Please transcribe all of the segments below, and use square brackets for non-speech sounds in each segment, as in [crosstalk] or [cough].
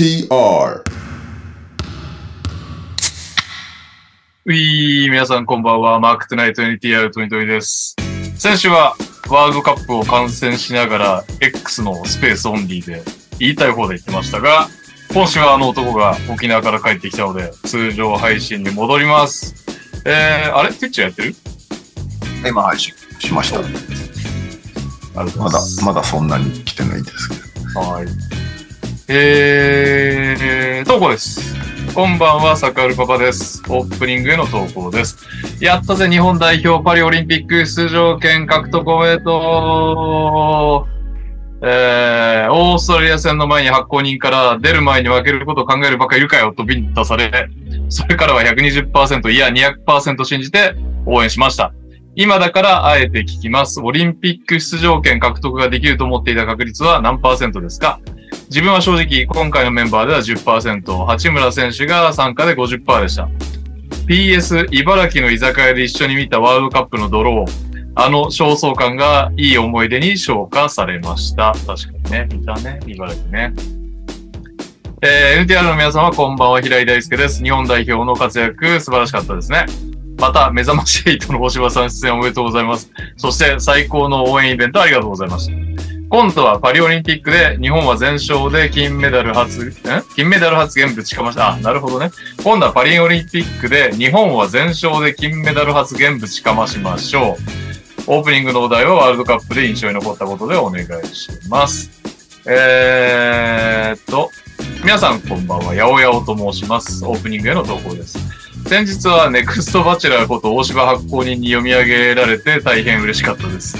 NTR ういー、皆さんこんばんは。マークトゥナイト NTR トニトニです。先週はワールドカップを観戦しながら X のスペースオンリーで言いたい方で言ってましたが、今週はあの男が沖縄から帰ってきたので通常配信に戻ります。えー、あれ？ティッチやってる？今配信しました。まだまだそんなに来てないですけど。はい。えー、投稿です。こんばんは、サカールパパです。オープニングへの投稿です。やったぜ、日本代表パリオリンピック出場権獲得おめでとう。えー、オーストラリア戦の前に発行人から出る前に分けることを考えるばかいるかよとビンタされ、それからは120%いや200%信じて応援しました。今だからあえて聞きます。オリンピック出場権獲得ができると思っていた確率は何パーセントですか？自分は正直、今回のメンバーでは10%、八村選手が参加で50%でした。PS、茨城の居酒屋で一緒に見たワールドカップのドローン。あの焦燥感がいい思い出に消化されました。確かにね。見たね。茨城ね。えー、NTR の皆様、こんばんは。平井大輔です。日本代表の活躍、素晴らしかったですね。また、目覚まし8の星葉さん出演おめでとうございます。そして、最高の応援イベントありがとうございました。今度はパリオリンピックで日本は全勝で金メダル初、ん金メダル初現物しかました。あ、なるほどね。今度はパリオリンピックで日本は全勝で金メダル初現物かましましょう。オープニングのお題はワールドカップで印象に残ったことでお願いします。えーっと、皆さんこんばんは。やおやおと申します。オープニングへの投稿です。先日はネクストバチェラーこと大柴発行人に読み上げられて大変嬉しかったです。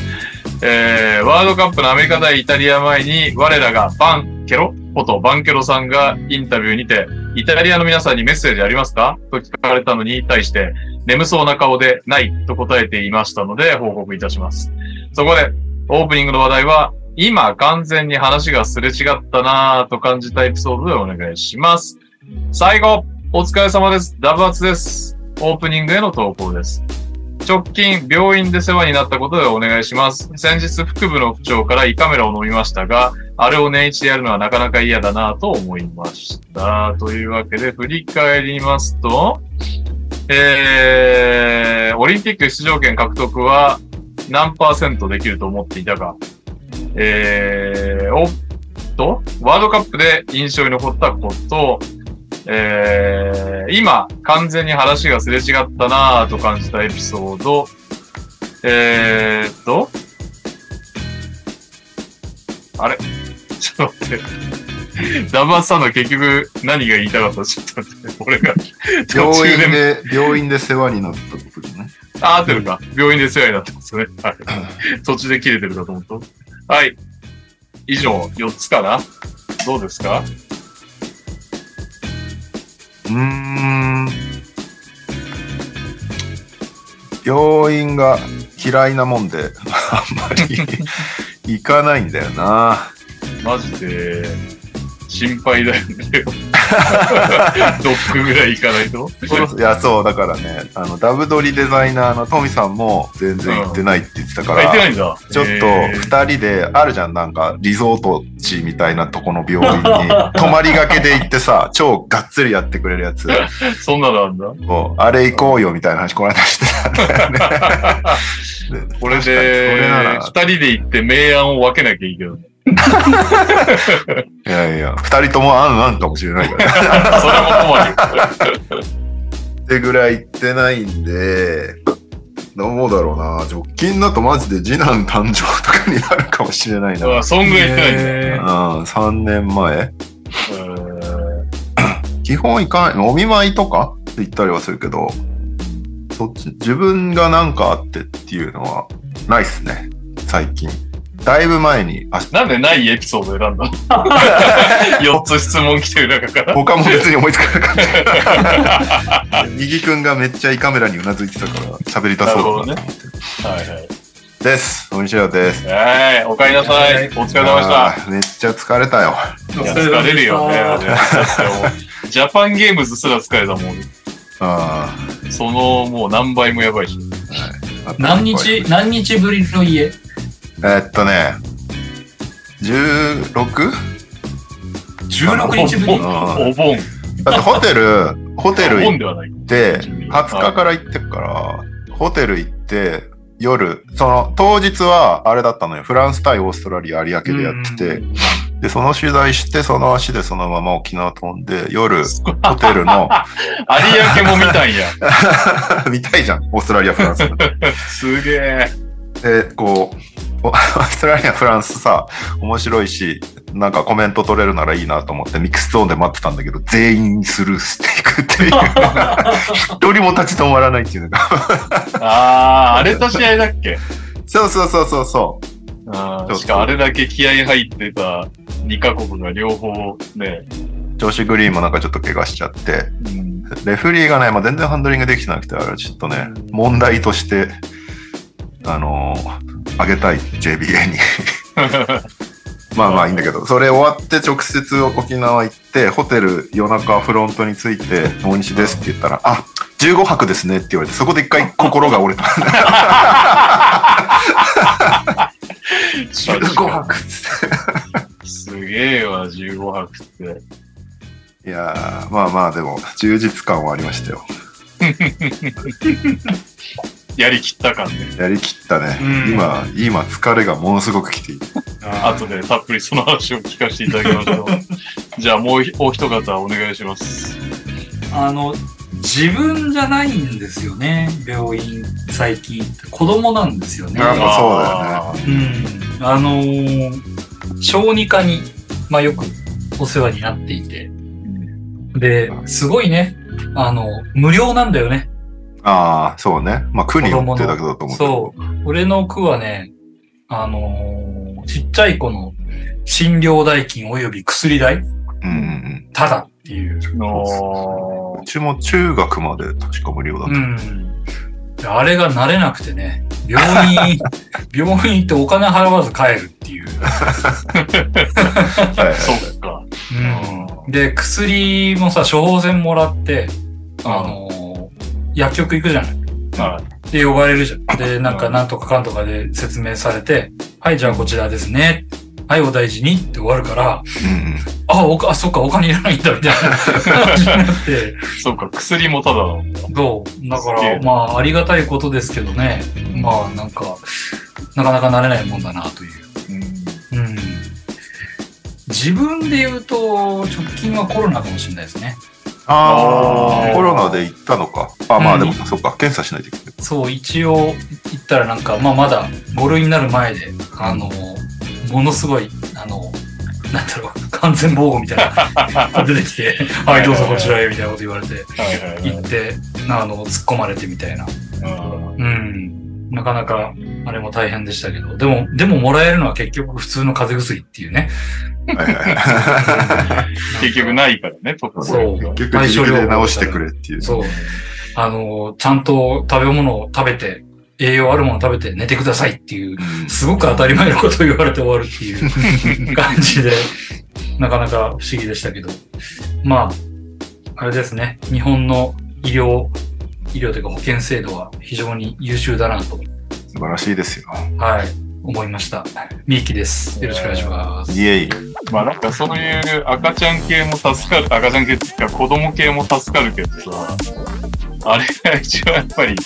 えー、ワールドカップのアメリカ対イタリア前に我らがバンケロことバンケロさんがインタビューにて、イタリアの皆さんにメッセージありますか？と聞かれたのに対して、眠そうな顔でないと答えていましたので報告いたします。そこで、オープニングの話題は、今完全に話がすれ違ったなぁと感じたエピソードでお願いします。最後、お疲れ様です。ダブアツです。オープニングへの投稿です。直近、病院で世話になったことでお願いします。先日、腹部の不調から胃カメラを飲みましたが、あれを年一でやるのはなかなか嫌だなと思いました。というわけで、振り返りますと、えー、オリンピック出場権獲得は何パーセントできると思っていたか。えー、おっと、ワールドカップで印象に残ったこと、えー、今、完全に話がすれ違ったなぁと感じたエピソード。えーっと、あれ？[laughs] ちょっと待って。ダバさんの結局何が言いたかったちょっと待って。俺が途 [laughs] 病中で、院で、病院で世話になったことでね。あ、合ってるか。病院で世話になってますね。はい。途中で切れてるかと思った。はい。以上、4つかな？どうですか？うん。病院が嫌いなもんで、[laughs] あんまり行かないんだよな。マジで、心配だよね。[laughs] ドッグぐらい行かないと？いや、そう、だからね、あの、ダブドリデザイナーのトミさんも全然行ってないって言ってたから、いんだ。ちょっと二人で、あるじゃん、なんか、リゾート地みたいなとこの病院に、[laughs] 泊まりがけで行ってさ、超がっつりやってくれるやつ、[laughs] そんなのあんだ？あれ行こうよみたいな話、この間してたんだよね。これで、ら二人で行って明暗を分けなきゃいいけどね。いやいや、二人ともあんあんかもしれないから。それも困るよ。ってぐらい行ってないんで、どうだろうな。直近だとマジで次男誕生とかになるかもしれないな。あそんぐらい行ってないんだよ。うん、3年前。基本行かない。お見舞いとか行ったりはするけど、そっち、自分がなんかあってっていうのはないっすね。最近。だいぶ前に、あ、なんでないエピソード選んだの [laughs] ?4 つ質問来てる中から。他も別に思いつかなかった。右くんがめっちゃ胃カメラにうなずいてたから喋りたそうだなと思って。はいはい。です。おにしろです。はい、お帰りなさい。お疲れ様でした。めっちゃ疲れたよ。疲れるよね。[laughs] ジャパンゲームズすら疲れたもん。あそのもう何倍もやばいし。あ。何日、何日ぶりの家？えーっとね、16? 16日ぶりうんお盆。だってホテル、[laughs] ホテルお行っ盆ではない。て、20日から行ってっから、ホテル行って、夜、その当日はあれだったのよ。フランス対オーストラリア有明でやってて、で、その取材して、その足でそのまま沖縄飛んで、夜、[laughs] ホテルの、有明も見たんや。[laughs] 見たいじゃん、オーストラリア、フランス。すげえ。で、こう、お [laughs] オーストラリア、フランスさ、面白いし、なんかコメント取れるならいいなと思ってミックスゾーンで待ってたんだけど、全員スルーしていくっていう。[laughs] 一人も立ち止まらないっていうのが。ああ、あれと試合だっけ？そうそうそうそうそうーしかもあれだけ気合入ってた2カ国が両方ね、う。調子グリーンもなんかちょっと怪我しちゃって、うん、レフリーがね、まあ、全然ハンドリングできてなくて、あれちょっとね、問題として、あのーあげたい、JBA に。[laughs] まあまあいいんだけど、それ終わって直接沖縄行って、ホテル夜中フロントに着いて、大西ですって言ったら、あ、15泊ですねって言われて、そこで一回心が折れた。15泊って。すげえわ、15泊って。いやー、まあまあでも、充実感はありましたよ。[laughs] やりきった感ね。やりきったね。うん今、今疲れがものすごく来ている。後でたっぷりその話を聞かせていただきましょう。[laughs] じゃあもうひお一方お願いします。あの、自分じゃないんですよね、病院、最近。子供なんですよね。あまあそうだよねうん。あのー小児科に、まあよくお世話になっていて。で、すごいね、あの、無料なんだよね。ああ、そうね。まあ、区によってだけだと思う。そう。俺の区はね、あのーちっちゃい子の診療代金及び薬代、うん。ただっていう。のうちも中学まで確か無料だった。うん。であれが慣れなくてね、病院、[laughs] 病院行ってお金払わず帰るっていう。はいはいそっか。うん。で、薬もさ、処方箋もらって、あのー薬局行くじゃない。はで、呼ばれるじゃん。で、なんか、なんとかかんとかで説明されて、はい、じゃあこちらですね。はい、お大事にって終わるから、うんうん。あ、おか、あ、そっか、お金いらないんだ、みたいな [laughs] 感じになって、い。そっか、薬もただなんだ。どうだから、まあ、ありがたいことですけどね。まあ、なんか、なかなか慣れないもんだな、という。うんうん。自分で言うと、直近はコロナかもしれないですね。ああ、コロナで行ったのか。あまあでも、うんそっか、検査しないといけない。そう、一応言ったらなんか、まあまだ5類になる前で、あの、ものすごい、あの、なんだろう、完全防護みたいな [laughs] 出てきて、はい、どうぞこちらへ、みたいなこと言われて、行って、あの、突っ込まれてみたいな。うんうん。なかなか、あれも大変でしたけど、でも、でももらえるのは結局普通の風邪薬っていうね。[laughs] 結局ないからね、特そうい。結局自力で直してくれっていう。そう。あの、ちゃんと食べ物を食べて、栄養あるもの食べて寝てくださいっていう、うんすごく当たり前のことを言われて終わるっていう [laughs] 感じで、なかなか不思議でしたけど。まあ、あれですね。日本の医療、医療というか保険制度は非常に優秀だなと、素晴らしいですよ。はい、思いました。ミーキです。よろしくお願いします。いえいえ。まあなんかそういう赤ちゃん系も助かる、赤ちゃん系っていうか子供系も助かるけどさ、あれが一番やっぱり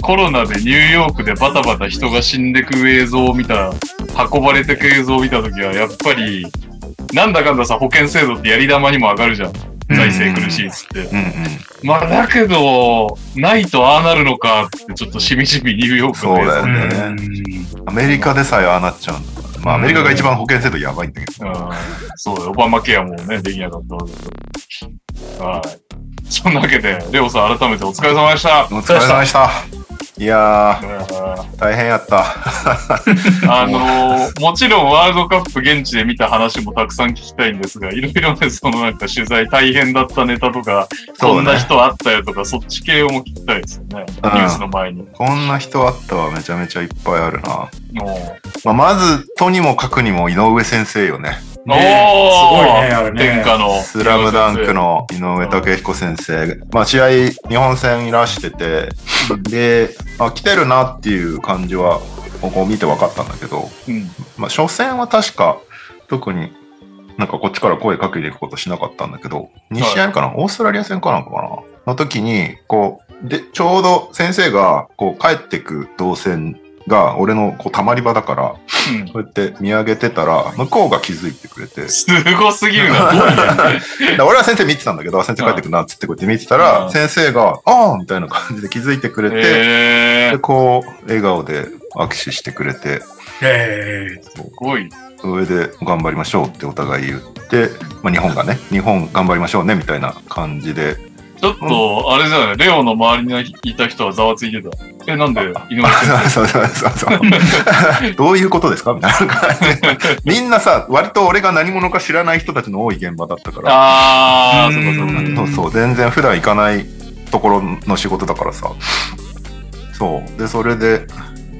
コロナでニューヨークでバタバタ人が死んでく映像を見た、運ばれてく映像を見たときはやっぱり、なんだかんださ保険制度ってやり玉にも上がるじゃん。財政苦しいっつって。うんうん。まあだけど、ないとああなるのかってちょっとしみじみニューヨークそうだよねうんアメリカでさえああなっちゃうんだから。まあ、アメリカが一番保険制度やばいんだけど。うんそうだよ。オバマケアもね、できなかったわけだはい。そんなわけで、レオさん改めてお疲れ様でした。お疲れ様でした。いや大変やった。[laughs] あのーもちろんワールドカップ現地で見た話もたくさん聞きたいんですが、いろいろね、そのなんか取材大変だったネタとか、こんな人あったよとか、そっち系をも聞きたいですよね。ニュースの前に。こんな人あったわ、めちゃめちゃいっぱいあるな。もまあ、まず、とにもかくにも井上先生よね。うねすごいねあれね天下の。スラムダンク。の井上武彦先生。まあ、試合、日本戦いらしてて、で、あ、来てるなっていう感じは、ここ見て分かったんだけど、うん。まあ、初戦は確か、特になんかこっちから声かけていくことしなかったんだけど、2試合目かな、オーストラリア戦かなんかかな？の時に、こう、で、ちょうど先生が、こう、帰ってく動線が、俺のこう、たまり場だから、うん。こうやって見上げてたら、向こうが気づいてくれて、すごすぎるな。[laughs] で俺は先生見てたんだけど、先生帰ってくるなっつってこうやって見てたうん。ら、先生が、ああみたいな感じで気づいてくれて、えで、こう、笑顔で握手してくれて、えー、すごい。それで頑張りましょうってお互い言って、まあ、日本がね、日本頑張りましょうねみたいな感じで、ちょっと、あれじゃない、レオの周りにいた人はざわついてた。え、なんで？井上先 [laughs] そうそうそうそう。[laughs] どういうことですか？みたいな感じで。[laughs] みんなさ、割と俺が何者か知らない人たちの多い現場だったから、あー、うんそこそこ。そうそう、全然普段行かないところの仕事だからさ。そう。で、それで、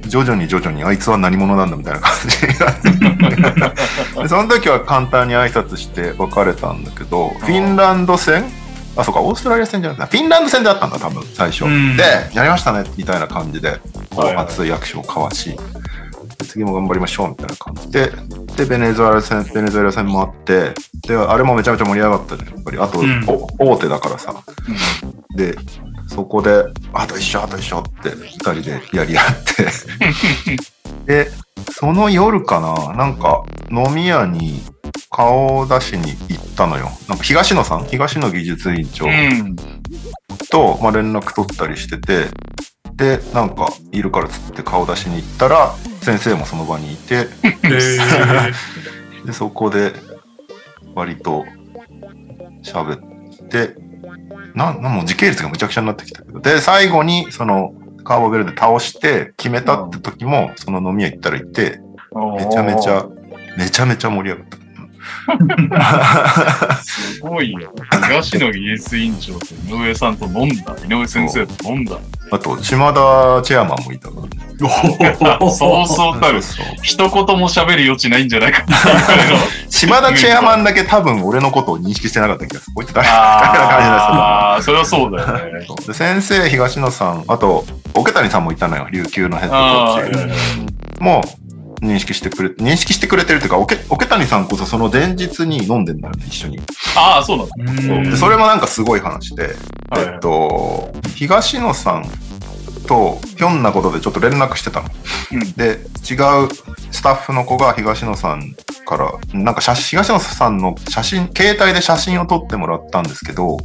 徐々に徐々にあいつは何者なんだみたいな感じになってでその時は簡単に挨拶して別れたんだけど、フィンランド戦あ、そうか、オーストラリア戦じゃなくて、フィンランド戦であったんだ、多分、最初。うんで、やりましたね、みたいな感じで、こう、熱い握手を交わし、で次も頑張りましょう、みたいな感じで、で、ベネズエラ戦、ベネズエラ戦もあって、で、あれもめちゃめちゃ盛り上がったじゃん、やっぱり。あと、うんお大手だからさ。で、そこで、あと一緒、あと一緒って、二人でやり合って。[laughs] で、その夜かな、なんか、飲み屋に顔を出しに行ったのよ。なんか東野さん、東野技術委員長うん。と、まあ、連絡取ったりしてて、で、なんか、いるからっつって顔出しに行ったら、先生もその場にいて、ー、[laughs] で、そこで、割と、喋って、なん、なんもう時系列がむちゃくちゃになってきたけど、で、最後に、その、カーボベルで倒して決めたって時も、その飲み屋行ったら行って、めちゃめちゃ、めちゃめちゃ盛り上がった。すごいよ。東野技術委員長と井上さんと飲んだ。井上先生と飲んだ。あと、島田チェアマンもいたからね。そうそうたる。一言も喋る余地ないんじゃないか。[laughs] 島田チェアマンだけ多分俺のことを認識してなかった気がする。こいつ誰？だああ、[laughs] それはそうだよね。先生、東野さん、あと、桶谷さんもいたのよ、琉球のヘッドコーチ。もう認識してくれ、認識してくれてるっていうか、桶桶谷さんこそその前日に飲んでんだよね、一緒に。ああ、そうなんだ。そうでそれもなんかすごい話で、はいえっと、東野さんとひょんなことでちょっと連絡してたの。うんで、違うスタッフの子が東野さんから、なんか写真、東野さんの写真、携帯で写真を撮ってもらったんですけど、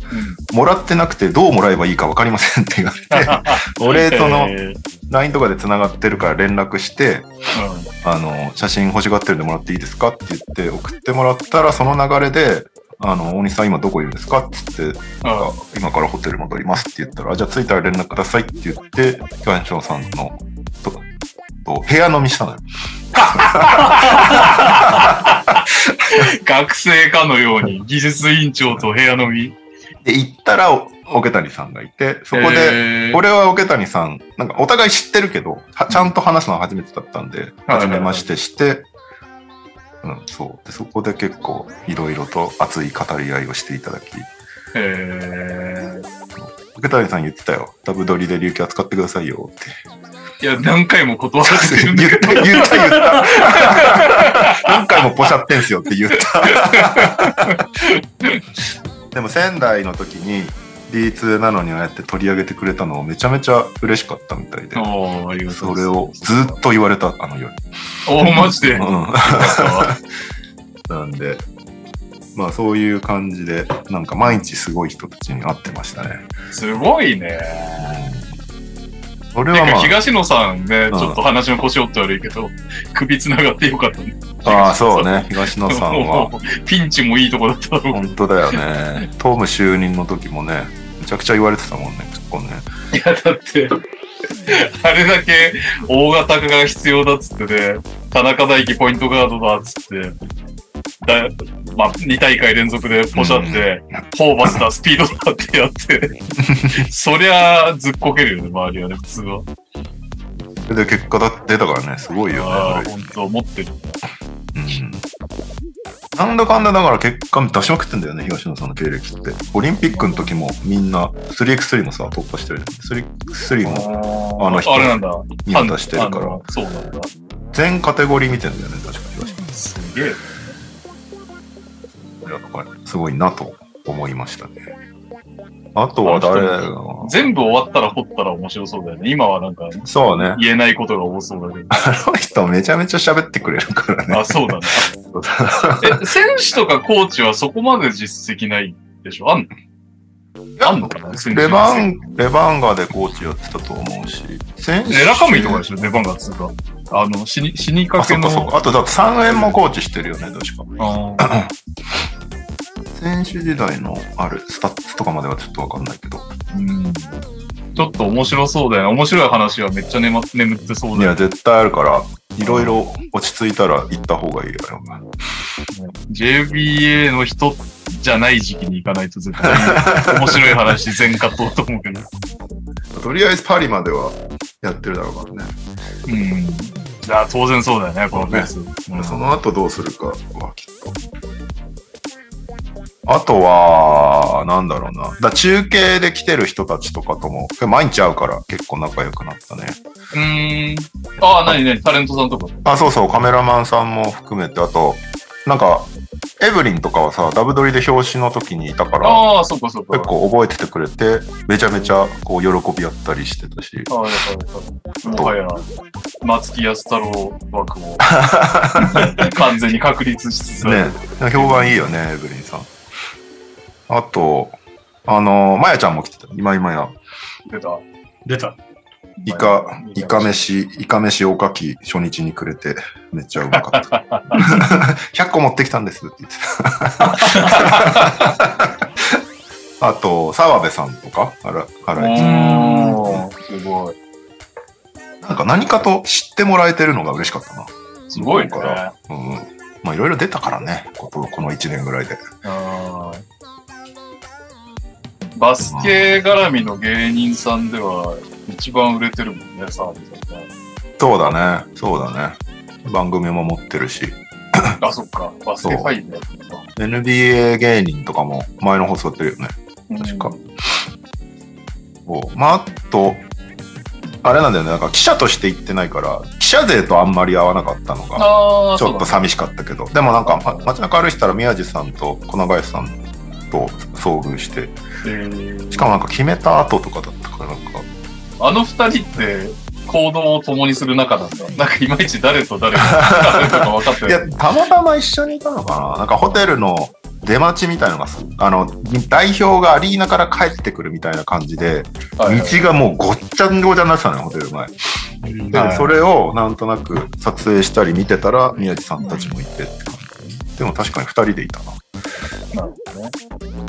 もらってなくてどうもらえばいいか分かりませんって言われて、[laughs] 俺、その、えー。LINE とかで繋がってるから連絡して、うん。あの、写真欲しがってるんでもらっていいですかって言って送ってもらったら、その流れで、あの、大西さん今どこいるんですかって言って、なん。か今からホテル戻りますって言ったら、あじゃあ着いたら連絡くださいって言って、東野さんの、と、と部屋飲みしたのよ。学生かのように技術委員長と部屋飲み。で、行ったら、お桶谷さんがいて、そこで、えー俺は桶谷さん、なんかお互い知ってるけど、はちゃんと話すのは初めてだったんで、はい初めましてして、うん、そう。で、そこで結構、いろいろと熱い語り合いをしていただき、え桶谷さん言ってたよ。ダブドリで琉球扱ってくださいよって。ーいや、何回も断られてるんだけど。言った、言った、言った。何回もポシャってんすよって言った。でも仙台の時に D2 なのにああやって取り上げてくれたのをめちゃめちゃ嬉しかったみたいで。おーありがとそうれをずっと言われた、あの夜。おーマジで？うよん。なんで、まあそういう感じで、なんか毎日すごい人たちに会ってましたね。すごいね。てか、それはま東野さんね、うんちょっと話の腰折って悪いけど、[laughs] 首つながってよかったね。あ、ああ、そうね。東野さんは。[laughs] ピンチもいいとこだったろう本当だよね。トム就任の時もね、めちゃくちゃ言われてたもんね、結構ね。いや、だって、[laughs] あれだけ大型化が必要だっつってね、田中大輝ポイントガードだっつって、だまあ、2大会連続でポシャって、ホーバスだ、スピードだってやって、[laughs] そりゃずっこけるよね、周りはね、普通は。それで結果だ出たからね、すごいよね。ああ、本当持ってる。うんなんだかんだだから結果出しまくってんだよね、東野さんの経歴って。オリンピックの時もみんな 3x3 もさ、突破してるじゃん。3x3 もああの人あれなんだ。みんな出してるからそうなんだ。全カテゴリー見てんだよね、確か東野。すげえ。やっぱりすごいなと思いましたね。あとは誰あ全部終わったら掘ったら面白そうだよね。今はなんかそうね。言えないことが多そうだけど。[laughs] あの人めちゃめちゃ喋ってくれるからね。あ、そうだね。[laughs] え、選手とかコーチはそこまで実績ないでしょ？あんの？あんのかな？レバン、レバンガでコーチやってたと思うし。選え、ラカミとかでしょ？出番がつうか。あの、死に、死にかけの。っかそっか。あとだって3円もコーチしてるよね、確か。[clears throat] 選手時代のあるスタッツとかまではちょっとわかんないけど。うん。ちょっと面白そうだよね。面白い話はめっちゃ眠眠ってそういや、だよね。絶対あるから、いろいろ落ち着いたら行った方がいいよ。JBA の人じゃない時期に行かないと絶対面白い話全カットと思うけど。とりあえずパリまではやってるだろうからね。うん。いや、当然そうだよね、このペース。うんその後どうするかはきっと。あとは、なんだろうな。だ中継で来てる人たちとかとも、毎日会うから結構仲良くなったね。うーん。ああ、なになにタレントさんとか。あ、そうそう、カメラマンさんも含めて、あと、なんか、エブリンとかはさ、ダブドリで表紙の時にいたから、ああ、そっかそっか。結構覚えててくれて、めちゃめちゃこう喜び合ったりしてたし。はいはいはい。もはや、松木安太郎枠を [laughs] 完全に確立しつつね、評判いいよね、エブリンさん。あと、あの、まやちゃんも来てた。今今や。出た。出た。イカ、イカ飯、イカ飯おかき初日にくれて、めっちゃうまかった。[laughs] 100個持ってきたんですって言ってた。[laughs] あと、澤部さんとか、あら、あうら、ーん。すごい。なんか何かと知ってもらえてるのが嬉しかったな。すごいね。からうん。まあいろいろ出たからね、こここの1年ぐらいで。バスケ絡みの芸人さんでは一番売れてるもんね、澤部さんね。そうだね、そうだね。番組も持ってるし、あ、そっか。バスケファイブやってるのか NBA 芸人とかも前の放送やってるよね。確か。そう。まあ、あと、あれなんだよね、なんか記者として行ってないから、記者勢とあんまり合わなかったのが、ちょっと寂しかったけど、でもなんか、ま街中歩いてたら宮地さんと小永林さんと遭遇して、えー。しかもなんか決めた後とかだったから、なんか、あの二人って行動を共にする仲なんだ。なんかいまいち誰と誰が誰とか分かっていやたまたま一緒にいたのかな？なんかホテルの出待ちみたいのがさ、あの、代表がアリーナから帰ってくるみたいな感じで、はいはい道がもうごっちゃんごちゃになってたのよ、ホテル前。で、はいそれをなんとなく撮影したり見てたら、宮地さんたちもいてって感じ。でも確かに二人でいたな。なるほどね。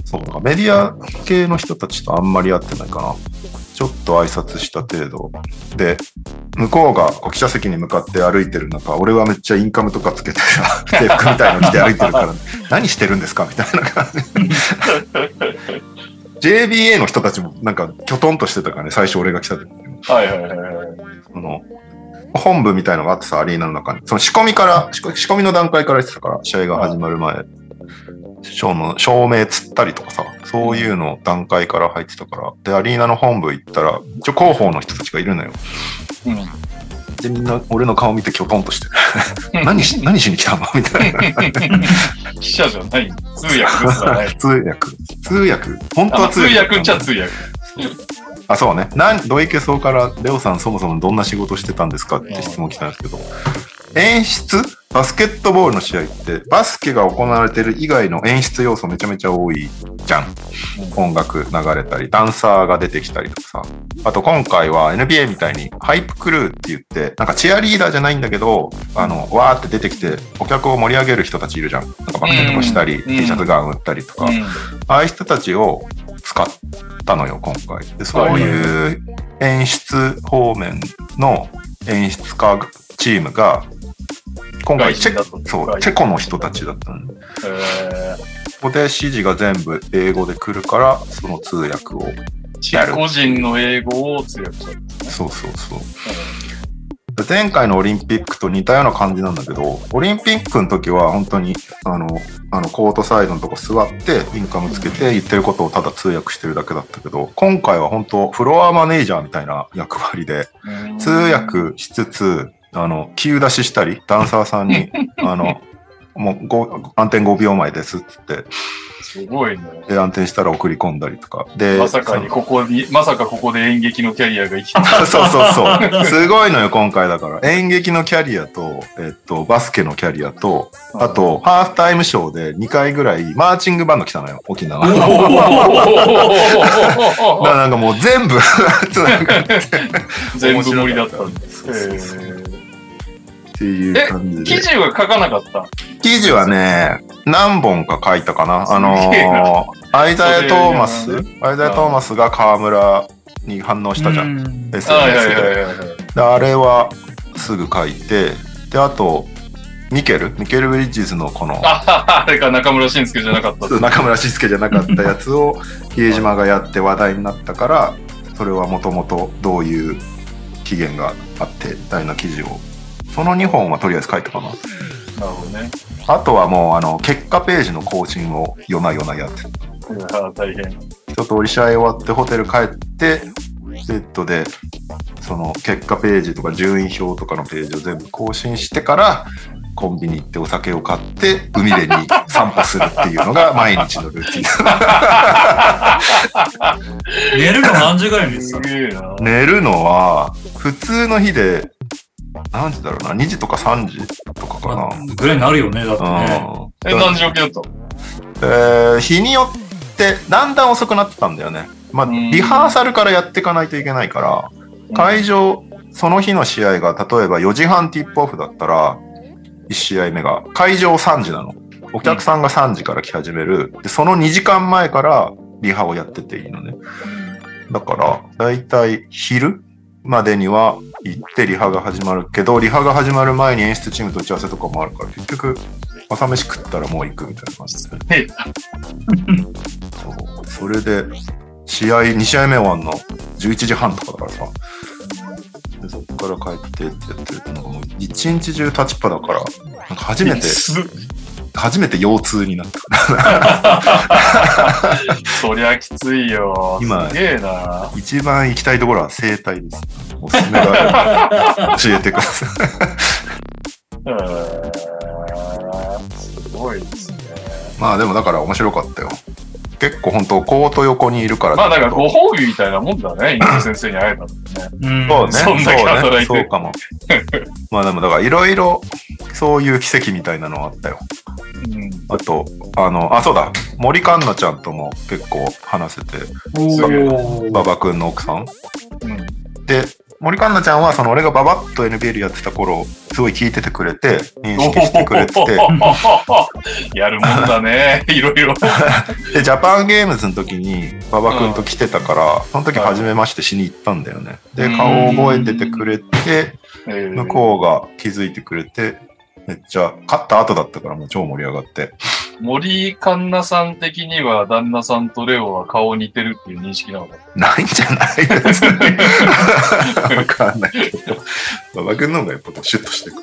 そうか、メディア系の人たちとあんまり会ってないかな。ちょっと挨拶した程度。で、向こうが記者席に向かって歩いてる中、俺はめっちゃインカムとかつけてさ、[laughs] 制服みたいの着て歩いてるから、何してるんですかみたいな感じ。JBA の人たちもなんかきょとんとしてたからね、最初俺が来た時。はいはいはいはい。その、本部みたいのがあってさ、アリーナの中に。その仕込みから、仕込みの段階から言ってたから、試合が始まる前。照の照明つったりとかさ、そういうの段階から入ってたから。で、アリーナの本部行ったら、一応広報の人たちがいるのよ。うん。で、みんな俺の顔見てきょとんとしてる。[laughs] 何し、何しに来たの？みたいな。[laughs] 記者じゃない。通訳。[laughs] 通訳。通訳？本当はあ通通訳。訳っちゃ通訳。あ、そうね。なん、土井家そうから、レオさんそもそもどんな仕事してたんですかって質問来たんですけど、演出？バスケットボールの試合って、バスケが行われてる以外の演出要素めちゃめちゃ多いじゃん。音楽流れたり、ダンサーが出てきたりとかさ。あと今回は NBA みたいにハイプクルーって言って、なんかチアリーダーじゃないんだけど、あの、わーって出てきて、お客を盛り上げる人たちいるじゃん。なんかバスケとかしたり、うん T シャツガン売ったりとか。うん。ああいう人たちを使ったのよ、今回。でそういう演出方面の演出家チームが、今回チェそう、チェコの人たちだったの。こえこで指示が全部英語で来るから、その通訳を。ー、チェコ人の英語を通訳したんですね。そうそうそう。前回のオリンピックと似たような感じなんだけど、オリンピックの時は本当に、あの、あのコートサイドのとこ座って、インカムつけて言ってることをただ通訳してるだけだったけど、今回は本当、フロアマネージャーみたいな役割で、通訳しつつ、あの、急出ししたり、ダンサーさんに、[laughs] あの、もうご暗転5秒前ですっつって、すごいね。で、暗転したら送り込んだりとか。で、まさかにここに、まさかここで演劇のキャリアが生きて [laughs] そうそうそう。すごいのよ、今回だから。演劇のキャリアと、えっと、バスケのキャリアと、あと、ハーフタイムショーで2回ぐらい、マーチングバンド来たのよ、沖縄。[laughs] だからなんかもう全部全部盛りだったんでそうそうそうす。っていう感じで。記事は書かなかった？記事はね、何本か書いたかな？あのー、アイザヤ・トーマス、アイザヤ・トーマスが河村に反応したじゃん。ん。SNS で。あれはすぐ書いて、で、あと、ミケル、ミケル・ブリッジズのこの、ああれか中村慎介じゃなかった。中村慎介じゃなかったやつを比江島がやって話題になったからそれはもともとどういう起源があってみたいな記事をその2本はとりあえず書いたかななるほどね。あとはもうあの結果ページの更新を夜な夜なやってうわ大変。一通り試合終わってホテル帰ってベッドでその結果ページとか順位表とかのページを全部更新してからコンビニ行ってお酒を買って海辺に散歩するっていうのが毎日のルーティン [laughs] 寝るの何時ぐらいに寝てすたの？げえな。寝るのは普通の日で何時だろうな？2時とか3時とかかな、ぐらいになるよね、だってね。え、うん。何時起きだったの？えー日によってだんだん遅くなってたんだよね。まあうん。リハーサルからやっていかないといけないから会場その日の試合が例えば4時半ティップオフだったら1試合目が会場3時なの。お客さんが3時から来始める。でその2時間前からリハをやってていいのね。だから、だいたい昼までには行ってリハが始まるけど、リハが始まる前に演出チームと打ち合わせとかもあるから、結局、朝飯食ったらもう行くみたいな感じで。えそうそれで、試合、2試合目終わんの11時半とかだからさ。でそっから帰ってってやってると、なんかもう一日中立ちっぱだから、なんか初めて、す初めて腰痛になった。[laughs] そりゃきついよ。今すげえな。一番行きたいところは整体です。おすすめが教えてください。[laughs] えーすごいですね。まあでもだから面白かったよ。結構本当コート横にいるから。まあだからご褒美みたいなもんだね。[laughs] インコ先生に会えたのね。うん。そうね。そんだけ働いてそうね。かも。まあでもだからいろいろそういう奇跡みたいなのはあったよ。うん。あと、あの、あ、そうだ。森環奈ちゃんとも結構話せて、馬場君の奥さん。うん。で、森環奈ちゃんはその俺がババッと NBL やってた頃、すごい聞いててくれて、認識してくれてて、[laughs] やるもんだね。[laughs] いろいろ。で、ジャパンゲームズの時に馬場君と来てたから、その時初めましてしに行ったんだよね。で、うん顔を覚えててくれて、えー向こうが気づいてくれて、めっちゃ、勝った後だったからもう超盛り上がって。森環奈さん的には旦那さんとレオは顔似てるっていう認識なのかな？いんじゃない？別に。わかんないけど。馬場君の方がやっぱシュッとしてくる。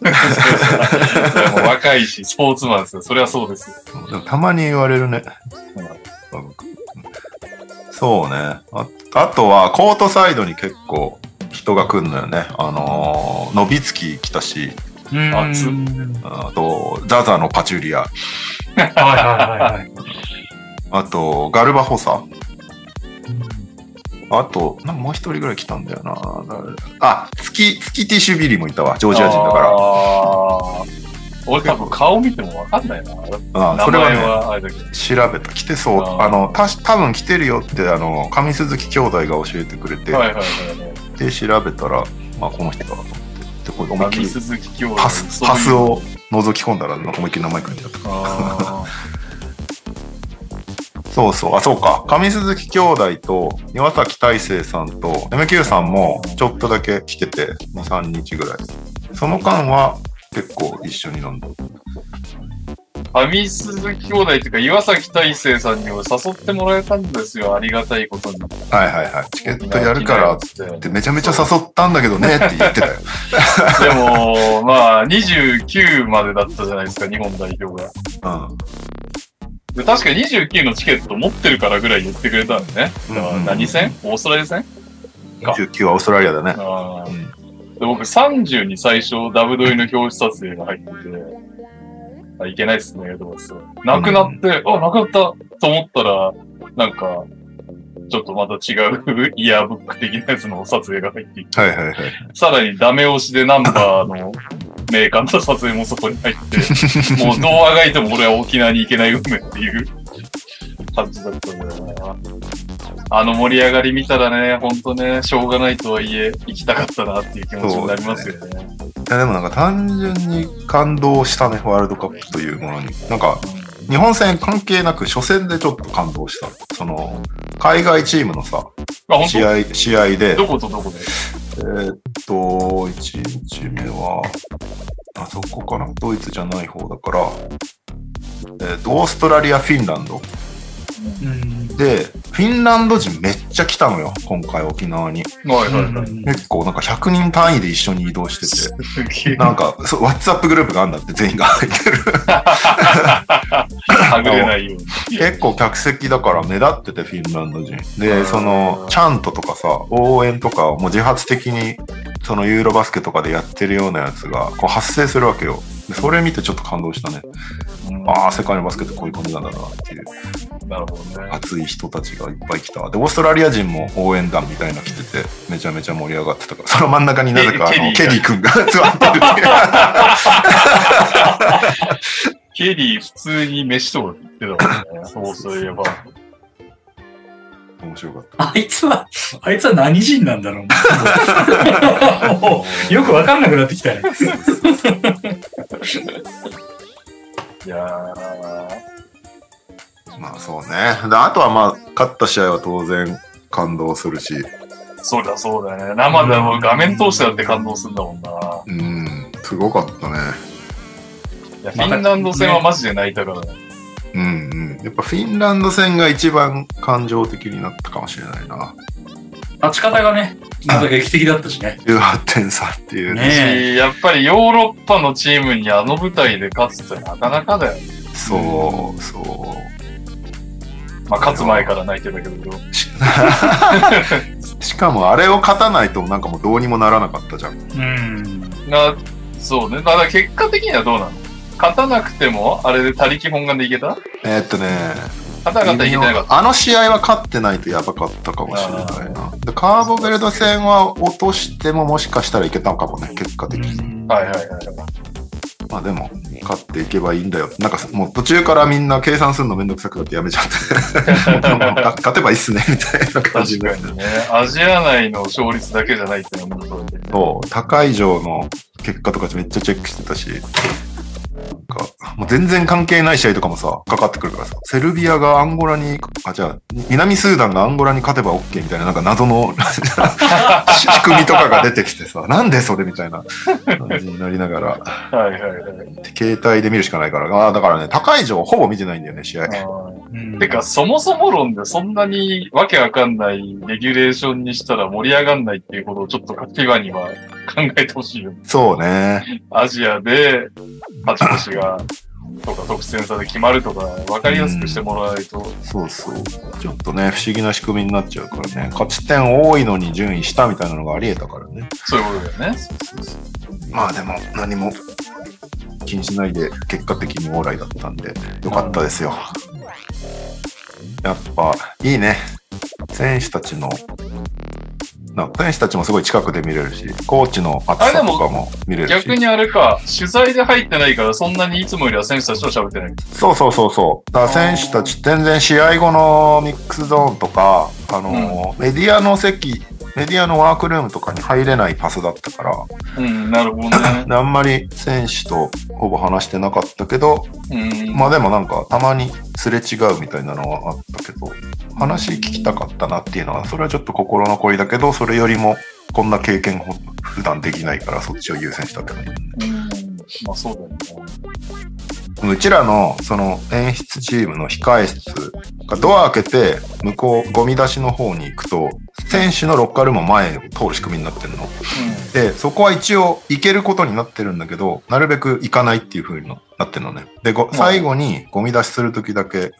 な。もう若いし、スポーツマンですよ。それはそうですたまに言われるね。そうね。ああとは、コートサイドに結構人が来るのよね。あのー、ノビツキ来たし、うん。熱っあと、ザザのパチュリア、はいはいはいはい。あと、ガルバホサ、あと、なんかもう一人ぐらい来たんだよな。誰あ、月、月ティッシュビリーもいたわ、ジョージア人だから。俺多分顔見てもわかんないな。あそれはね。調べた。来てそう。あの、た多分来てるよって、あの、上鈴木兄弟が教えてくれて、はいはいはいはい。で、調べたら、まあ、この人だと思って。で、これ思いっき上り鈴木兄弟。パス、パス。を覗き込んだら、思いっきり名前書いてあった。あ [laughs] そうそう、あ、そうか。上鈴木兄弟と岩崎大成さんと MQ さんもちょっとだけ来てて、2、3日ぐらい。その間は結構一緒に飲んだ。ー上鈴木兄弟っていうか、岩崎大成さんにも誘ってもらえたんですよ。ありがたいことに。はいはいはい。チケットやるからっつってめちゃめちゃ誘ったんだけどねって言ってたよ。でも、まあ、29までだったじゃないですか、日本代表が。うん。で確か29のチケット持ってるからぐらい言ってくれたんでね。だからうんうん何戦オーストラリア戦か29はオーストラリアだね。うんで僕30に最初ダブドリの表紙撮影が入ってて、あいけないっすね、とかさ。なくなって、あ、なくなったと思ったら、なんか、ちょっとまた違う [laughs] イヤーブック的なやつの撮影が入っていて、はいはいはい。さらにダメ押しでナンバーのメーカーの撮影もそこに入って、[laughs] もうどうあがいても俺は沖縄に行けない運命っていう感じだったんだよな。あの盛り上がり見たらね、ほんとね、しょうがないとはいえ、行きたかったなっていう気持ちになりますよね。いやでもなんか単純に感動したね、ワールドカップというものに。なんか、日本戦関係なく初戦でちょっと感動した。その、海外チームのさ、試合、試合で、当どことどこで？えーっと、1日目は、あそこかな？ドイツじゃない方だから、えーっと、オーストラリア、フィンランド。うん。で、フィンランド人めっちゃ来たのよ、今回沖縄に。はいはいはい。結構なんか100人単位で一緒に移動してて。なんか、そう WhatsApp グループがあるんだって、全員が入ってる。はぐれないように。結構客席だから目立ってて、フィンランド人。うで、んその、チャントとかさ、応援とかをもう自発的に、そのユーロバスケとかでやってるようなやつが、こう発生するわけよ。でそれ見てちょっと感動したね。ああ、世界のバスケってこういう感じなんだなっていう、なるほどね。熱い人たちがいっぱい来た。で、オーストラリア人も応援団みたいなの来てて、めちゃめちゃ盛り上がってたから、その真ん中になぜか、あの、ケリー君が座ってるっていう。ケリー普通に飯とか言ってたもんね。そうそういえば。面白かった。あいつは、あいつは何人なんだろうな [laughs] もうよくわかんなくなってきたね。いやー、まあそうね。であとはまあ、勝った試合は当然感動するし、そうだそうだね。生でも画面通してだって感動するんだもんな。うん、すごかったね。いや、フィンランド戦はマジで泣いたからね。うんうん。やっぱフィンランド戦が一番感情的になったかもしれないな。勝ち方がね、また劇的だったしね。18点差っていうね。やっぱりヨーロッパのチームにあの舞台で勝つってなかなかだよ。そう、そう。まあ、勝つ前から泣いてたけど。し [laughs] しかもあれを勝たないとなんかもうどうにもならなかったじゃん。うん。な、そうね。だから結果的にはどうなの？勝たなくても、あれで他力本願でいけた？えーっとね、勝たなかったらいけてなかった。あの試合は勝ってないとやばかったかもしれないな。でカーボベルド戦は落としてももしかしたらいけたのかもね、結果的に。はいはいはい。まあでも、勝っていけばいいんだよ。なんかもう途中からみんな計算するのめんどくさくなってやめちゃって。[laughs] 勝てばいいっすね、みたいな感じになって確かにね。アジア内の勝率だけじゃないっていうのもそう。そう、高い上の結果とかめっちゃチェックしてたし、か、もう全然関係ない試合とかもさ、かかってくるからさ、セルビアがアンゴラに、あ、じゃあ、南スーダンがアンゴラに勝てば OK みたいな、なんか謎の [laughs] 仕組みとかが出てきてさ、なんでそれみたいな感じになりながら、はいはいはい。携帯で見るしかないから、ああ、だからね、高い上ほぼ見てないんだよね、試合。てか、そもそも論でそんなにわけわかんないレギュレーションにしたら盛り上がんないっていうことをちょっとカキバには考えてほしいよ。そうね。アジアで勝ち星が、とか得点差で決まるとか、わかりやすくしてもらわないと。そうそう。ちょっとね、不思議な仕組みになっちゃうからね。勝ち点多いのに順位下みたいなのがあり得たからね。そういうことだよね。まあでも何も気にしないで結果的にオーライだったんでよかったですよ。やっぱいいね。選手たちのな選手たちもすごい近くで見れるし、コーチの熱さとかも見れるし。逆にあれか、取材で入ってないからそんなにいつもよりは選手たちと喋ってない。そうそうそうそう。だ選手たち全然試合後のミックスゾーンとか、あのーメディアの席、メディアのワークルームとかに入れないパスだったから、うん、なるほどね。で [laughs] あんまり選手とほぼ話してなかったけど、うん。まあでもなんかたまにすれ違うみたいなのはあったけど、話聞きたかったなっていうのは、それはちょっと心残りだけど、それよりもこんな経験ほ普段できないからそっちを優先したって感じ。うんまあそうだよね。うちらのその演出チームの控え室がドア開けて向こうゴミ出しの方に行くと選手のロッカールームも前を通る仕組みになってるの。で、そこは一応行けることになってるんだけど、なるべく行かないっていう風になってるのね。で、ご最後にゴミ出しするときだけ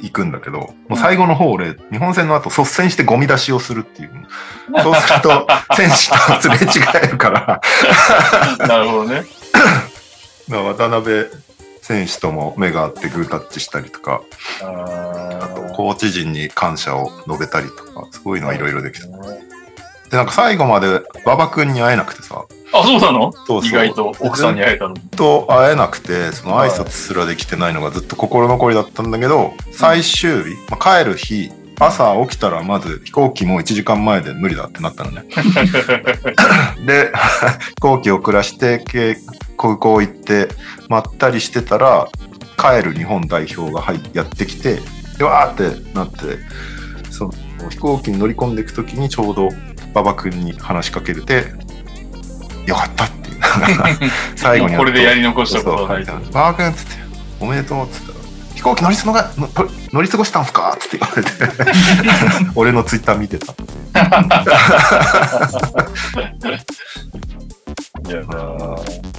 行くんだけど、もう最後の方俺、日本戦の後率先してゴミ出しをするっていう。[laughs] そうすると、選手とすれ違えるから、うん。なるほどね。まあ渡辺選手とも目が合ってグータッチしたりとか、あとコーチ陣に感謝を述べたりとか、そういうのはいろいろできた。で、なんか最後まで馬場君に会えなくてさ、あ、そうなの？そう意外と。奥さんに。会えたの？と会えなくて、その挨拶すらできてないのがずっと心残りだったんだけど、最終日、まあ、帰る日、朝起きたらまず飛行機も1時間前で無理だってなったのね。[laughs] で、[laughs] 飛行機遅らして、け空港行って、まったりしてたら、帰る日本代表が入やってきて、で、わーってなって、その飛行機に乗り込んでいくときにちょうど馬場君に話しかけれて、よかったっていう。[laughs] 最後にこれでやり残したことはない馬場君っつって、おめでとうっつったら、飛行機乗り過ごがの乗り過ごしたんすか？っつって言われて、[laughs] 俺のツイッター見てた。いやー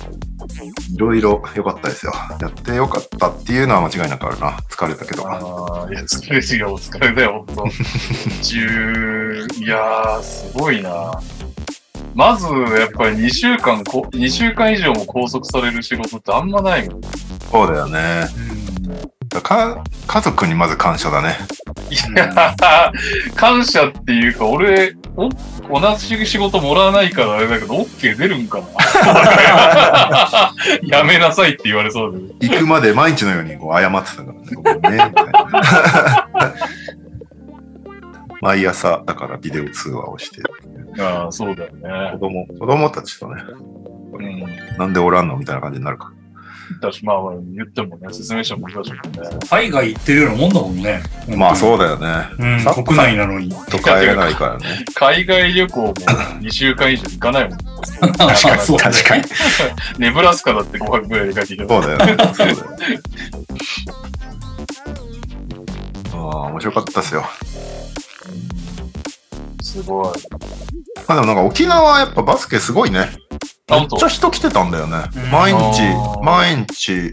いろいろ良かったですよ。やって良かったっていうのは間違いなくあるな。疲れたけど。あーいや、疲れ違う、お疲れだよ、ほんと。[laughs] 十、いやー、すごいな。まず、やっぱり2週間こ、2週間以上も拘束される仕事ってあんまないもん。そうだよね。か家族にまず感謝だね。いやー、感謝っていうか、俺、お同じ仕事もらわないからあれだけど、OK 出るんかな [laughs] やめなさいって言われそうで。行くまで毎日のようにこう謝ってたからね。ね。毎朝、だからビデオ通話をして、ああ、そうだよ子ね。供、子供たちとね、うん。なんでおらんのみたいな感じになるか私、まあ、まあ言ってもね、説明しても難しいもんね。海外行ってるようなもんだもんね。ら。まあそうだよね。うん、国内なのに。と帰れないからね。海外旅行も2週間以上行かないもん。確かに、確かに。ネブラスカだって5泊ぐらいで帰ってきた。そうだよね。そうだよね。ああ、面白かったですよ。すごい。まあでもなんか沖縄はやっぱバスケすごいね。めっちゃ人来てたんだよね。うん。毎日。毎日。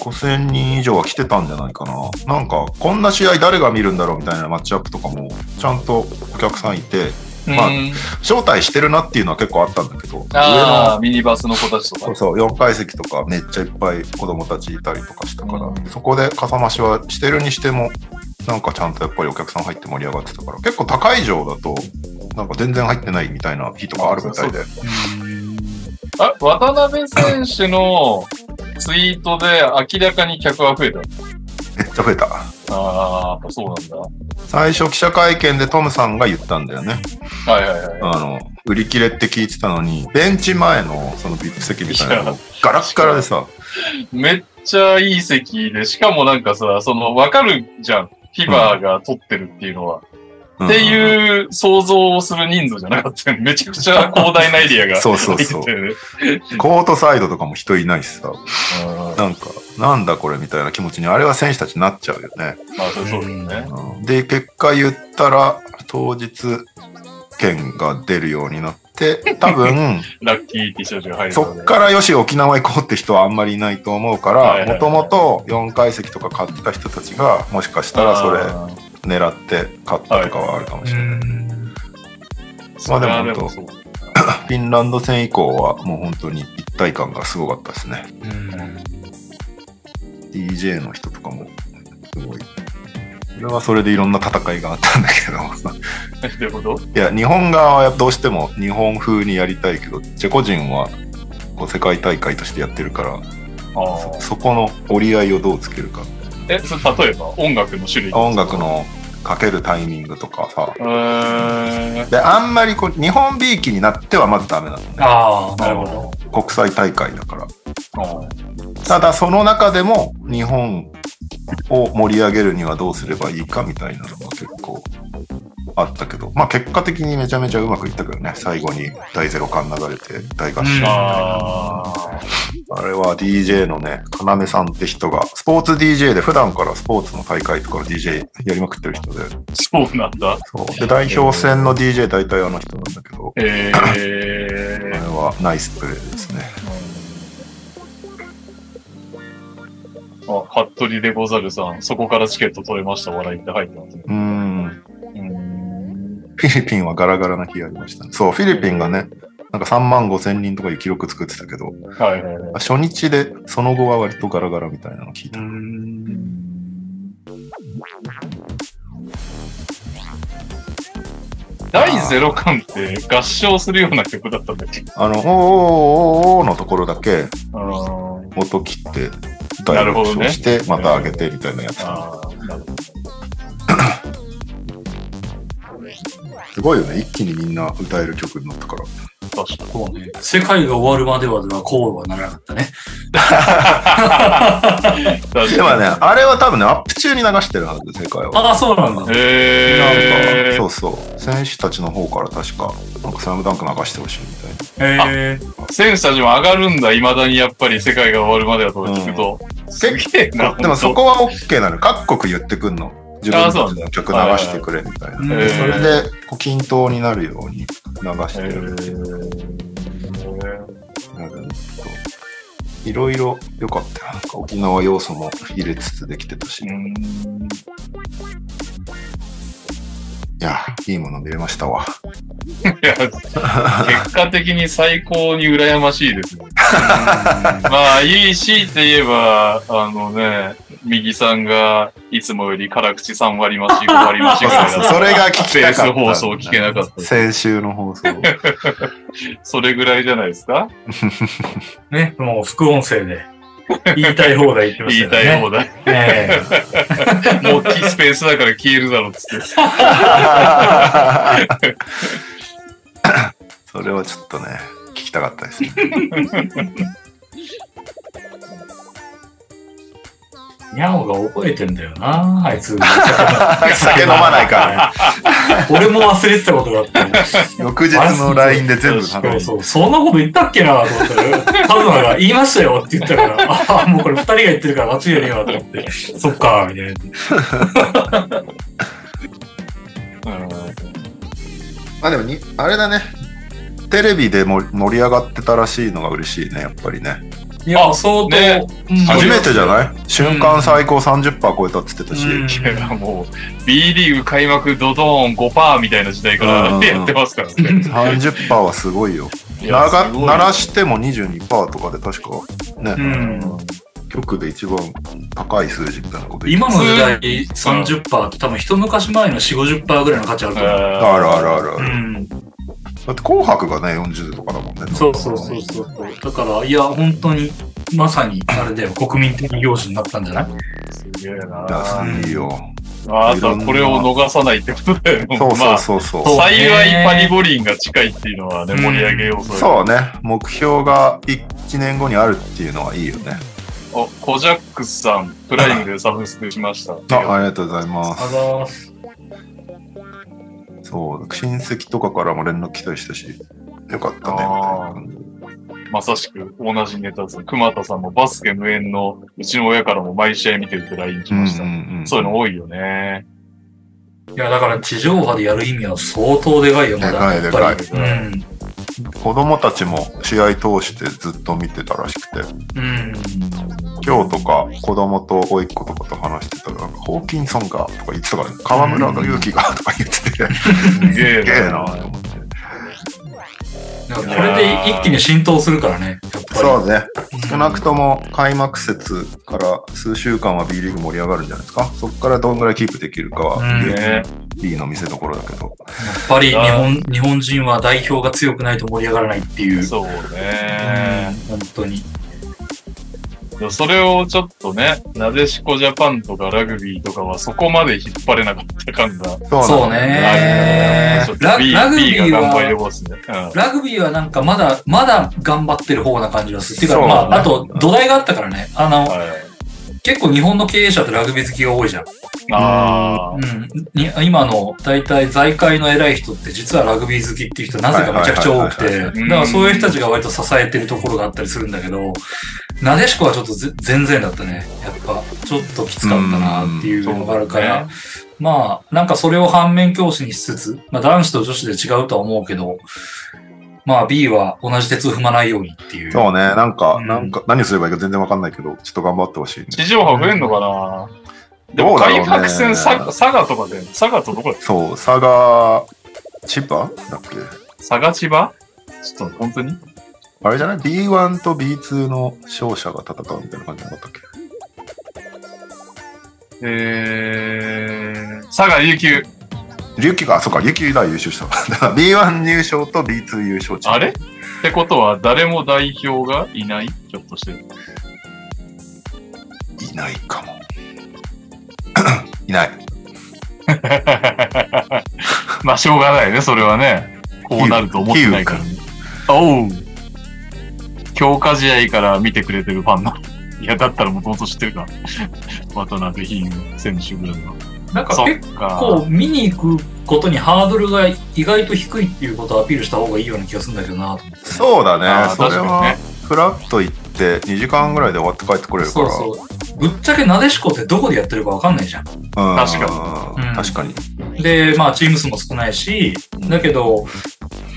5000人以上は来てたんじゃないかな。なんか、こんな試合誰が見るんだろうみたいなマッチアップとかも、ちゃんとお客さんいて、まあうん招待してるなっていうのは結構あったんだけど、ああ、ミニバスの子たちとか。そう。そう、4階席とかめっちゃいっぱい子供たちいたりとかしたから、うん。そこでかさ増しはしてるにしても、なんかちゃんとやっぱりお客さん入って盛り上がってたから、結構高い場だと、なんか全然入ってないみたいな日とかあるみたいで。あ、渡辺選手のツイートで明らかに客は増えた。めっちゃ増えた。ああ、やっぱそうなんだ。最初記者会見でトムさんが言ったんだよね。はいはいはい。あの、売り切れって聞いてたのに、ベンチ前のそのビップ席みたいなのガラッガラでさ、めっちゃいい席で、しかもなんかさ、その、わかるじゃん。フィバーが取ってるっていうのは。ってういう想像をする人数じゃなかった。よね。めちゃくちゃ広大なエリアがそうそうそう。コートサイドとかも人いないしさ、うん。なんか、なんだこれみたいな気持ちに、あれは選手たちになっちゃうよね。まあ、そうだよね。うん。で、結果言ったら、当日券が出るようになって、多分、[laughs] ラッキー T シャツが入るそっからよし沖縄行こうって人はあんまりいないと思うから、もともと4階席とか買ってた人たちが、もしかしたらそれ狙って買ったとかはあるかもしれない。まあでも本当 [coughs] フィンランド戦以降はもう本当に一体感がすごかったですね。DJ の人とかもすごい。それはそれでいろんな戦いがあったんだけど。[laughs] どういうこと？いや、日本側はどうしても日本風にやりたいけど、チェコ人はこう世界大会としてやってるから、ああ。そこの折り合いをどうつけるか。え、それ例えば音楽の種類音楽。のかけるタイミングとかさ。で、あんまりこう日本びいきになってはまずダメなのね。ああ、なるほど。国際大会だから。あただその中でも日本を盛り上げるにはどうすればいいかみたいなのが結構あったけど、まあ結果的にめちゃめちゃうまくいったけどね、最後に第ゼロ感流れて大合唱。うんああれは DJ のね、要さんって人が、スポーツ DJ で普段からスポーツの大会とかの DJ やりまくってる人で、ー。そうなんだ。そうで代表戦の DJ 大体あの人なんだけど、えあれー。はナイスプレーですね。あ、服部でござるさん、そこからチケット取れました、笑いって入ってますね。うーん。うーん。フィリピンはガラガラな日ありましたね。そう、フィリピンがね、なんか3万5千人とかいう記録作ってたけど、はいはいはい。初日でその後は割とガラガラみたいなの聞いた。第ゼロ感って合唱するような曲だったんだっけ？あの、おーおーおーのところだけ音切って、なるほどねして、また上げてみたいなやつ。すごいよね。一気にみんな歌える曲になったから。確かに。そうね。世界が終わるまではではこうはならなかったね。[laughs] でもね、あれは多分ね、アップ中に流してるはず、世界は。ああ、そうなんだ。へーなんか、そうそう。選手たちの方から確か、なんかスラムダンク流してほしいみたいな。へえ。選手たちも上がるんだ、未だにやっぱり世界が終わるまではとか聞くと。すげえな。でもそこは OK なの。各国言ってくんの。自分たちの曲流してくれみたいな。うんでそれで、こう均等になるように流してへる。ーなんかいろいろ良かったよ。なんか沖縄要素も入れつつできてたし。いうんや、いいもの見れましたわ。いや、結果的に最高に羨ましいですね。[laughs] まあ、いいしって言えば、あのね、右さんがいつもより辛口3割増し、5割増しぐらいだった。[laughs] それが聞きたかった。放送聞けなかった。先週の放送。[laughs] それぐらいじゃないですか？ね、もう副音声で言いたい放題言ってまし言たよね。いたい放題。えもうスペースだから消えるだろうっつって。[laughs] それはちょっとね、聞きたかったですね。[laughs] えニャオが覚えてんだよな、あいつ。[laughs] 酒飲まないから。[laughs] 俺も忘れてたことがあって。[laughs] 翌日の LINE で全部話そうそう、そんなこと言ったっけなと思ったら、カズマが言いましたよって言ったから、ああ、もうこれ二人が言ってるから間違いねえわと思って、そっか、みたいな。まあでもに、あれだね。テレビでも盛り上がってたらしいのが嬉しいね、やっぱりね。いや、相当、ね。うん。初めてじゃない？瞬間最高30%超えたって言ってたし。うん。いやもう、B リーグ開幕ドドーン5%みたいな時代からうんやってますからね。30%はすごいよ。な鳴らしても22%とかで確かね、うん。局で一番高い数字みたいなこと今の時代30%って多分一昔前の4、50%ぐらいの価値あると思う。あるあるあるある。うん、だって紅白がね、40とかだもんね。そうそうそうそう。だから、いや、本当に、まさに、あれだよ、国民的行事になったんじゃない？すげえいや、な。いいよ。あとはこれを逃さないってことだよね。そうそうまあそうそう。そう幸いパリ五輪が近いっていうのはね、うん盛り上げ要素だそうね。目標が1年後にあるっていうのはいいよね。お、コジャックスさん、プライムでサブスクしました。あありがとうございます。あざーす。そう、親戚とかからも連絡来たりしたし、よかったね。あまさしく同じネタですね。熊田さんもバスケ無縁のうちの親からも毎試合見てるって LINE 来うんました。うんうんそういうの多いよね。いや、だから地上波でやる意味は相当でかいよ、まだ。でかいやっぱりでかいうん。子供たちも試合通してずっと見てたらしくて、うん。今日とか子供と甥っ子とかと話してたら、なんかホーキンソンがとか言ってたから、ね、河村が勇気がとか言ってて、すげええなな。と思って。これで一気に浸透するからね。そうね。うん少なくとも開幕節から数週間は B リーグ盛り上がるんじゃないですか？そこからどんぐらいキープできるかは、B の見せ所だけど。やっぱり日本日本人は代表が強くないと盛り上がらないっていう。そうね。うん本当に。でもそれをちょっとね、なでしこジャパンとかラグビーとかはそこまで引っ張れなかった感がそうねラグビーが頑張りますね。うんラグビーはなんかまだ、まだ頑張ってる方な感じがする。っていうか、まあ、あと土台があったからね。あの、はい結構日本の経営者ってラグビー好きが多いじゃん。あうん。に今の大体財界の偉い人って実はラグビー好きっていう人なぜかめちゃくちゃ多くて、だからそういう人たちが割と支えてるところがあったりするんだけど、なでしこはちょっとぜ全然だったね。やっぱ、ちょっときつかったなっていうのがあるから、うんまあ、なんかそれを反面教師にしつつ、まあ男子と女子で違うとは思うけど、まあ B は同じ鉄を踏まないようにっていう。そうね。なんか、うんなんか、何すればいいか全然わかんないけど、ちょっと頑張ってほしいね。地上波増えんのかな？でもどうだろうね開幕戦、佐賀佐賀とかで、佐賀とどこだそう、佐賀、千葉？だっけ？佐賀千葉？ちょっと本当に？あれじゃない ?B1 と B2 の勝者が戦うみたいな感じなかったっけ？えー、佐賀琉球。琉球か、あ、そうか、琉球だ、優勝したから B1 入賞と B2 優勝あれ？ってことは誰も代表がいない？ひょっとして。いないかも。いない。[laughs] まあ、しょうがないね、それはね。こうなると思ってないからね。おう。強化試合から見てくれてるファンの。いや、だったらもともと知ってるか。渡辺比喩選手ぐらいの。なんか結か。構見に行くことにハードルが意外と低いっていうことをアピールした方がいいような気がするんだけどなと思って。そうだあね。ーそれはね、フラッと行って2時間ぐらいで終わって帰ってくれるから。そうそう。ぶっちゃけなでしこってどこでやってるかわかんないじゃん。うん確かに確かに。で、まあチーム数も少ないし、だけど、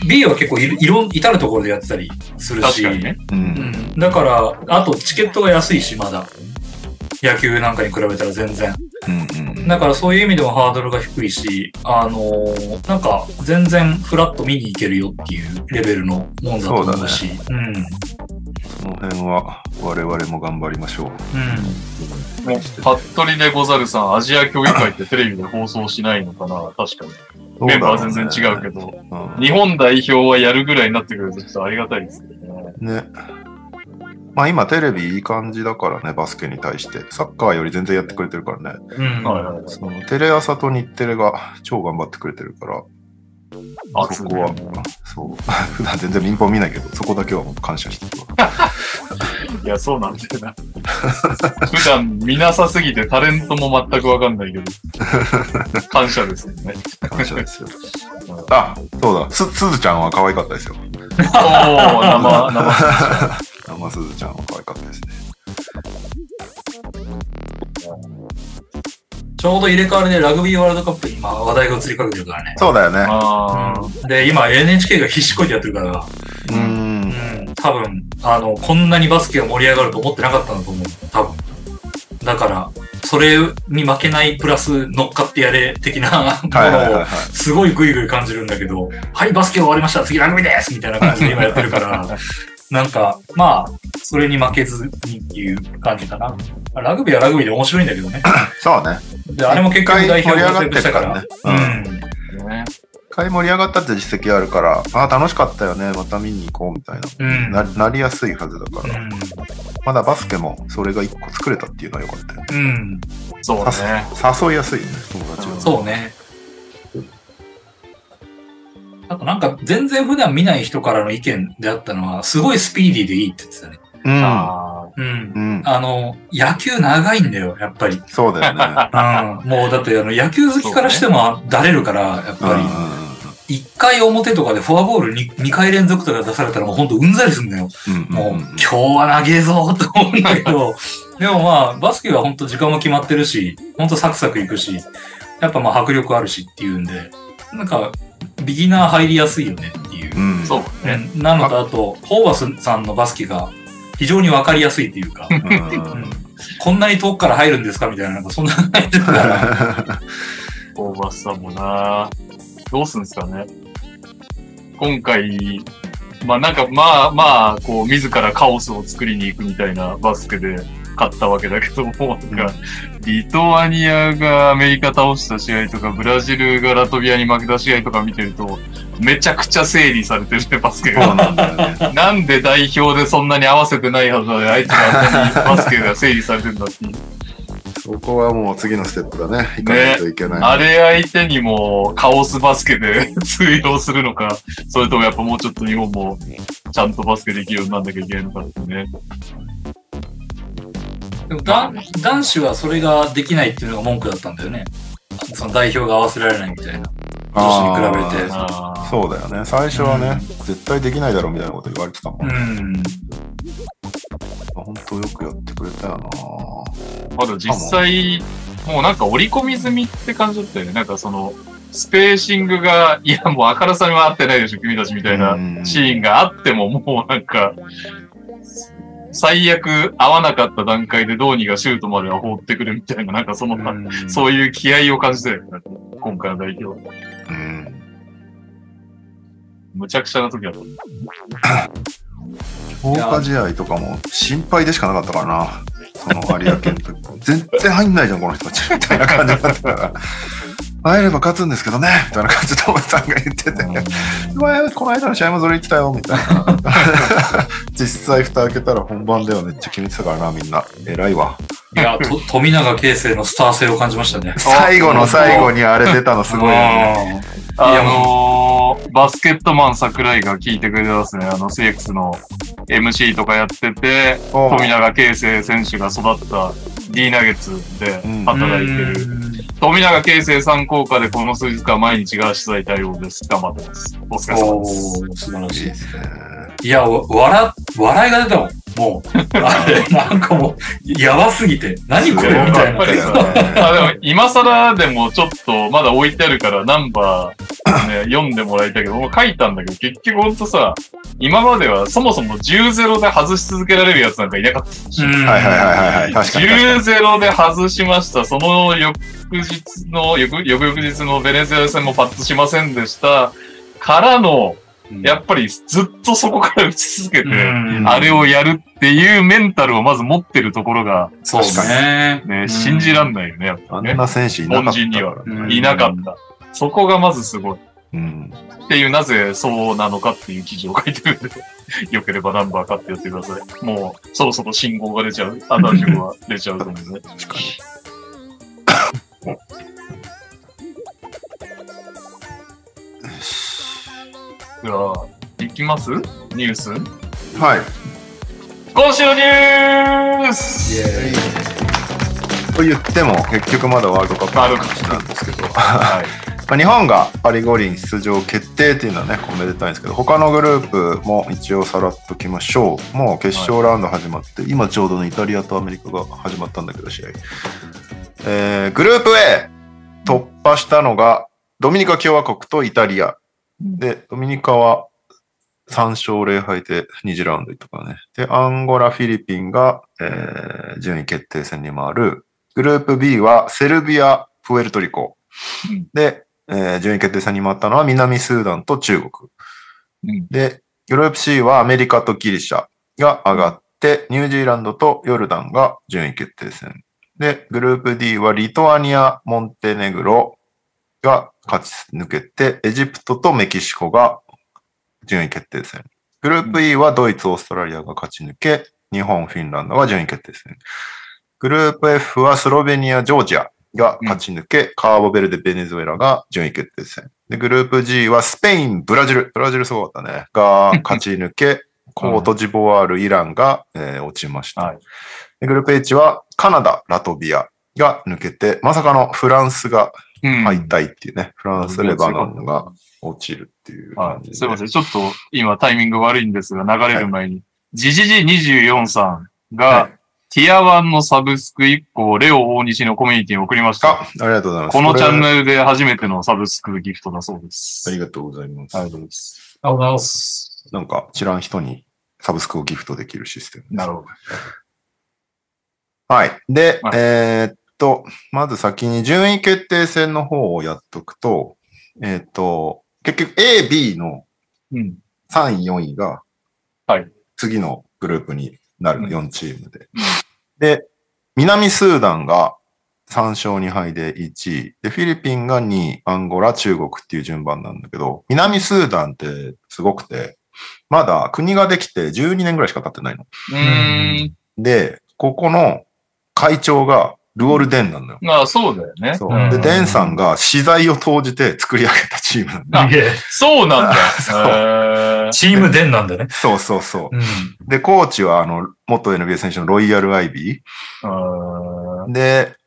B は結構いろ至るところでやってたりするし、確かにね。う。うんん。だから、あとチケットが安いし、まだ。野球なんかに比べたら全然。うんうん。だからそういう意味でもハードルが低いし、あのーなんか全然フラッと見に行けるよっていうレベルのもんだと思うし。うん。その辺は我々も頑張りましょう。うん。もう、服部でござるさん、アジア競技会ってテレビで放送しないのかな？確かに。メンバー全然違うけど。うん日本代表はやるぐらいになってくるとちょっとありがたいですけどね。ね。まあ今テレビいい感じだからね、バスケに対して。サッカーより全然やってくれてるからね。うん。はい。そのテレ朝と日テレが超頑張ってくれてるから、あそこは、そう。[laughs] 普段全然民放見ないけど、そこだけはもう感謝してるわ。[laughs] いや、そうなんだよな。[laughs] 普段見なさすぎてタレントも全くわかんないけど。感謝ですよね。感謝ですよ。あ、そうだ。す、すずちゃんは可愛かったですよ。おー、生、生。生すずちゃんは可愛かったですね。ちょうど入れ替わりでラグビーワールドカップに今話題が移りかけてるからね。そうだよね。で、今 NHK が必死こいてやってるから、うーん。うん、多分、あの、こんなにバスケが盛り上がると思ってなかったんだと思う。多分。だから、それに負けないプラス乗っかってやれ的な [laughs] ものをはい。すごいグイグイ感じるんだけど、はい、バスケ終わりました、次ラグビーですみたいな感じで今やってるから、なんか、まあ、それに負けずにっていう感じかな。ラグビーはラグビーで面白いんだけどね。[coughs] そうね。で、あれも結局代表一回盛り上がしたか。かららね。ううん。ん。ね。一回盛り上がったって実績あるから、あ楽しかったよね、また見に行こうみたいな。うん。ななりやすいはずだから、うん。まだバスケもそれが一個作れたっていうのは良かったよね。うん。そうね。誘いやすいよね、友達は。そうね。あとなんか全然普段見ない人からの意見であったのは、すごいスピーディーでいいって言ってたね。うん。あうん。うん。あの、野球長いんだよ、やっぱり。そうだよね。うん。もうだってあの野球好きからしてもだれるから、やっぱり。一回表とかでフォアボール 2, 2回連続とか出されたらもうほんとうんざりすんだよ。うんもう、んん今日は長えぞと思うんだけど、でもまあ、バスケは本当時間も決まってるし、本当サクサクいくし、やっぱまあ迫力あるしっていうんで、なんか、ビギナー入りやすいよねっていう。うん。そうね。うんなのと、あと、ホーバスさんのバスケが非常にわかりやすいっていうか、うんうんこんなに遠くから入るんですかみたいな、なんかそんな感じだから、[laughs] 大バスさんもなどうすんですかね。今回、まあなんかまあまあ、こう、自らカオスを作りに行くみたいなバスケで勝ったわけだけども、なんか、リトアニアがアメリカ倒した試合とか、ブラジルがラトビアに負けた試合とか見てると、めちゃくちゃ整理されてるね、バスケが。なんだよね。なんで代表でそんなに合わせてないはずで、あいつがバスケが整理されてるんだっていう。そこはもう次のステップだね。行かないといけない。あれ相手にもカオスバスケで [laughs] 通用するのか、それともやっぱもうちょっと日本もちゃんとバスケできるようになんなきゃいけないのかってね。でもだ男子はそれができないっていうのが文句だったんだよね。その代表が合わせられないみたいな。女子に比べてそうだよね。最初はね、うん絶対できないだろうみたいなこと言われてたもん。うん。本当よくやってくれたよなまだ実際、もうなんか折り込み済みって感じだったよね。なんかその、スペーシングが、いやもうあからさには合ってないでしょ、君たちみたいなうんシーンがあっても、もうなんか、最悪合わなかった段階でどうにかシュートまでは放ってくるみたいな、なんかその、そういう気合を感じたよね。今回の代表。うん。むちゃくちゃな時だと思う。強化試合とかも心配でしかなかったからな。その有明の時。[laughs] 全然入んないじゃん、この人たち。みたいな感じだったから。入れば勝つんですけどね、みたいな感じでトムさんが言ってて、お前、この間の試合もそれ言ってたよ、みたいな。[laughs] 実際蓋開けたら本番ではめっちゃ決めてたからな、みんな。偉いわ。いや、と [laughs] 富永啓生のスター性を感じましたね。最後の最後にあれ出たのすごいよね。あのー、バスケットマン桜井が聞いてくれてますね。あの CX の MC とかやってて、富永啓生選手が育った D ナゲッツで働いてる。富永啓生さん効果でこの数日間毎日が取材対応です。頑張ってます。お疲れ様おです。ー素晴らしいで。すね。いや、わ笑、笑いが出たもん。もう、あれ、なんかもう、やばすぎて、何これみたいな。やっぱりだよねあでも今更でもちょっとまだ置いてあるからナンバー、ね、読んでもらいたいけど、もう書いたんだけど、結局ほんとさ、今まではそもそも10-0で外し続けられるやつなんかいなかったし。うんはいはいはいはいはい。確かに確かに。10-0で外しました。その翌日の、翌翌々日のベネズエラ戦もパッとしませんでした。からの、やっぱりずっとそこから打ち続けて、うんあれをやるっていうメンタルをまず持ってるところが、そうね。ね、信じらんないよね、やっぱね。あんな選手いなかった凡人にはうんいなかった。そこがまずすごい。うん。っていう、なぜそうなのかっていう記事を書いてるんで、[laughs] よければナンバー買ってやってください。もう、そろそろ信号が出ちゃう。アダジオが出ちゃうと思うんでね。確かに。[laughs] では、いきます？ニュース？はい。今週のニュースと言っても、結局まだワールドカップの話なんですけど、[laughs] はい。まあ日本がパリ五輪出場決定っていうのはね、おめでたいんですけど、他のグループも一応さらっときましょう。もう決勝ラウンド始まって、今ちょうどね、イタリアとアメリカが始まったんだけど、試合。えーグループ A 突破したのが、ドミニカ共和国とイタリア。で、ドミニカは3勝0敗で2次ラウンド行ったからね。で、アンゴラ、フィリピンが、えー順位決定戦に回る。グループ B はセルビア、プエルトリコ。うんで、えー順位決定戦に回ったのは南スーダンと中国。うんで、グループ C はアメリカとギリシャが上がって、ニュージーランドとヨルダンが順位決定戦。で、グループ D はリトアニア、モンテネグロが勝ち抜けて、エジプトとメキシコが順位決定戦。グループ E はドイツ、オーストラリアが勝ち抜け、日本、フィンランドが順位決定戦。グループ F はスロベニア、ジョージアが勝ち抜け、カーボベルデ、ベネズエラが順位決定戦。で、グループ G はスペイン、ブラジル、ブラジルすごかったね、が勝ち抜け、[laughs] コートジボワール、イランが、えー落ちました。はいでグループ H はカナダ、ラトビアが抜けて、まさかのフランスがうん敗退っていうね、フランス、レバノンが落ちるっていうはい。感じで。すいません。ちょっと今タイミング悪いんですが、流れる前に。ジジジ24さんが、はいティア1のサブスク1個をレオ大西のコミュニティに送りました。あ、ありがとうございます。このチャンル。ネルで初めてのサブスクギフトだそうです。ありがとうございます。ありがとうございます。ありがとうございます。なんか知らん人にサブスクをギフトできるシステムです。なるほど。はい。で、はいえーっと、まず先に順位決定戦の方をやっとくと、えーっと、結局 A、B のうん。3位、4位が、はい次のグループになるの、うん4チームで。で、南スーダンが3勝2敗で1位。で、フィリピンが2位、アンゴラ、中国っていう順番なんだけど、南スーダンってすごくて、まだ国ができて12年ぐらいしか経ってないの。で、ここの会長がルオル・デンなのよ。まあ、そうだよね。そう。んで、デンさんが資材を投じて作り上げたチームなんだ。そうなんだ。[laughs] チームデンなんだね。そうそうそう。うん。で、コーチは、あの、元 NBA 選手のロイヤル・アイビー。で、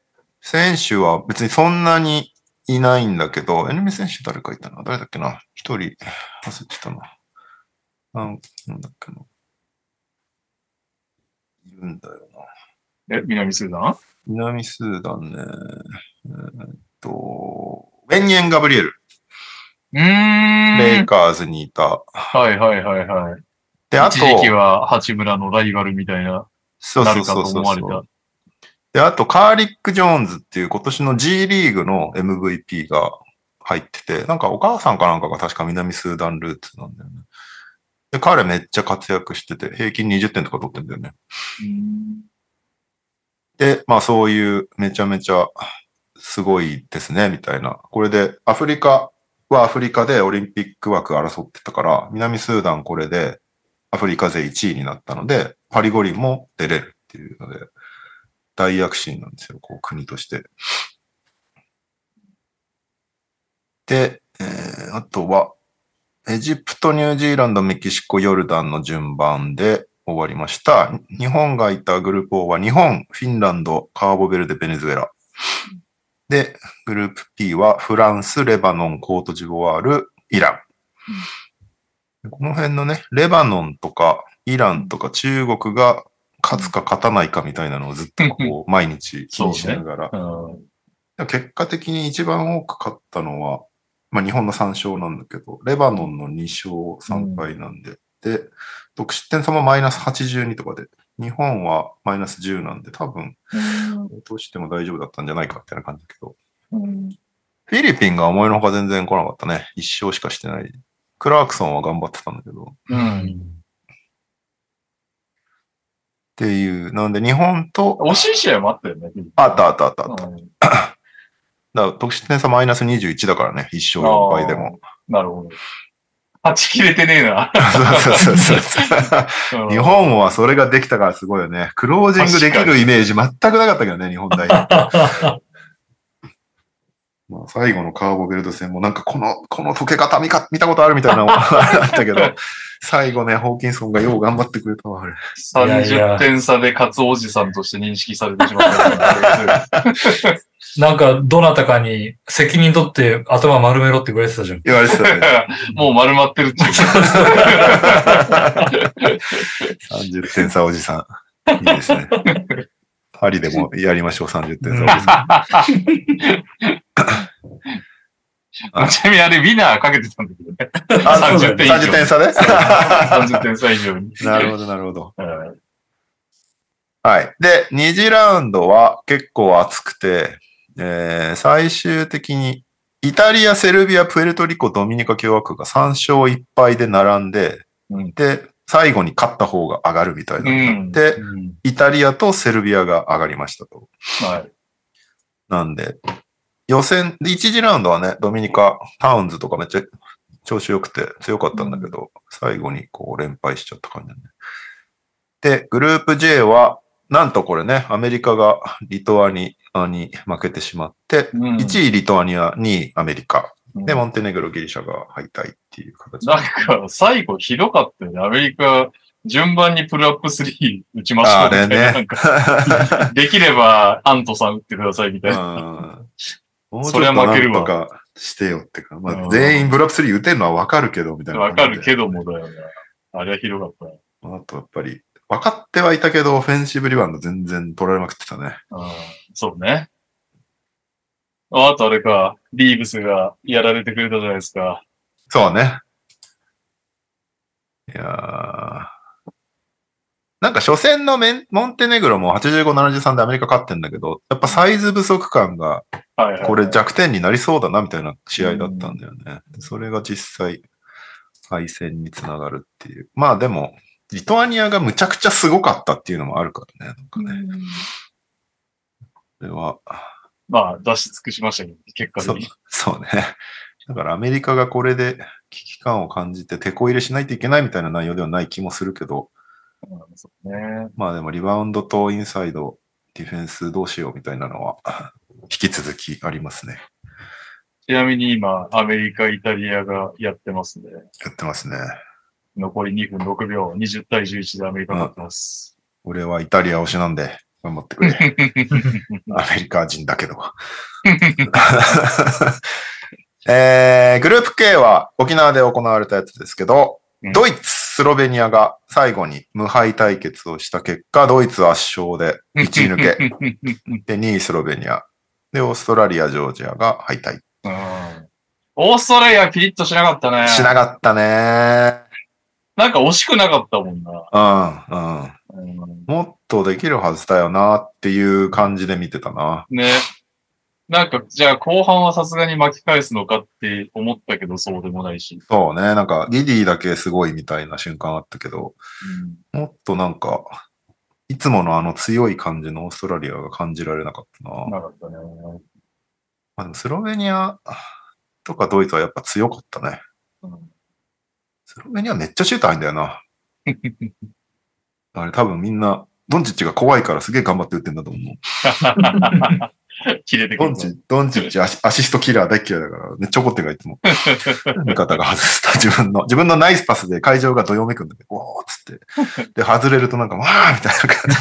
選手は別にそんなにいないんだけど、NBA 選手誰かいたな誰だっけな？一人、忘れてたな。なんなんだっけな。いるんだよな。え、南スーダン？南スーダンね。えーっと、ウェンニエン・ガブリエル。うーん。レイカーズにいた。はいはいはいはい。で、あと一、時期は八村のライバルみたいな、そうそうそうそう。で、あと、カーリック・ジョーンズっていう今年の G リーグの MVP が入ってて、なんかお母さんかなんかが確か南スーダンルーツなんだよね。で、彼めっちゃ活躍してて、平均20点とか取ってんだよね。で、まあそういうめちゃめちゃすごいですね、みたいな。これでアフリカはアフリカでオリンピック枠争ってたから、南スーダンこれでアフリカ勢1位になったので、パリ五輪も出れるっていうので、大躍進なんですよ、こう国として。で、えーあとは、エジプト、ニュージーランド、メキシコ、ヨルダンの順番で終わりました。日本がいたグループ O は日本、フィンランド、カーボベルデ、ベネズエラ。で、グループ P はフランス、レバノン、コートジボワール、イラン。この辺のね、レバノンとかイランとか中国が勝つか勝たないかみたいなのをずっとこう毎日気にしながら。うん結果的に一番多く勝ったのは、まあ日本の3勝なんだけど、レバノンの2勝3敗なんで、で、得失点差もマイナス82とかで、日本はマイナス10なんで、多分、落としても大丈夫だったんじゃないかみたいな感じだけど、フィリピンが思いのほか全然来なかったね。1勝しかしてない。クラークソンは頑張ってたんだけど、っうん。ていう、なんで日本と、惜しい試合もあったよね。あったあったあったあった。うんだから得失点差マイナス21だからね、1勝4敗でも。なるほど。勝ちきれてねえな。そうそうそうそう。うん日本はそれができたからすごいよね。クロージングできるイメージ全くなかったけどね、日本代表。[laughs] まあ、最後のカーボベルト戦もなんかこの、この溶け方見か見たことあるみたいなのが [laughs] あったけど、最後ね、ホーキンソンがよう頑張ってくれたわ、あれ。いやいや30点差で勝つおじさんとして認識されてしまった。なんか、どなたかに責任取って頭丸めろって言われてたじゃん。言われてたね。もう丸まってるっていう。30点差おじさん。いいですね。パリでもやりましょう、30点差おじさ [laughs] あちなみにあれ、ウィナーかけてたんだけどね。ん。あ、そうだ30点以上30点差 [laughs] で30点差以上に。なるほど、なるほど。うんはい。で、2次ラウンドは結構熱くて、えー最終的にイタリア、セルビア、プエルトリコ、ドミニカ共和国が3勝1敗で並んで、うんで、最後に勝った方が上がるみたいなのになって、うんイタリアとセルビアが上がりましたと。はい。なんで、予選、で1次ラウンドはね、ドミニカ、タウンズとかめっちゃ調子良くて強かったんだけど、最後にこう連敗しちゃった感じだね。で、グループ J は、なんとこれね、アメリカがリトアニアに負けてしまって、うん1位リトアニア、2位アメリカ。で、うんモンテネグロ、ギリシャが敗退っていう形。なんか、最後ひどかったよね。アメリカ、順番にプルアップ3打ちましょうあれみたいな。なね [laughs] できれば、アントさん打ってくださいみたいな。うんもうちそれょっとなんは負けるわとかしてよってか、まあ、うん全員ブラック3打てるのはわかるけど、みたいなわ。かるけどもだよね。あれはひどかったね。あとやっぱり、分かってはいたけど、オフェンシブリバウンド全然取られまくってたね。うんそうね。ああとあれか、リーブスがやられてくれたじゃないですか。そうね。いやーなんか初戦のメンモンテネグロも85、73でアメリカ勝ってんだけど、やっぱサイズ不足感がはいはい。これ弱点になりそうだなみたいな試合だったんだよね。それが実際敗戦につながるっていう。まあでも、リトアニアがむちゃくちゃすごかったっていうのもあるからね。なんかね。これは、まあ、出し尽くしましたけど、結果そう的に。そうね。だからアメリカがこれで危機感を感じて手こ入れしないといけないみたいな内容ではない気もするけど、うんそうね。まあでもリバウンドとインサイド、ディフェンスどうしようみたいなのは引き続きありますね。ちなみに今、アメリカ、イタリアがやってますね。やってますね。残り2分6秒、20対11でアメリカ勝ってます。俺はイタリア推しなんで頑張ってくれ。[laughs] アメリカ人だけど。[laughs] えー、グループ K は沖縄で行われたやつですけど、うんドイツ、スロベニアが最後に無敗対決をした結果、ドイツ圧勝で1位抜け。[laughs] で、2位スロベニア。で、オーストラリア、ジョージアが敗退。うんオーストラリアピリッとしなかったね。しなかったねなんか惜しくなかったもんな。うん、うん。うんもっとできるはずだよなっていう感じで見てたな。ね。なんか、じゃあ後半はさすがに巻き返すのかって思ったけど、そうでもないし。そうね。なんか、ギディだけすごいみたいな瞬間あったけど、うんもっとなんか、いつものあの強い感じのオーストラリアが感じられなかったな。なかったね。まあ、でもスロベニアとかドイツはやっぱ強かったね。うんスロベニアめっちゃシュート入んだよな。[laughs] あれ多分みんな、ドンチッチが怖いからすげえ頑張って打ってんだと思う。[laughs] 切れてくるドン。チ、ドンチッチアシアシストキラー大嫌いだから、めっちゃ怒ってるからいつも。[laughs] 味方が外した自分の、自分のナイスパスで会場がどよめくんだけど、おーっつって。で、外れるとなんか、わーみたいな感じ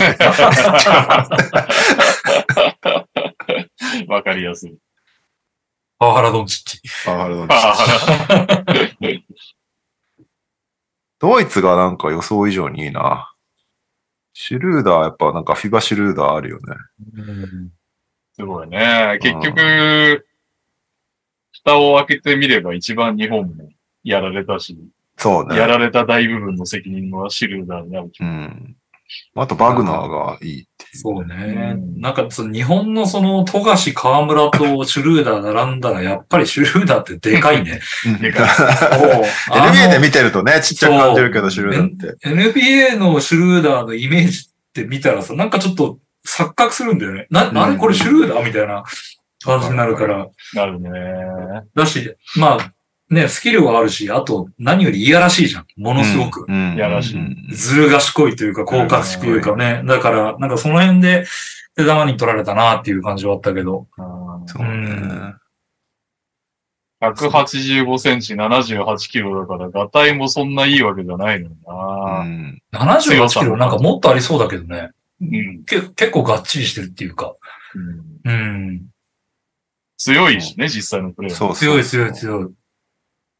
で。わかりやすい。パワハラドンチッチ。パワハラドンチッチ [laughs] ドイツがなんか予想以上にいいな。シュルーダー、やっぱなんかフィバシュルーダーあるよね。すごいね。結局、蓋を開けてみれば一番日本もやられたし、そうね。やられた大部分の責任はシルダーになる気うも。ん。あとバグナーがいいっていう。そうね。うんなんかその日本のその富樫河村とシュルーダー並んだら、やっぱりシュルーダーってでかいね。でかい NBA [laughs] で見てるとね、ちっちゃく感じるけど、シュルーダーって。NBA のシュルーダーのイメージって見たらさ、なんかちょっと錯覚するんだよね。な、んあれこれシュルーダーみたいな感じになるから。なるね。だし、まあ、ね、スキルはあるし、あと何よりいやらしいじゃん。ものすごく。うん。やらしいうんずる賢いというか、狡猾しというかね。だから、なんかその辺で手玉に取られたなっていう感じはあったけど。そうね。185センチ、78キロだから、ガタイもそんないいわけじゃないのにうな。ん。78キロなんかもっとありそうだけどね。うん。け結構がっちりしてるっていうか。うんうん。強いしね、実際のプレーは。そう強い強い強い。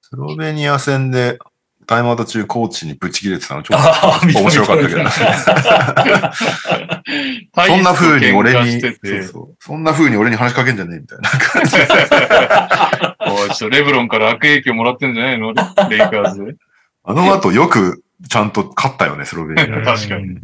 スロベニア戦でタイムアウト中コーチにブチ切れてたのちょっと面白かったけど [laughs] ね。そんな風に俺に、そうそうそんな風に俺に話しかけんじゃねえみたいな感じで。[laughs] おいちょっとレブロンから悪影響もらってんじゃないの？レイカーズで。あの後よくちゃんと勝ったよね、スロベニア。不確かに。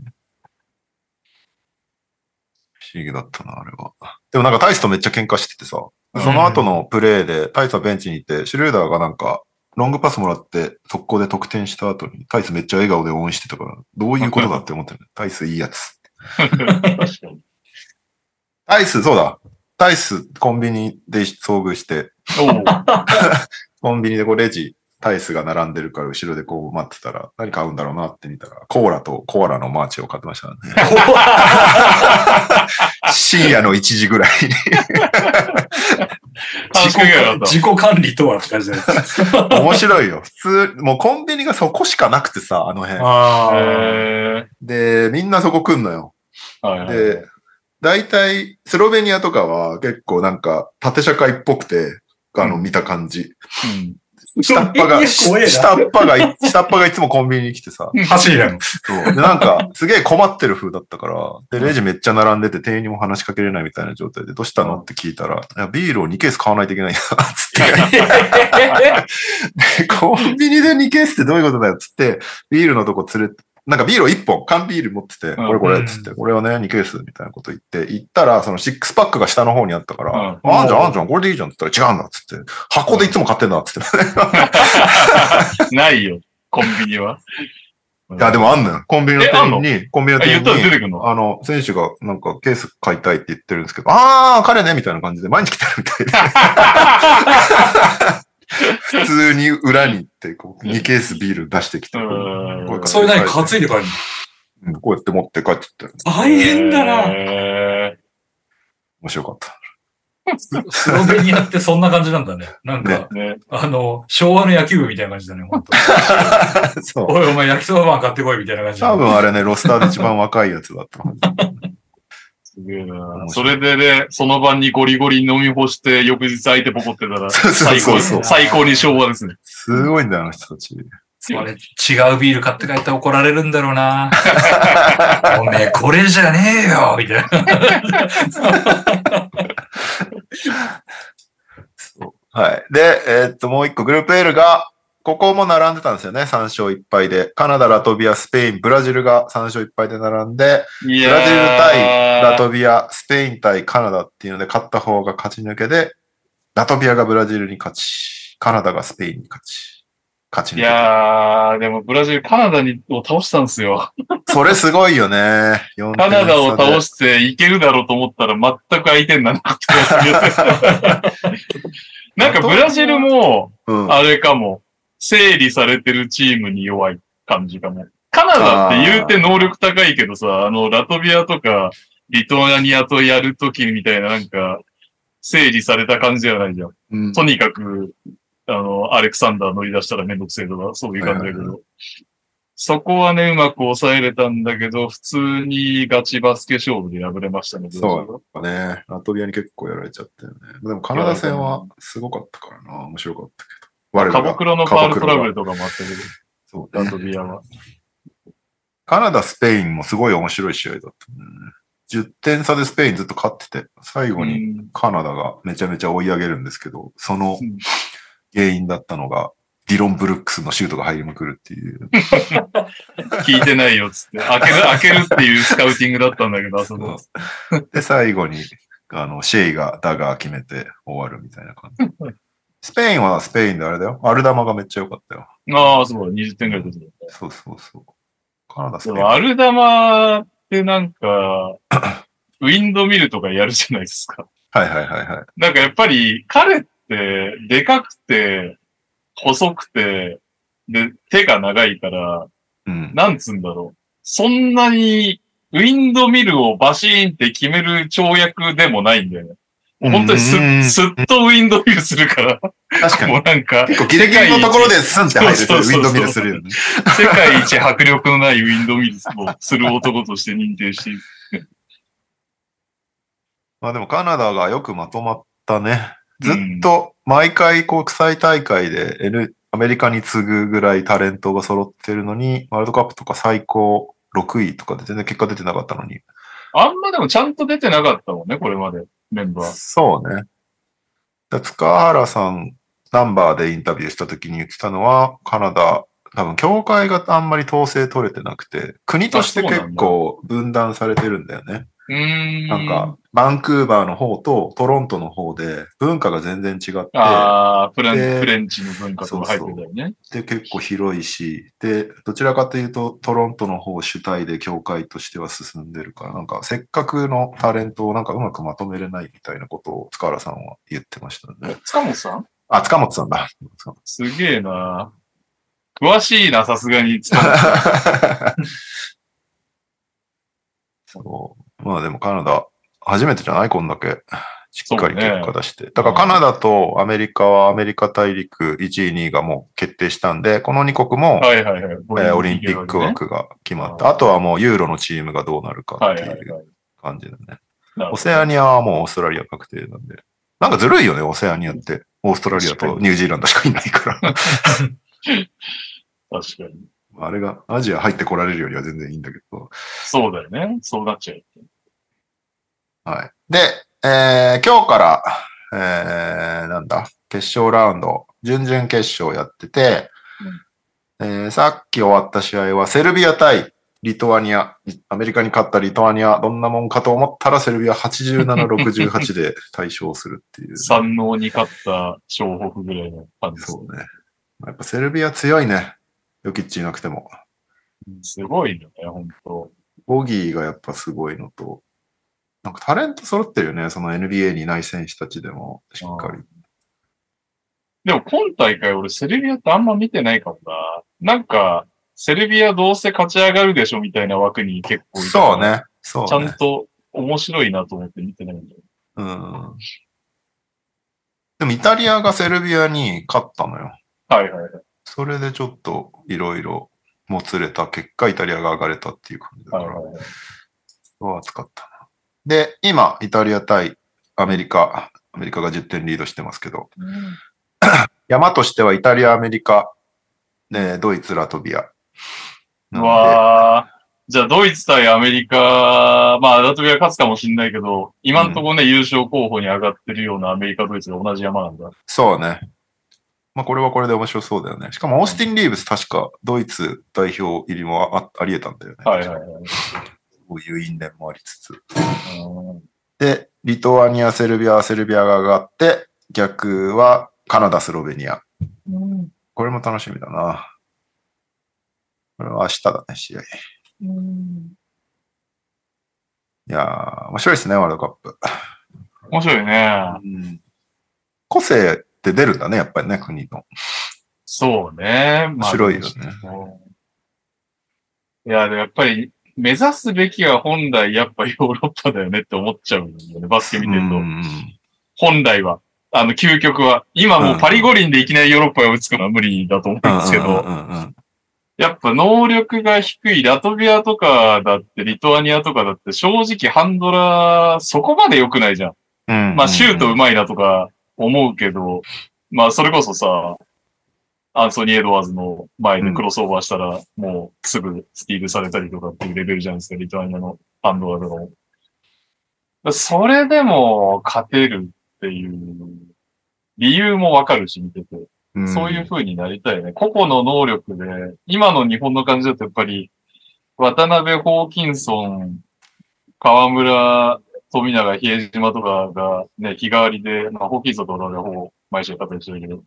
思議だったな、あれは。でもなんかタイスとめっちゃ喧嘩しててさ、その後のプレーでタイスはベンチにいて、シュルーダーがなんか、ロングパスもらって速攻で得点した後に、タイスめっちゃ笑顔で応援してたから、どういうことだって思ってる。[laughs] タイスいいやつ。確かに。タイス、そうだ。タイス、コンビニで遭遇して、[laughs] コンビニでこうレジ、タイスが並んでるから後ろでこう待ってたら、何買うんだろうなって見たら、コーラとコアラのマーチを買ってましたね。[laughs] 深夜の1時ぐらいに。自己管理とはって感じだよ。[laughs] 面白いよ。普通、もうコンビニがそこしかなくてさ、あの辺。で、みんなそこ来んのよ。ー、はいはいで、大体、スロベニアとかは結構なんか縦社会っぽくて、あの、うん見た感じ。うん下っ端が、下っ端がい、下っ端がいつもコンビニに来てさ、走りだよ。そう。で、なんか、すげえ困ってる風だったから、で、レジめっちゃ並んでて、店員にも話しかけれないみたいな状態で、どうしたのって聞いたら、いや、ビールを2ケース買わないといけないんだ、つって。[laughs] コンビニで2ケースってどういうことだよ、つって、ビールのとこ連れて、なんかビールを1本、缶ビール持ってて、うんこれこれ、つって、これはね、2ケース、みたいなこと言って、行ったら、その6パックが下の方にあったから、うんあんじゃん、あんじゃん、これでいいじゃん、って言ったら違うんだ、つって、箱でいつも買ってんだ、つって。[laughs] ないよ、コンビニは。[laughs] いや、でもあんのよ。コンビニの店員に、コンビニの店員にあの、選手がなんかケース買いたいって言ってるんですけど、あー、彼ね、みたいな感じで毎日来てるみたいで。[laughs] 普通に裏に行って、こう、2ケースビール出してきて、それ何担いで帰るうんこうやって持って帰ってって、の大変だな。え面白かった。スロベニアってそんな感じなんだね。なんか、ーね、あの、昭和の野球部みたいな感じだね、本当 [laughs] そう。おい、お前焼きそばパン買ってこいみたいな感じだ多分あれね、ロスターで一番若いやつだった。それでね、その晩にゴリゴリ飲み干して、翌日相手ポコってたら、[laughs] 最高。最高に昭和ですね。すごいんだよ、あの人たち。違うビール買って帰ったら怒られるんだろうな。[laughs] おめえ、これじゃねえよみたいな。[laughs] はい。で、えーっと、もう一個、グループ L が、ここも並んでたんですよね。3勝1敗で。カナダ、ラトビア、スペイン、ブラジルが3勝1敗で並んで、いブラジル対ラトビビア、スペイン対カナダっていうので、勝った方が勝ち抜けで、ラトビアがブラジルに勝ち、カナダがスペインに勝ち、勝ち抜いけた。やー、でもブラジル、カナダにを倒したんですよ。それすごいよね。[laughs] 4カナダを倒ししていけるだろうと思ったら全く相手にならなかった [laughs] なんかブラジルも、うん。あれかも、整理されてるチームに弱い感じかも。カナダって言うて能力高いけどさ、あの、ラトビアとか、リトアニアとやるときみたいななんか、整理された感じじゃないじゃん。うんとにかく、あの、アレクサンダー乗り出したらめんどくせえとか、そういう感じだけはいはいど。そこはね、うまく抑えれたんだけど、普通にガチバスケ勝負で敗れましたね。そうね。ラトビアに結構やられちゃったよね。でもカナダ戦はすごかったからな。面白かったけど。我カボクロのファールトラブルとかもあったけど、そうねラトビアは。カナダ、スペインもすごい面白い試合だったんだよね。10点差でスペインずっと勝ってて、最後にうんカナダがめちゃめちゃ追い上げるんですけど、そのうん原因だったのが、ディロン・ブルックスのシュートが入りまくるっていう。[laughs] 聞いてないよっつって。開ける、開けるっていうスカウティングだったんだけど、あそこ。で、最後に、あの、シェイがダガー決めて終わるみたいな感じ。[laughs] スペインはスペインであれだよ。アルダマがめっちゃ良かったよ。ああ、そう、20点ぐらい出てる。そうそうそう。カナダ、スでペイン。もアルダマってなんか、[clears throat] ウィンドミルとかやるじゃないですか。はいはいはいはい。なんかやっぱり彼ってでかくて、細くて、で、手が長いから、うん。なんつうんだろう。そんなに、ウィンドミルをバシーンって決める跳躍でもないんだよね。本当にすうんすっとウィンドミルするから、確かにもう。なんか、結構ギリギリのところでスンって入るウィンドミルするよね。世界一迫力のないウィンドミルをする男として認定している。[laughs] まあでもカナダがよくまとまったね。ずっと毎回国際大会で N アメリカに次ぐぐらいタレントが揃ってるのに、ワールドカップとか最高6位とかで全然結果出てなかったのに。あんまでもちゃんと出てなかったもんね、これまで、メンバー。そうね。だ塚原さん、ナンバーでインタビューした時に言ってたのは、カナダ、多分協会があんまり統制取れてなくて、国として結構分断されてるんだよね。うーん。なんか、バンクーバーの方とトロントの方で文化が全然違って、ああ、フレンチの文化とか入ってたよね。で、結構広いし、で、どちらかというと、トロントの方主体で協会としては進んでるから、なんか、せっかくのタレントをなんかうまくまとめれないみたいなことを塚原さんは言ってましたね。塚本さん？あ、塚本さんだ。すげえな詳しいな、さすがに塚本さん。[laughs] そう。まあでもカナダ、初めてじゃない？こんだけ。しっかり結果出して。だからカナダとアメリカはアメリカ大陸1位、2位がもう決定したんで、この2国も、はいはいはい。えーオリンピックね枠が決まった。あとはもうユーロのチームがどうなるかっていうはい。感じだね。オセアニアはもうオーストラリア確定なんで。なんかずるいよね、オセアニアって。オーストラリアとニュージーランドしかいないから。[laughs] 確かに。あれがアジア入ってこられるよりは全然いいんだけど。そうだよね。そうなっちゃう。はい。で、えー今日から、えーなんだ、決勝ラウンド、準々決勝やってて、えーさっき終わった試合はセルビア対リトアニア、アメリカに勝ったリトアニア、どんなもんかと思ったらセルビア87、68で対勝するっていう。[laughs] 三能に勝った湘北ぐらいの感じですそうね。やっぱセルビア強いね。ヨキッチいなくても。すごいよね、本当ボギーがやっぱすごいのと、なんかタレント揃ってるよね。その NBA にいない選手たちでも、しっかり。でも今大会俺セルビアってあんま見てないかもな。なんか、セルビアどうせ勝ち上がるでしょみたいな枠に結構いそう。ね。そうちゃんね。と面白いなと思って見てないんだよ。うん。でもイタリアがセルビアに勝ったのよ。はいはいはい。それでちょっといろいろもつれた結果、イタリアが上がれたっていう感じだから、はいはいはい。は熱かったな。で、今、イタリア対アメリカ、アメリカが10点リードしてますけど、[coughs] 山としてはイタリア、アメリカ、ね、ドイツ、ラトビア。わーじゃあドイツ対アメリカ、まあラトビア勝つかもしんないけど、今んとこね、優勝候補に上がってるようなアメリカ、ドイツが同じ山なんだ。でそうね。まあこれはこれで面白そうだよね。しかもオースティン・リーブス確かドイツ代表入りもああり得たんだよね。はいはいはい。そういう因縁もありつつ。うんで、リトアニア、セルビア、セルビアが上がって、逆はカナダ、スロベニア。これも楽しみだな。これは明日だね、試合。いやー、面白いですね、ワールドカップ。面白いね。個性って出るんだね、やっぱりね、国の。そうね。まあ面白いよね。いや、でもやっぱり、目指すべきは本来やっぱヨーロッパだよねって思っちゃうんだよね。バスケ見てると。うん本来は。あの、究極は。今もうパリ五輪でいきなりヨーロッパが打つのは無理だと思うんですけど、やっぱ能力が低いラトビアとかだって、リトアニアとかだって正直ハンドラーそこまで良くないじゃんまあシュート上手いなとか思うけど、まあそれこそさ、アンソニー・エドワーズの前でクロスオーバーしたら、もうすぐスティールされたりとかっていうレベルじゃないですか、リトアニアのハンドラーとかも。それでも勝てるっていう理由もわかるし、見てて。んそういう風になりたいね。個々の能力で、今の日本の感じだとやっぱり、渡辺、ホーキンソン、河村、富永、比江島とかがね、日替わりで、まあ、ホーキンソンと渡辺ほぼ毎週勝ったりしてるけど、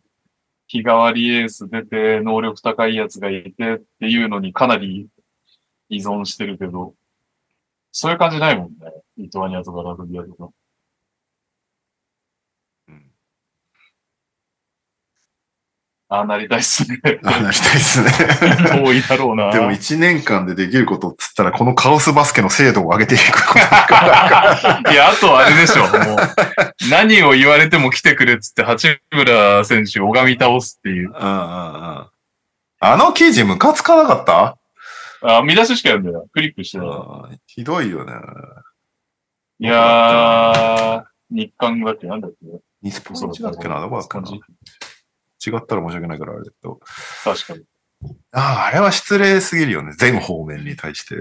日替わりエース出て、能力高いやつがいてっていうのにかなり依存してるけど、そういう感じないもんね。リトアニアとかラグビアとか。うんああなりたいっすね。あなりたいですね。[laughs] 遠いだろうな。でも1年間でできることっつったら、このカオスバスケの精度を上げていくこと。[laughs] いや、あとはあれでしょ。もう、何を言われても来てくれっつって、八村選手を拝み倒すっていう。うんうんうんあの記事ムカつかなかった？あ、見出ししか読んでない。クリックしてない。うんひどいよね。いやー、日韓だっけなんだっけ？ニスポンチだっけな？どこだっけな？感じ違ったら申し訳ないからあれだけど。確かに。ああ、あれは失礼すぎるよね。全方面に対して。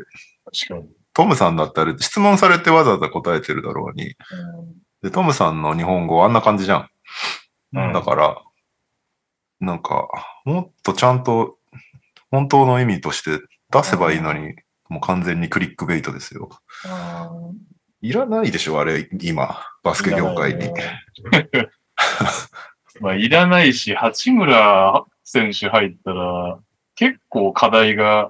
確かに。トムさんだったら質問されてわざわざ答えてるだろうに。で、トムさんの日本語あんな感じじゃん。うんだから、なんか、もっとちゃんと本当の意味として出せばいいのに、もう完全にクリックベイトですよ。いらないでしょ、あれ、今、バスケ業界に。[laughs] まあ、いらないし、八村選手入ったら、結構課題が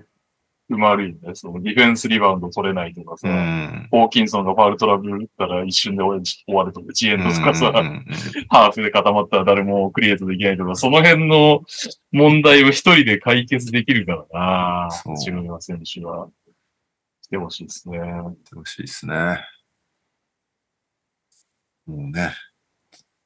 埋まるよね。そのディフェンスリバウンド取れないとかさ、うん。ホーキンソンがファールトラブル打ったら一瞬で終わるとか、1エンドとかさ、うんうんうんハーフで固まったら誰もクリエイトできないとか、その辺の問題を一人で解決できるからなそう八村選手は。来てほしいですね。やってほしいですね。もうね。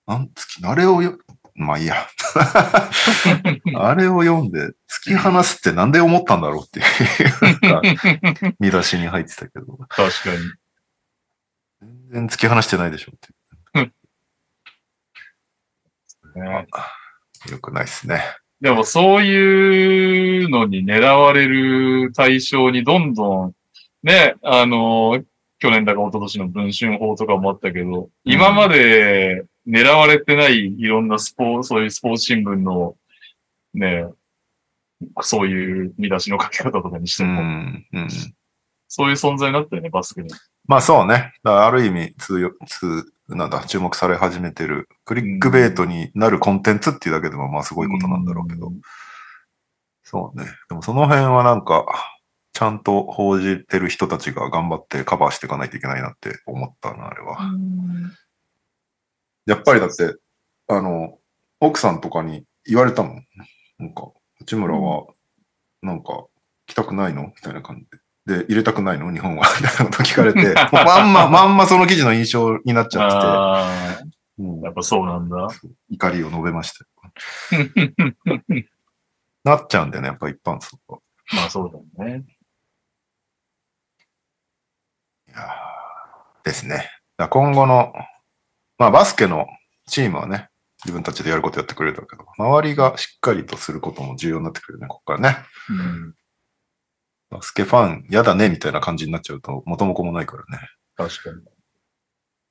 なんつき、あれをよ、まあいいや。[laughs] あれを読んで、突き放すってなんで思ったんだろうっていう、見出しに入ってたけど、確かに。全然突き放してないでしょって。ね、よくないですね。でもそういうのに狙われる対象にどんどん、ね、あの、去年だか一昨年の文春法とかもあったけど、今まで狙われてないいろんなスポーツ、そういうスポーツ新聞の、ね、そういう見出しの書き方とかにしてうも、ん。うん。そういう存在になったよね、バスケに。まあそうね。ある意味通用、通、なんだ、注目され始めてる、クリックベイトになるコンテンツっていうだけでもまあすごいことなんだろうけど。そうね。でもその辺はなんか、ちゃんと報じてる人たちが頑張ってカバーしていかないといけないなって思ったな、あれは。やっぱりだって、あの、奥さんとかに言われたもん。なんか、内村は、なんか、来たくないの？みたいな感じで。で、入れたくないの？日本はみたいなこと聞かれて、まんま、[laughs] まんまその記事の印象になっちゃってて、もうやっぱそうなんだ。怒りを述べましたよ。[laughs] なっちゃうんだよね、やっぱ一般層は。まあそうだよね。いやーですね。今後の、まあバスケのチームはね、自分たちでやることやってくれるんだけど、周りがしっかりとすることも重要になってくるね、ここからね。うん。バスケファン嫌だねみたいな感じになっちゃうと元も子もないからね。確かに。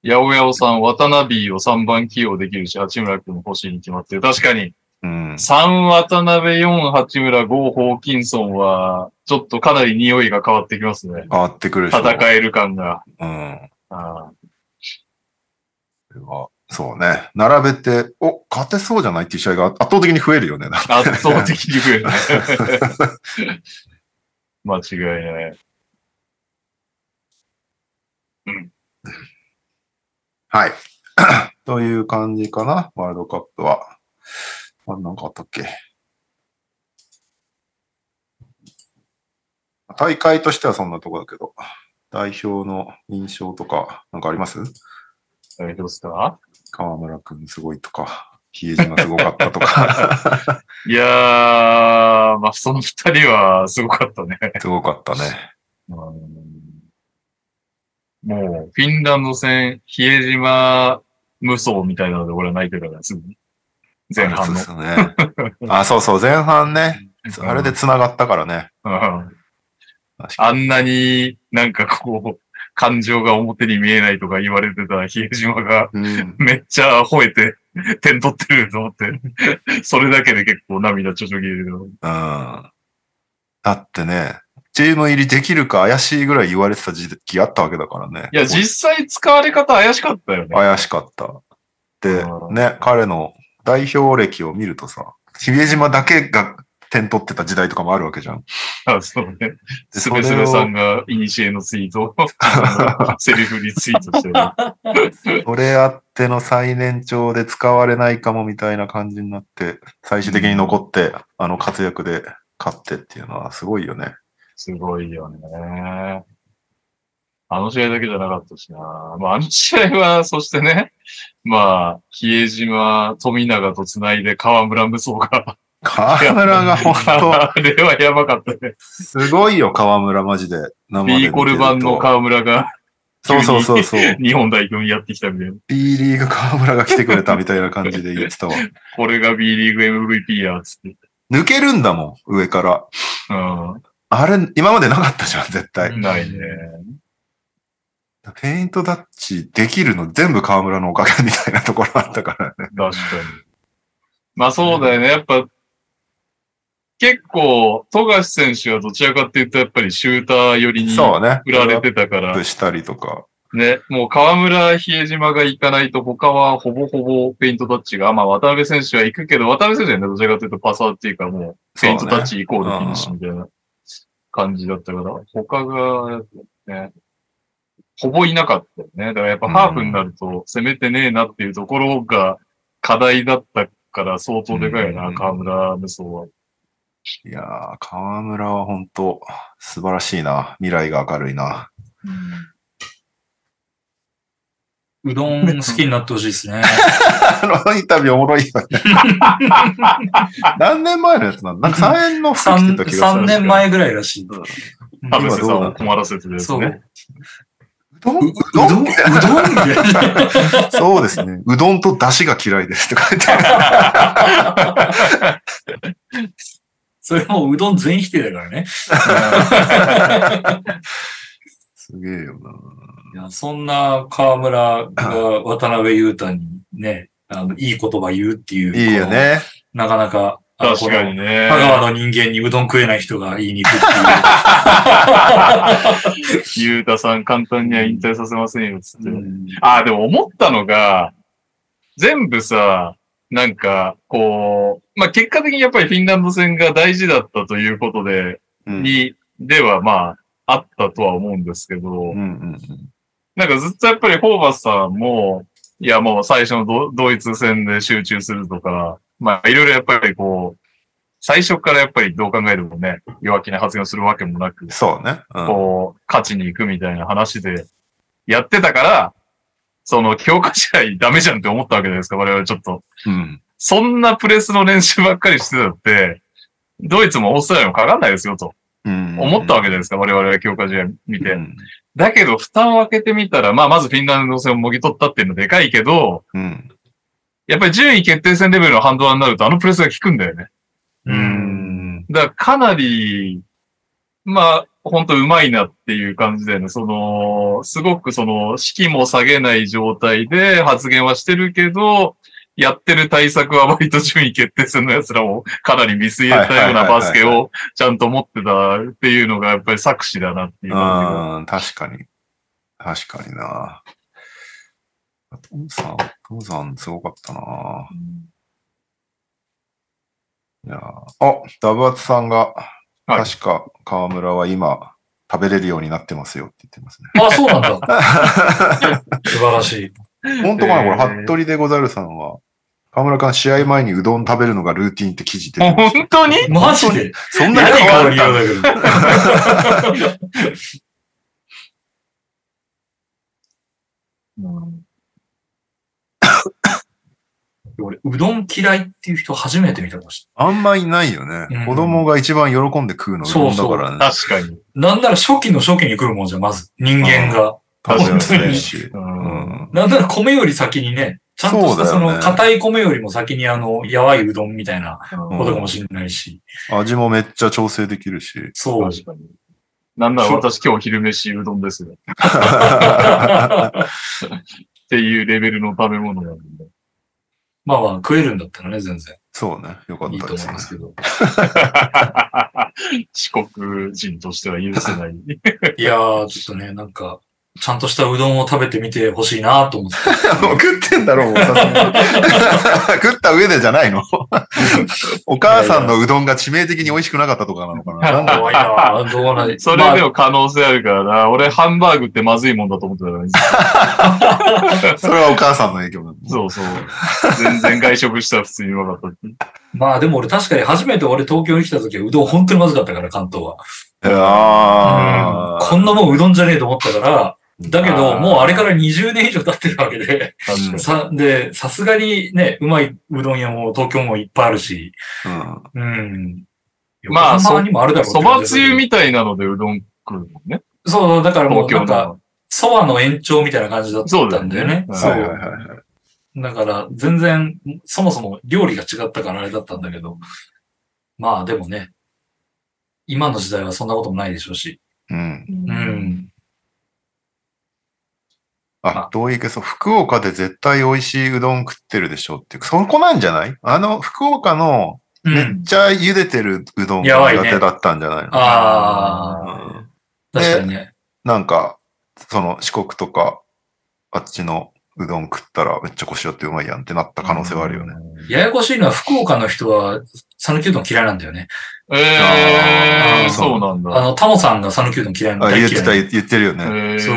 八百屋さん、渡辺を3番起用できるし、八村君も欲しいに決まってる。確かに。うん。3渡辺、4八村、5ホーキンソンは、ちょっとかなり匂いが変わってきますね。変わってくる。戦える感が。うん。あこれはそうね。並べて、お、勝てそうじゃないっていう試合が圧倒的に増えるよね。あ圧倒的に増えるね。[laughs] 間違いない。はい。[coughs] という感じかな、ワールドカップは。あなんかあったっけ？大会としてはそんなとこだけど、代表の印象とか、なんかあります？えどうですか河村くんすごいとか、比江島すごかったとか、[laughs] いやー、まあ、その二人はすごかったね。すごかったね。うんもう、フィンランド戦、比江島無双みたいなので俺は泣いてたから、すぐに。前半の。そうですね。あ、そうそう、前半ね。あれで繋がったからね。うんあんなになんかこう、感情が表に見えないとか言われてた比江島が。めっちゃ吠えて点取ってると思って、それだけで結構涙ちょちょぎれるの。うん。だってね、チーム入りできるか怪しいぐらい言われてた時期あったわけだからね。いや、実際使われ方怪しかったよね。怪しかった。でう、んね、彼の代表歴を見るとさ、比江島だけが点取ってた時代とかもあるわけじゃん。あそうね。でスベスベさんがイニシエのツイートを [laughs] セリフリツイートしてる。[laughs] それあっての最年長で使われないかもみたいな感じになって、最終的に残って、あの活躍で勝ってっていうのはすごいよね。すごいよね。あの試合だけじゃなかったしな。まあ、あの試合は、そしてね、まあ、比江島、富永と繋いで河村無双が。河村が本あれはやばかったね。当すごいよ、河村マジで。生でビーコル版の河村がそうそうそうそう。日本代表にやってきたみたいな。B リーグ河村が来てくれたみたいな感じで言ってたわ。[laughs] これが B リーグ MVP や、つって。抜けるんだもん、上から。うあれ、今までなかったじゃん、絶対。ん。ないね。ペイントダッチできるの全部河村のおかげみたいなところあったからね。確かに。まあそうだよね。やっぱ、結構、富樫選手はどちらかっていうと、やっぱりシューター寄りに。振られてたからアップ、したりとか。ね、もう河村、比江島が行かないと他はほぼほぼペイントタッチが、まあ渡辺選手は行くけど、渡辺選手はね、どちらかというとパサーっていうかもう、ペイントタッチイコールフィニッシュみたいな感じだったから、他が、ね、ほぼいなかったよね。だからやっぱハーフになると攻めてねえなっていうところが課題だったから相当でかいよな、うん河村無双は。いやー、河村は本当素晴らしいな。未来が明るいな。うどん好きになってほしいですね。[laughs] あのインタビューおもろいよね。何年前のやつなのなんか3円の服着て 3, た気がする。3年前ぐらいらしい。田臥さんを困らせてるやつ。ね。うどん？ううどん？うどん？みたいな。そうですね。うどんと出汁が嫌いですって書いてある。[laughs] それもうどん全否定だからね。[laughs] すげえよな。いやそんな河村が渡辺裕太にね、あの、いい言葉言うっていう。いいよね。なかなか、あの確かにね。香川の人間にうどん食えない人が言いに行くってゆう [laughs] たさん簡単には引退させませんよ、つって。いう。うんああ、でも思ったのが、全部さ、なんか、こう、まあ、結果的にやっぱりフィンランド戦が大事だったということで、うん。に、ではまあ、あったとは思うんですけど、うんうんなんかずっとやっぱりホーバスさんも、いやもう最初のドドイツ戦で集中するとか、まあいろいろやっぱりこう、最初からやっぱりどう考えてもね、弱気な発言をするわけもなく、そうね。うん。こう、勝ちに行くみたいな話でやってたから、その強化試合ダメじゃんって思ったわけじゃないですか、我々ちょっと。うん。そんなプレスの練習ばっかりしてたって、ドイツもオーストラリアもかかんないですよとうん。思ったわけじゃないですか、我々は強化試合見て。うん。だけど、蓋を開けてみたら、まあ、まずフィンランド戦をもぎ取ったっていうのはでかいけど、うん。やっぱり順位決定戦レベルのハンドラーになると、あのプレスが効くんだよね。うん。だから、かなり、まあ、本当うまいなっていう感じだよね。その、すごくその、士気も下げない状態で発言はしてるけど、やってる対策は割と順位決定戦の奴らも [laughs] かなり見据えたようなバスケをちゃんと持ってたっていうのがやっぱり作詞だなっていう。うん、確かに。確かにな。トムさん、トムさんすごかったな。いやーあ、ダブアツさんが、はい確か河村は今、食べれるようになってますよって言ってますね。あ、そうなんだ。[laughs] 素晴らしい。本当かなこれ、えー服部でござるさんは、河村君試合前にうどん食べるのがルーティンって記事出てました本当に？マジで？そんな何に変わった変わりようだけど。[laughs] 俺、うどん嫌いっていう人初めて見たかもしあんまいないよね。うん子供が一番喜んで食うのうどんだからね。確かに。れなんなら初期の初期に来るもんじゃん、まず。人間が。食べやす本当に。ううんん。なんなら米より先にね、ちゃんとしたその硬い米よりも先にあの、やわいうどんみたいなうんことかもしれないし。味もめっちゃ調整できるし。そう。確かに。なんなら私今日昼飯うどんですよ。[laughs] [laughs] [laughs] っていうレベルの食べ物なんで。まあまあ、食えるんだったらね、全然そうね。よかっいいとたですね。思いますけど。[laughs] 四国人としては許せない。[laughs] いやー、[laughs] ちょっとね、なんか、ちゃんとしたうどんを食べてみてほしいなと思って。[laughs] もう食ってんだろう、もう [laughs] 食った上でじゃないの [laughs] お母さんのうどんが致命的に美味しくなかったとかなのかななんだ怖い。それでも可能性あるからな。俺ハンバーグってまずいもんだと思ってたからね。それはお母さんの影響なんだ。そうそう。全然外食したら普通にうまかった。まあでも俺確かに初めて俺東京に来た時はうどん本当にまずかったから、関東は。あうんこんなもんうどんじゃねえと思ったから、だけど、もうあれから20年以上経ってるわけで。さ、で、さすがにね、うまいうどん屋も東京もいっぱいあるし、うんうん。まあ横浜にもあるだろうそばつゆみみたいなのでうどん食うもんね。そう、だからもうなんか、の。そばの延長みたいな感じだったんだよね。そうだよねそうはいはいはいはい。だから、全然、そもそも料理が違ったからあれだったんだけど、まあでもね、今の時代はそんなこともないでしょうし。うん。うん。あ、同意けそう。福岡で絶対美味しいうどん食ってるでしょっていう。そこなんじゃない？あの、福岡のめっうん。ちゃ茹でてるうどんが苦手だったんじゃないの？ああ、うん確かにね。なんか、その四国とか、あっちのうどん食ったらめっちゃ腰寄ってうまいやんってなった可能性はあるよね。ややこしいのは福岡の人は、讃岐うどん嫌いなんだよね。えー、そうなんだ。あの、タモさんが讃岐うどん嫌いなあ、大言ってた。言言ってるよね。えーそう。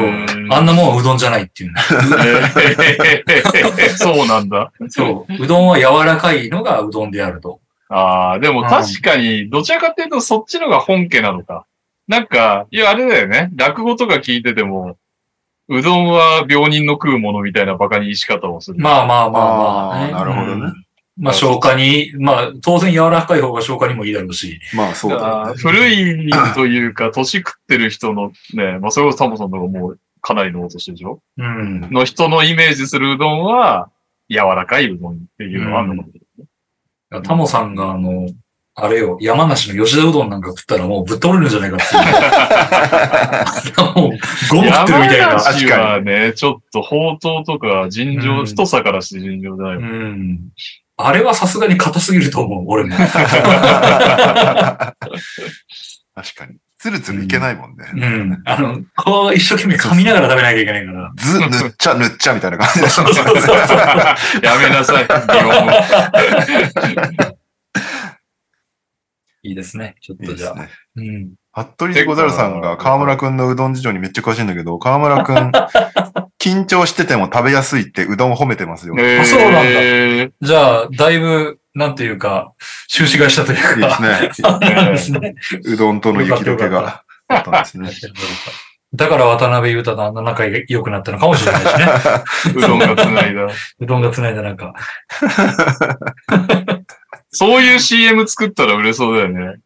あんなもんはうどんじゃないっていう [laughs] そうなんだ。そう。うどんは柔らかいのがうどんであると。ああ、でも確かに、どちらかっていうとそっちのが本家なのか。なんか、いや、あれだよね。落語とか聞いてても、うどんは病人の食うものみたいなバカにし方をする。まあまあまあまあ、ね。あーなるほどねうんまあ消化に、まあ当然柔らかい方が消化にもいいだろうし。まあそうだね。古いというか、年食ってる人のね、まあそれこそタモさんの方がもうかなりのお年でしょ？うん。の人のイメージするうどんは、柔らかいうどんっていうのがあるのかも。タモさんがあの、あれよ、山梨の吉田うどんなんか食ったらもうぶっ倒れるんじゃないかっていう。[laughs] もう、ゴム食ってるみたいな。山梨はね、ちょっとほうとうとか尋常、うん太さからして尋常じゃないも。うんん。あれはさすがに硬すぎると思う、俺も。[laughs] 確かに。つるつるいけないもんね。うん。あの、こう一生懸命噛みながら食べなきゃいけないから。ず、塗っちゃ塗っちゃみたいな感じで。そうそうそうそう。[laughs] やめなさい。いいですね。ちょっいいとじゃあ。ですね。うん。服部でござるさんが河村くんのうどん事情にめっちゃ詳しいんだけど、河村くん、緊張してても食べやすいってうどんを褒めてますよ。いいえーあそうなんだじゃあ、だいぶ、なんていうか、収支がしたというか。ですね。そうなんですね。[laughs] うどんとの雪解けが [laughs] あったんですね。だから渡辺裕太とあんな仲良くなったのかもしれないしね。[laughs] うどんがつないだ。うどんが繋いだ仲。そういう CM 作ったら売れそうだよね。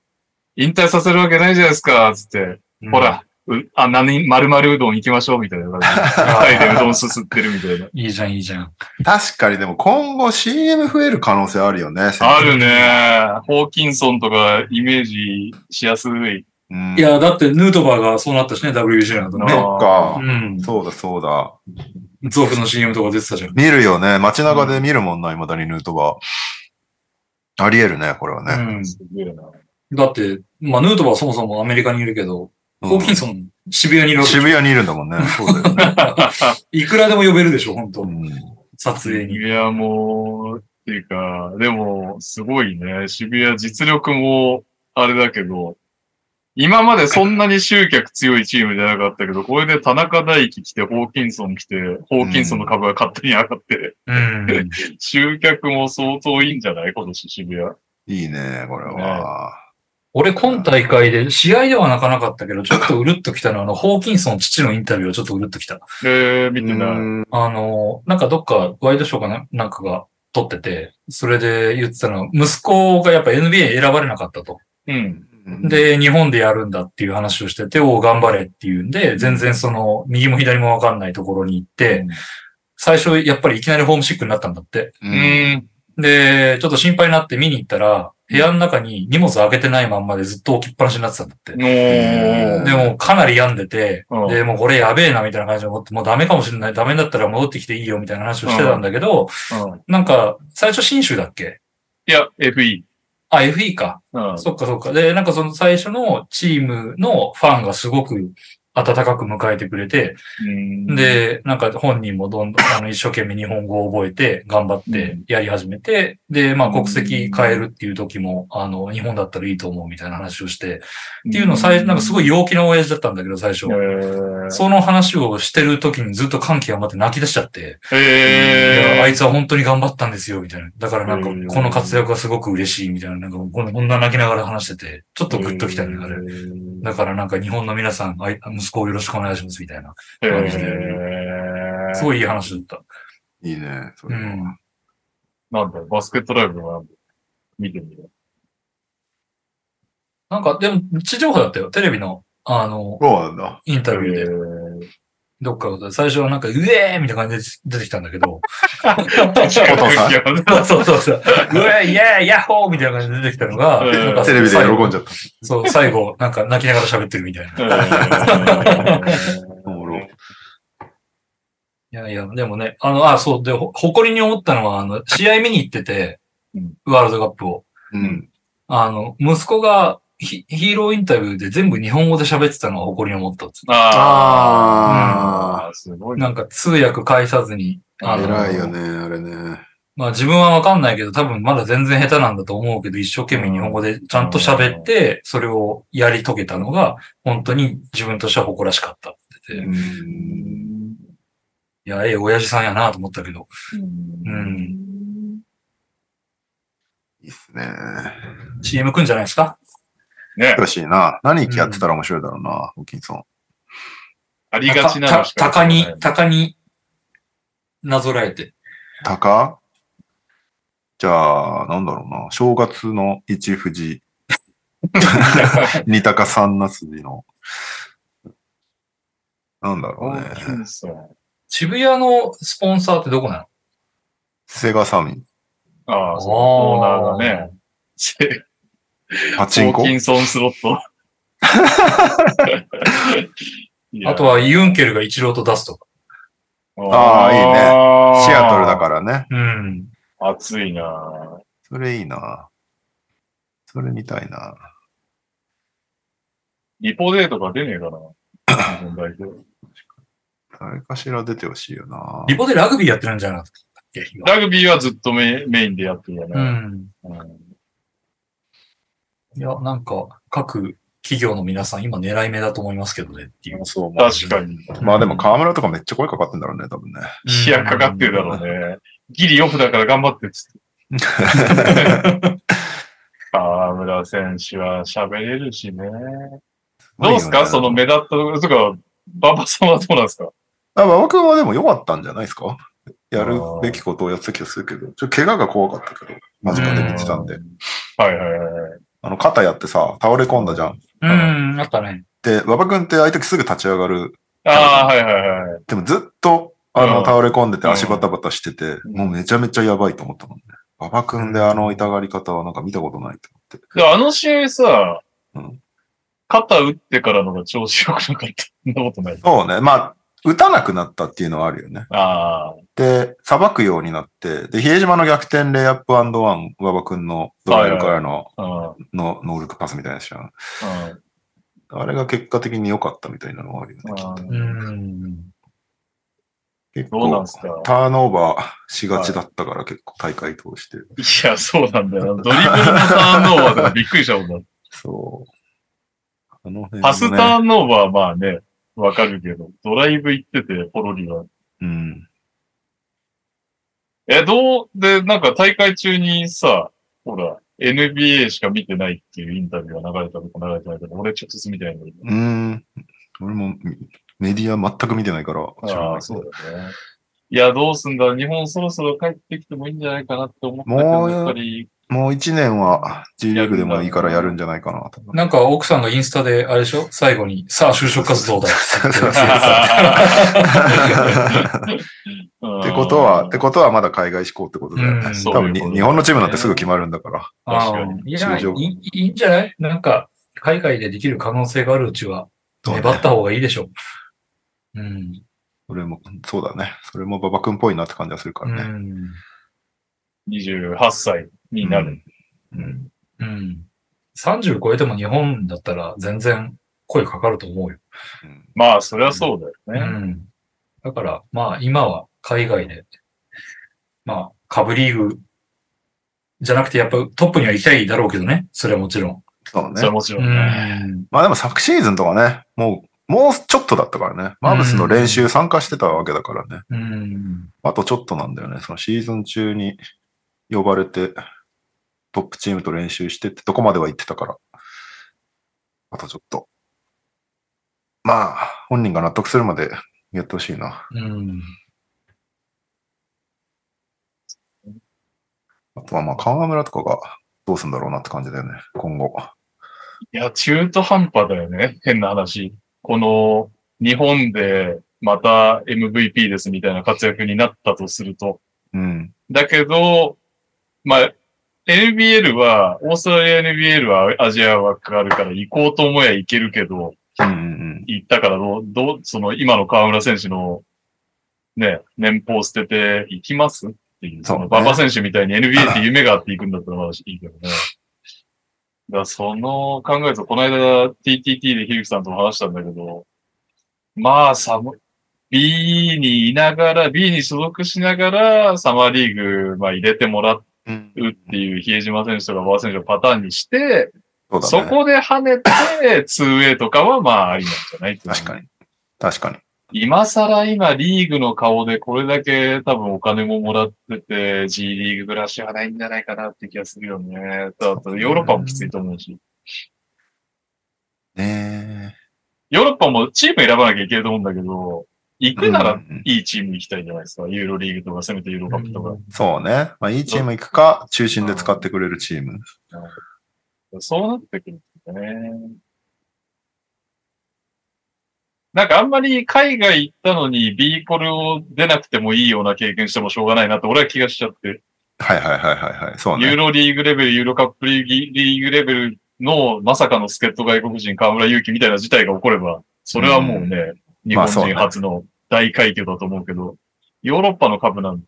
引退させるわけないじゃないですか、つって。ほら、うあ、何、丸々うどん行きましょう、みたいな感じで。でうどんすすってるみたいな。[laughs] いいじゃん、いいじゃん。確かにでも今後 CM 増える可能性あるよね。あるね。ホーキンソンとかイメージしやすい。うん。いや、だってヌートバーがそうなったしね、WBC の後ね。そっかう。ん。そうだそうだ。族の CM とか出てたじゃん。見るよね。街中で見るもんな、未だにヌートバー。あり得るね、これはね。うん。すげえな。だって、まあ、ヌートバーはそもそもアメリカにいるけど、うんホーキンソン、渋谷にいる渋谷にいるんだもんね。[laughs] そうだよね。いくらでも呼べるでしょ、本当うん撮影に。いや、もう、っていうか、でも、すごいね。渋谷実力も、あれだけど、今までそんなに集客強いチームじゃなかったけど、これで田中大輝来て、ホーキンソン来て、ホーキンソンの株が勝手に上がって、うん。[laughs] 集客も相当いいんじゃない？今年渋谷。いいね、これは。俺、今大会で、試合では泣かなかったけど、ちょっとうるっときたのは、あの、[laughs] ホーキンソン父のインタビューをちょっとうるっときた。えー、見てない。うんあの、なんかどっか、ワイドショーかな？なんかが撮ってて、それで言ってたのは、息子がやっぱ NBA 選ばれなかったと。うん。で、日本でやるんだっていう話をしてて、おう頑張れっていうんで、全然その、右も左もわかんないところに行って、最初やっぱりいきなりホームシックになったんだって。ううんん。で、ちょっと心配になって見に行ったら、部屋の中に荷物開けてないまんまでずっと置きっぱなしになってたんだって。でもかなり病んでてうん、で、もうこれやべえなみたいな感じで思って、もうダメかもしれない。ダメだったら戻ってきていいよみたいな話をしてたんだけど、うん。なんか、最初新州だっけ？いや、FE。あ、FE か。うん。そっかそっか。で、なんかその最初のチームのファンがすごく温かく迎えてくれて、うん、で、なんか本人もどんどん、あの、一生懸命日本語を覚えて、頑張ってやり始めて、で、まあ国籍変えるっていう時も、あの、日本だったらいいと思うみたいな話をして、っていうのを最なんかすごい陽気な親父だったんだけど、最初え。ー、その話をしてる時にずっと歓喜が余って泣き出しちゃって、あいつは本当に頑張ったんですよ、みたいな。だからなんかうん、この活躍がすごく嬉しい、みたいな、なんかこんなこんな泣きながら話してて、ちょっとグッときたね、あれ。だからなんか日本の皆さん、あい息子をよろしくお願いします、みたいな。え感じでー、すごいいい話だった。いいね、それは。うんなんだよ、バスケットライブなんだよ見てみる。なんか、でも、地上波だったよ。テレビの、あの。インタビューで、で。どっかで、最初はなんか、うえーみたいな感じで出てきたんだけど、お父さんそうそうそう、うえーイエーイヤッホーみたいな感じで出てきたのが、テレビで喜んじゃっった。そう、最後、なんか泣きながら喋ってるみたいな。いやいや、でもね、あの、あ、そう、で、ほ誇りに思ったのは、あの、試合見に行っててうん、ワールドカップを。うん。あの、息子がヒヒーローインタビューで全部日本語で喋ってたのは誇りに思ったっつってああ、すごい。ね。なんか通訳返さずに、偉いよね、あれね。まあ自分はわかんないけど、多分まだ全然下手なんだと思うけど、一生懸命日本語でちゃんと喋って、それをやり遂げたのが、本当に自分としては誇らしかったって言っていや、ええ親父さんやなと思ったけど、うん。いいっすね。CM くんじゃないですか？ねよしいな。何やってたら面白いだろうな、ホーキンソン。ありがちなのしかた鷹に、なぞらえて。鷹じゃあ、なんだろうな。正月の一富士。[laughs] 二鷹三なすじの。なんだろうね。渋谷のスポンサーってどこなの？セガサミン。ああ、そうオーナーがね。セパチンコ？ホーキンソンスロット。[laughs] あとはユンケルが一郎と出すとか。ああいいねねシアトルだからね。うん。ら。暑いなそれいいな。それ見たいな。リポデートが出ねえかな。日本代表誰かしら出てほしいよな。リポでラグビーやってるんじゃなかったっけ？今ラグビーはずっとメメインでやってるよね。うん。うんいや、なんか、各企業の皆さん、今狙い目だと思いますけどねっていう。そう確かに。まあでも河村とかめっちゃ声かかってんだろうね、多分ね。視野かかってるだろうね。ギリオフだから頑張ってっつって。[laughs] 河村選手は喋れるしね。どうすか？その目立ったところとか、馬場さんはどうなんですか？あ、馬場君はでも良かったんじゃないですか？やるべきことをやってた気がするけど、ちょっと怪我が怖かったけど、間近で見てたんで。はいはいはい。あの、肩やってさ、倒れ込んだじゃん。うん、あったね。で、馬場君ってああいう時すぐ立ち上がる。ああ、はいはいはい。でもずっと、あの、うん倒れ込んでてうん足バタバタしてて、うんもうめちゃめちゃやばいと思ったもんね。馬場君であの痛がり方はなんか見たことないと思って。であの試合さ、うん肩打ってからのが調子良くなかった。そんなことない。そうね。まあ、打たなくなったっていうのはあるよね。あで、さばくようになって、で、比江島の逆転レイアップワン、馬場君のドライブからの。のノールックパスみたいなやつじゃあれが結果的に良かったみたいなのはあるよね。きっとうん。結構ターンオーバーしがちだったから結構大会通して。いや、そうなんだよな。ドリブルのターンオーバーとかびっくりしたもんだ。そう。あの辺、ね、パスターンオーバーはまあね、わかるけど、ドライブ行ってて、ポロリは。うん。え、どう、で、なんか大会中にさ、ほら、NBA しか見てないっていうインタビューが流れたとか流れてないけど、俺直接見てないんだけど。うん。俺もメディア全く見てないからああ、そうだね。いや、どうすんだ日本そろそろ帰ってきてもいいんじゃないかなって思ったけど、やっぱり、もう一年は G リーグでもいいからやるんじゃないかなと。なんか奥さんがインスタで、あれでしょ？最後に、さあ就職活動だ。[laughs] っってことは、ってことはまだ海外志向ってことだよね。多分に日本のチームなんてすぐ決まるんだから。確かにああい？や、いいいいんじゃない？なんか、海外でできる可能性があるうちは、粘った方がいいでしょう。うん。それも、そうだね。それも馬場君っぽいなって感じがするかうらね。ん。28歳になる。うん。うん。30超えても日本だったら全然声かかると思うよ。うんまあ、そりゃそうだようね。ん。だから、まあ今は海外で、まあ、カブリーグじゃなくてやっぱトップには行きたいだろうけどね。それはもちろん。そうねそれは。もちろんね。ん。まあでも昨シーズンとかね、もう、もうちょっとだったからね。マーブスの練習参加してたわけだからね。うん。あとちょっとなんだよね。そのシーズン中に呼ばれて、トップチームと練習してってとこまでは行ってたから。あとちょっと。まあ、本人が納得するまでやってほしいな。うん。あとはまあ、河村とかがどうするんだろうなって感じだよね。今後。いや、中途半端だよね。変な話。この、日本でまた MVP ですみたいな活躍になったとすると。うん。だけど、まあ、NBL は、オーストラリア NBL はアジア枠あるから行こうと思えば行けるけど、うんうん行ったからどう、どう、その今の河村選手のね、年俸捨てて行きます？っていう、その馬場選手みたいに NBA って夢があって行くんだったらまだいいけどね。だその考えると、この間 TTT でひるきさんとも話したんだけど、まあ、サム、B にいながら、B に所属しながら、サマーリーグ、まあ入れてもらうん。うっていう、比江島選手とか馬場選手のパターンにして、そね。そこで跳ねて、2way とかはまあありなんじゃない確かに。確かに。今更今リーグの顔でこれだけ多分お金ももらってて、G リーグ暮らしはないんじゃないかなって気がするよね。あとヨーロッパもきついと思うし。ねヨーロッパもチーム選ばなきゃいけないと思うんだけど、行え。くならうんいいチーム行きたいじゃないですか。ユーロリーグとか、せめてユーロカップとか。そうね。まあ、いいチーム行くか、中心で使ってくれるチーム。そうなってくるんだね。なんかあんまり海外行ったのに B コルを出なくてもいいような経験してもしょうがないなって俺は気がしちゃって。はいはいはいはいはい。そうね。ユーロリーグレベル、ユーロカップリーグレベルのまさかの助っ人外国人河村勇輝みたいな事態が起これば、それはもうね、日本まあそうね人初の大快挙だと思うけど、ヨーロッパの株なんて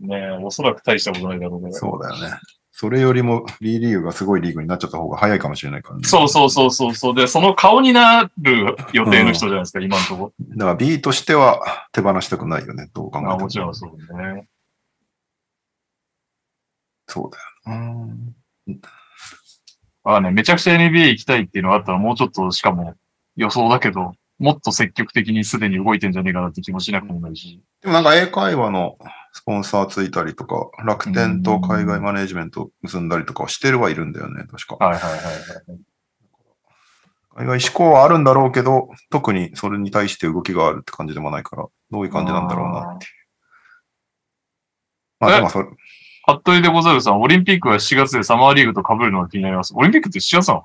ね、おそらく大したことないだろうから。そうだよね。それよりも B リーグがすごいリーグになっちゃった方が早いかもしれないからね。そうそうそうそうそう。で、その顔になる予定の人じゃないですか、今のところ。だから B としては手放したくないよね。どう考えても。まあもちろんそうね。そうだよな。まあね、めちゃくちゃ NBA 行きたいっていうのがあったらもうちょっとしかも予想だけど、もっと積極的にすでに動いてんじゃねえかなって気もしなくもないし。でもなんか英会話のスポンサーついたりとか、楽天と海外マネージメント結んだりとかはしてるはいるんだよね。確か。はいはいはいはい。海外志向はあるんだろうけど、特にそれに対して動きがあるって感じでもないから、どういう感じなんだろうなっていう。まあでもそれ、服部でござるさん、オリンピックは7月でサマーリーグと被るのが気になります。オリンピックって7月なの？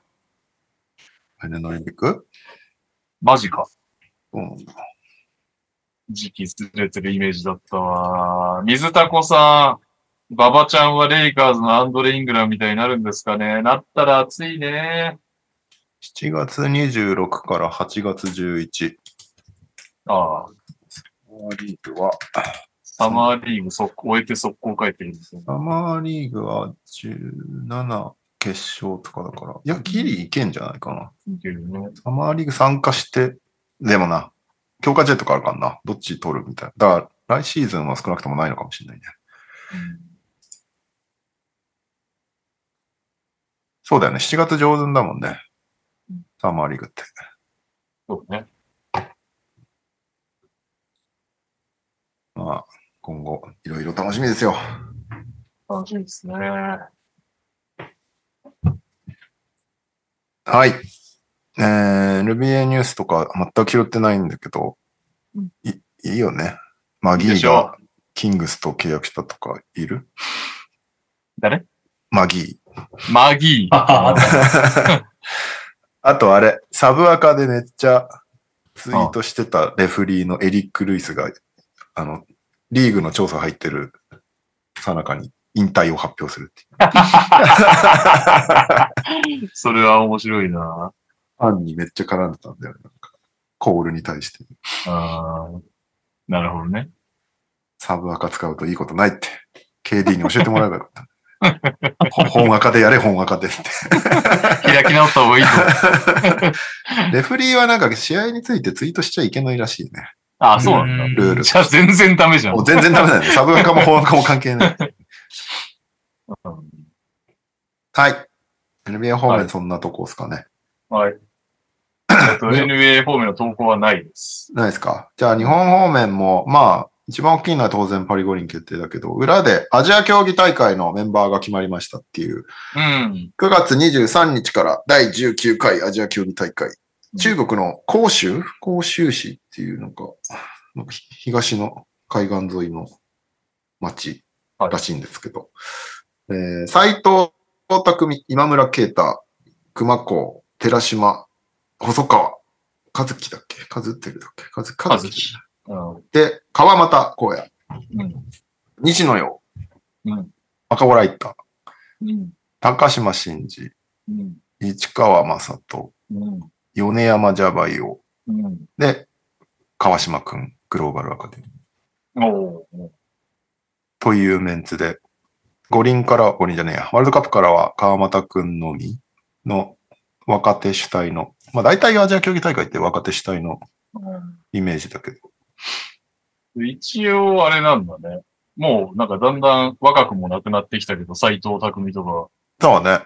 来年のオリンピック？マジか。そうなんだ。時期ずれてるイメージだったわ。水田子さん、馬場ちゃんはレイカーズのアンドレ・イングラムみたいになるんですかね。なったら暑いね。7月26から8月11。ああ、サマーリーグは、サマーリーグ速攻終えて速攻帰ってるんですよね。サマーリーグは17決勝とかだから、いや、ギリいけんじゃないかな。いけるね。サマーリーグ参加して、でもな、強化試合とかあるからな、どっち取るみたいな。だから、来シーズンは少なくともないのかもしれないね。そうだよね、7月上旬だもんね。サマーリーグって。そうね。まあ、今後、いろいろ楽しみですよ。楽しみですね。はい。えー、NBA ニュースとか全く拾ってないんだけど、いいいよね。マギーがキングスと契約したとかいる？誰？マギマギー。ああー。[laughs] あとあれ、サブアカでめっちゃツイートしてたレフリーのエリック・ルイスが、あの、リーグの調査入ってるさなかに引退を発表するっていう。[laughs] それは面白いな。ファンにめっちゃ絡んでたんだよね。なんかコールに対して。あーなるほどね。サブアカ使うといいことないって。KD に教えてもらえばよかった。ほ [laughs] 本赤でやれ、本赤でって。開き直った方がいいぞ。[laughs] レフリーはなんか試合についてツイートしちゃいけないらしいね。ああ、そうなんだ。ルール。じゃあ全然ダメじゃん。全然ダメだよね。サブアカも本赤も関係ない。うんはい。NBA 方はい面そんなとこですかね。はい。えっと、NWA 方面の投稿はないです。ないですか？じゃあ日本方面も、まあ、一番大きいのは当然パリ五輪決定だけど、裏でアジア競技大会のメンバーが決まりましたっていう、うん。9月23日から第19回アジア競技大会。中国の広州？広州市っていうなんか、なんかひ東の海岸沿いの町らしいんですけど、えー斉藤匠、今村啓太、熊子、寺島、細川、和樹だっけ？和輝だっけ？和和樹和樹。うん。で、川又荒野、うん。西野陽、うん。赤穂ライター、うん。高島真司、うん。市川正人、うん。米山ジャバイオ、うん。で、川島くん、グローバルアカデミー。おーというメンツで、五輪から、五輪じゃねえや、ワールドカップからは川又くんのみの若手主体の、まあ大体アジア競技大会って若手主体のイメージだけど、一応、あれなんだね。もう、なんかだんだん若くもなくなってきたけど、斎藤匠とか、そうね。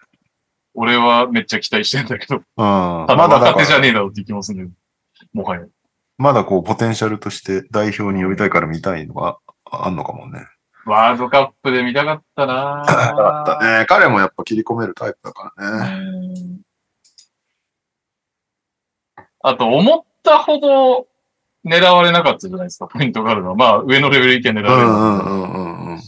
俺はめっちゃ期待してんだけど、うん。まただ若手じゃねえだろって気もするんだけど、もはや。まだこう、ポテンシャルとして代表に呼びたいから見たいのがあんのかもね。ワールドカップで見たかったなぁだったね。彼もやっぱ切り込めるタイプだからね。うんあと、思ったほど狙われなかったじゃないですか、ポイントガードが。まあ、上のレベルいけ狙うわれる。んうんうんうんうん。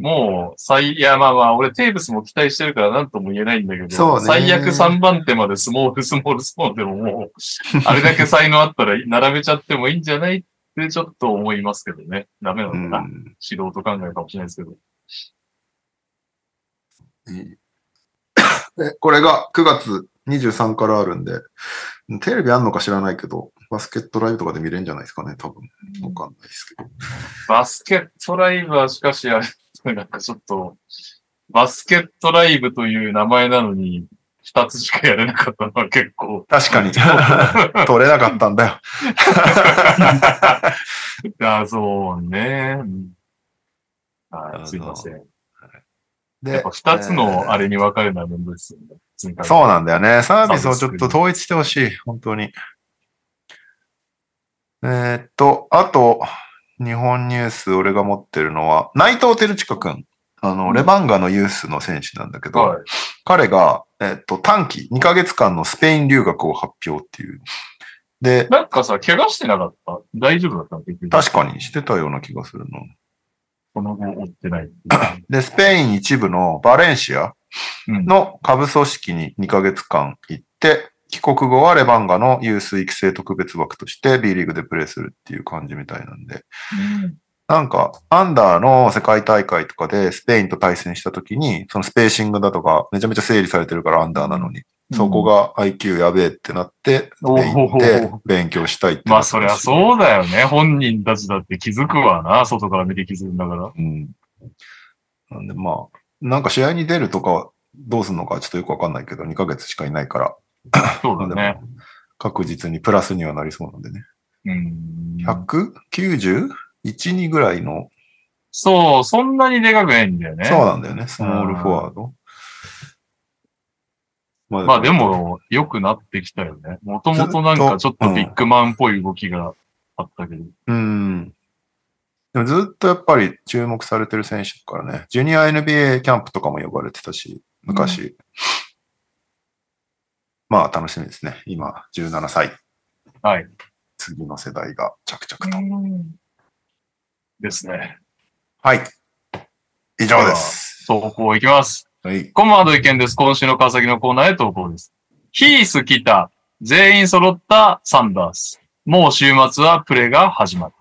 もう、最、いや、まあまあ、俺テーブスも期待してるから何とも言えないんだけど、最悪3番手までスモール、スモール、スモールでももう、あれだけ才能あったら並べちゃってもいいんじゃないってちょっと思いますけどね。ダメなのかな。うん素人考えかもしれないですけど。いい [coughs] でこれが9月23からあるんで、テレビあんのか知らないけど、バスケットライブとかで見れるんじゃないですかね、多分。わかんないですけど。バスケットライブはしかしあれ、なんかちょっと、バスケットライブという名前なのに、二つしかやれなかったのは結構。確かに。[laughs] 取れなかったんだよ。[laughs] あそうね。うんはい、すいません。やでっぱ二つのあれ、れに分かれるのは面倒ですよね。そうなんだよね。サービスをちょっと統一してほしい。本当に。えーっと、あと、日本ニュース、俺が持ってるのは、内藤照親くん。あの、うんレバンガのユースの選手なんだけど、はい。彼が、えっと、短期、2ヶ月間のスペイン留学を発表っていう。で、なんかさ、怪我してなかった？大丈夫だった。確かにしてたような気がするの。その後追ってない。[clears throat] で、スペイン一部のバレンシアうん。の下部組織に2ヶ月間行って、帰国後はレバンガのユース育成特別枠として B リーグでプレーするっていう感じみたいなんで、なんか、アンダーの世界大会とかでスペインと対戦した時に、そのスペーシングだとか、めちゃめちゃ整理されてるからアンダーなのに。そこが IQ やべえってなって、勉強したいってまあ、そりゃう。そうだよね。本人たちだって気づくわな。外から見て気づくんだから。うん。なんでまあ、なんか試合に出るとかどうするのかちょっとよくわかんないけど、2ヶ月しかいないから、そうだね。確実にプラスにはなりそうなんでね。うん。191、2ぐらいの、そう、そんなにでかくないんだよね。そうなんだよね、スモールフォワード。ままあで、も、良くなってきたよね。もともとなんかちょっとビッグマンっぽい動きがあったけど。うん。でもずっとやっぱり注目されてる選手だからね。ジュニア NBA キャンプとかも呼ばれてたし、昔。まあ楽しみですね。今、17歳。はい。次の世代が着々と。ですね。はい。以上です。投稿いきます。はい。コマード意見です。今週の川崎のコーナーへ投稿です。ヒース来た。全員揃ったサンダース。もう週末はプレーが始まる。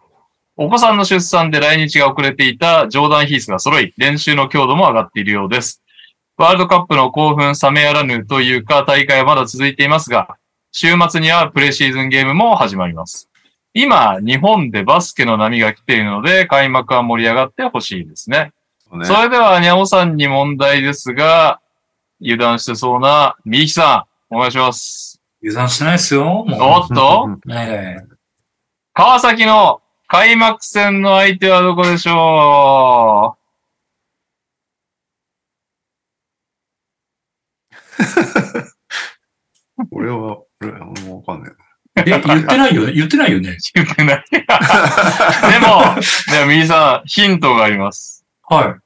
お子さんの出産で来日が遅れていたジョーダン・ヒースが揃い、練習の強度も上がっているようです。ワールドカップの興奮冷めやらぬというか大会はまだ続いていますが、週末にはプレシーズンゲームも始まります。今、日本でバスケの波が来ているので、開幕は盛り上がってほしいですね。ねそれでは、にゃおさんに問題ですが、油断してそうな、みゆきさん、お願いします。油断してないですよ。もおっと？う。[laughs] ね川崎の開幕戦の相手はどこでしょ [laughs] 俺は、俺はもうわかんない。え、言ってないよね？言ってないよね？う言ってない。でも、でも、みゆきさん、ヒントがあります。は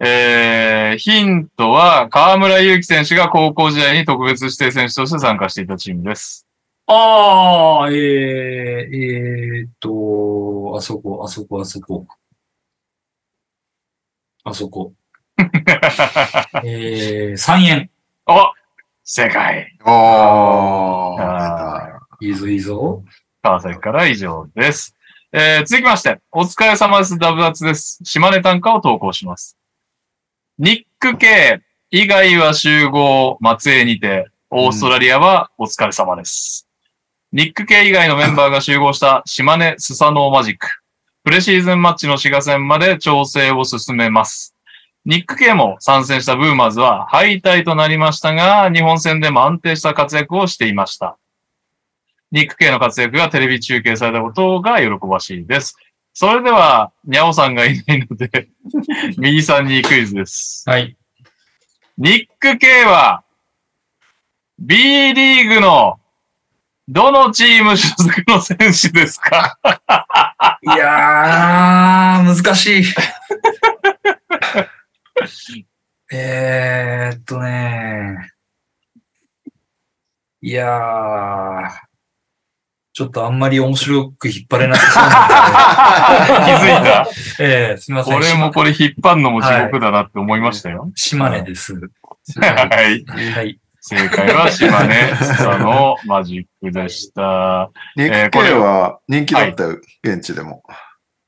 えー、ヒントは、河村勇輝選手が高校時代に特別指定選手として参加していたチームです。い。ああ、えー、えーっと、あそこ、あそこ、あそこ。あそこ。[laughs] えー、三円。お正解。あああ、いいぞ、いいぞ。川崎から以上です。えー続きまして、お疲れ様です。ダブダツです。島根短歌を投稿します。ニック系以外は集合、松江にて、オーストラリアはお疲れ様です。ニック系以外のメンバーが集合した島根スサノーマジック。プレシーズンマッチの滋賀戦まで調整を進めます。ニック系も参戦したブーマーズは敗退となりましたが、日本戦でも安定した活躍をしていました。ニック系の活躍がテレビ中継されたことが喜ばしいです。それでは、にゃおさんがいないので、[laughs] 右さんにクイズです。はい。ニック系は、B リーグのどのチーム所属の選手ですか？いやー、難しい。[laughs] えーっとね。いやー、ちょっとあんまり面白く引っ張れなさそう気づいた。なんで。えー、すみません。俺もこれ引っ張るのも地獄だなって思いましたよ。島根です。はい。はい。正解は島根スサのマジックでした。ニック系は人気だったよ、現地でも。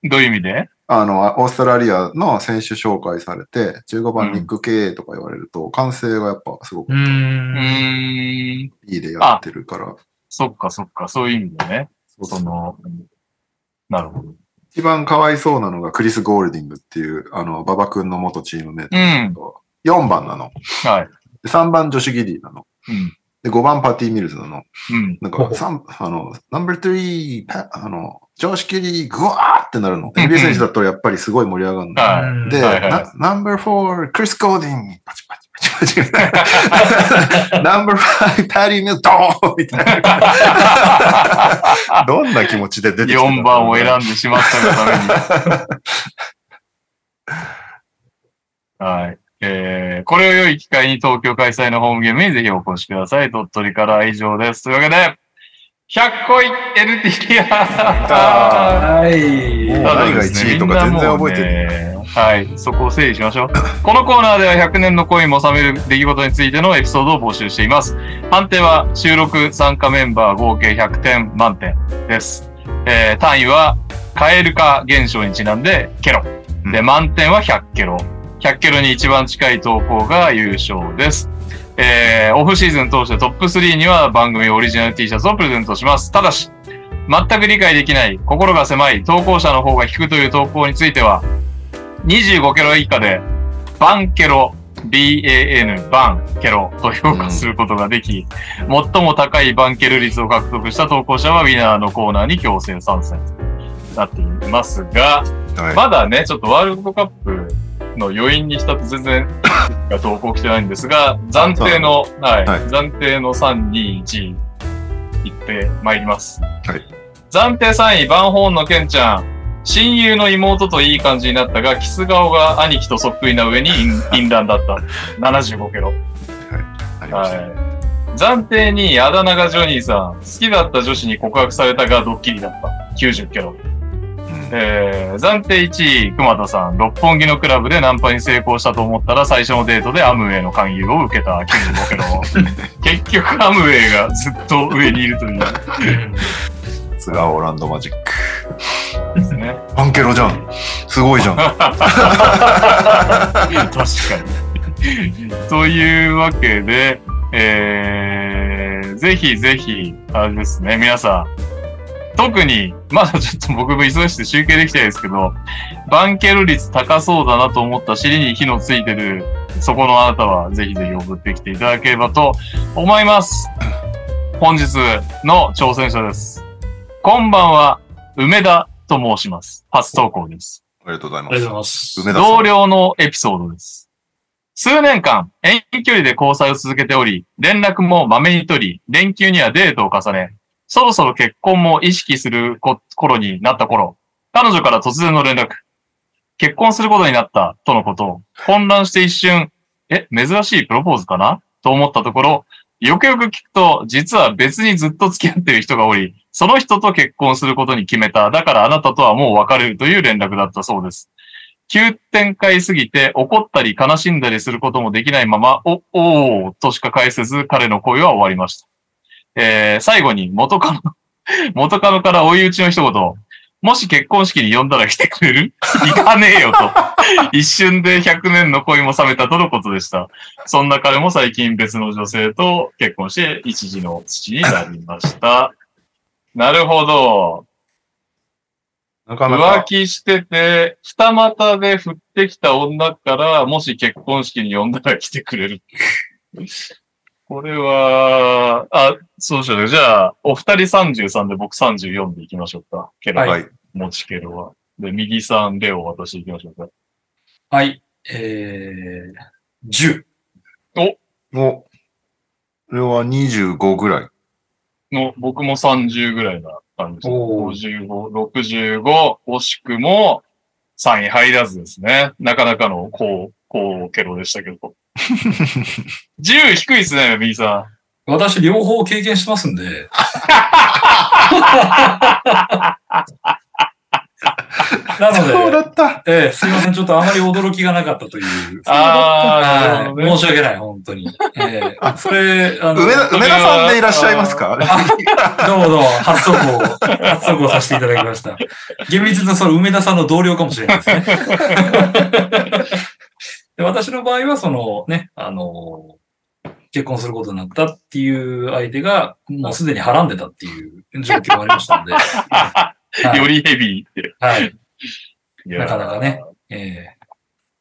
どういう意味で？あの、オーストラリアの選手紹介されて、15番ニック系とか言われると、歓声がやっぱすごくうー。うーん。いいでやってるから、そっかそっか、そういう意味でね。その、なるほど。一番かわいそうなのがクリス・ゴールディングっていう、あの、馬場君の元チームメイトうん。4番なの。はい。で3番ジョシュ・ギディなの。うん。で、5番パティ・ミルズなの。うん。なんか、[laughs] 三あの、ナンバー3、パあの、ジョシュ・ギディ、グワーってなるの。NBA 選手だとやっぱりすごい盛り上がるの。で、ナンバー4、クリス・ゴーディン、パチパチパチパチ。[laughs] ナンバー5、パティ・ミルズ、ドーンみたいな。どんな気持ちで出てきた4番を選んでしまったがために。[laughs] はい。えー、これを良い機会に東京開催のホームゲームにぜひお越しください。鳥取からは以上です。というわけで、100個い NTR! はい。もう何が1位とか全然覚えててない。はい。そこを整理しましょう。このコーナーでは100年の恋も冷める出来事についてのエピソードを募集しています。判定は収録参加メンバー合計100点満点です。えー単位は、蛙化現象にちなんで、ケロ。で、満点は100ケロ。100ケロに一番近い投稿が優勝です。えー、オフシーズン通してトップ3には番組オリジナル T シャツをプレゼントします。ただし、全く理解できない、心が狭い投稿者の方が引くという投稿については、25キロ以下で、バンケロ、BAN、バンケロと評価することができ、最も高いバンケル率を獲得した投稿者はウィナーのコーナーに強制参戦となっていますが、はいまだね、ちょっとワールドカップの余韻に浸って全然 [laughs] が投稿来てないんですが、暫定の、はい、はい暫定の3、2、1、いってまいります。はい暫定3位、バンホーンのケンちゃん。親友の妹といい感じになったが、キス顔が兄貴とそっくりな上に淫淫乱だった。75キロ。ありましたね。はい。暫定2位、あだ名がジョニーさん。好きだった女子に告白されたがドッキリだった。90キロ。うんえー、暫定1位、熊田さん。六本木のクラブでナンパに成功したと思ったら最初のデートでアムウェイの勧誘を受けた95キロ。[laughs] 結局アムウェイがずっと上にいるというツガオランドマジック。ですね。アンケロじゃん。すごいじゃん。確かに。というわけで、えー、ぜひぜひ、あれですね、皆さん、特に、まだちょっと僕も忙しくて集計できてないですけど、バンケル率高そうだなと思った尻に火のついてる、そこのあなたは、ぜひぜひ送ってきていただければと思います。本日の挑戦者です。こんばんは、梅田と申します。初投稿です。ありがとうございありがとうごます。ざいます。梅田。同僚のエピソードです。数年間、遠距離で交際を続けており、連絡もまめに取り、連休にはデートを重ね、そろそろ結婚も意識する頃になった頃、彼女から突然の連絡。結婚することになった、とのことを、混乱して一瞬、え、珍しいプロポーズかな？と思ったところ、よくよく聞くと、実は別にずっと付き合っている人がおり、その人と結婚することに決めた。だからあなたとはもう別れるという連絡だったそうです。急展開すぎて怒ったり悲しんだりすることもできないまま、お、おーとしか返せず彼の恋は終わりました。えー、最後に元カノ、[laughs] 元カノから追い打ちの一言、もし結婚式に呼んだら来てくれる？[laughs] 行かねえよと。一瞬で100年の恋も冷めたとのことでした。そんな彼も最近別の女性と結婚して一時の父になりました。なるほど。なかな浮か、気してて、二股で降ってきた女から、もし結婚式に呼んだら来てくれる。これは、あ、そうしよう。じゃあ、お二人33で僕34で行きましょうか。ケロ、はいはい。持ちケロは。で、右さん、レオ、私行きましょうか。はい。えー、10。お、これは25ぐらい。の、僕も30ぐらいな感じです。おー55、65、惜しくも3位入らずですね。なかなかの高、高ケロでしたけど。[laughs] 10低いですね、右さん。私、両方経験してますんで。[laughs] なのそうだで、った。ええすいません。ちょっとあまり驚きがなかったという。あー、なるはいほどね。申し訳ない、本当に。ええそれ、あの、梅田、梅田さんでいらっしゃいますか？どうもどうも、初投稿、初投稿させていただきました。厳密にその梅田さんの同僚かもしれないですね。で私の場合は、そのね、あの、結婚することになったっていう相手が、もうすでにはらんでたっていう状況がありましたので、[laughs] はい。よりヘビーって。はい。なかなかね。え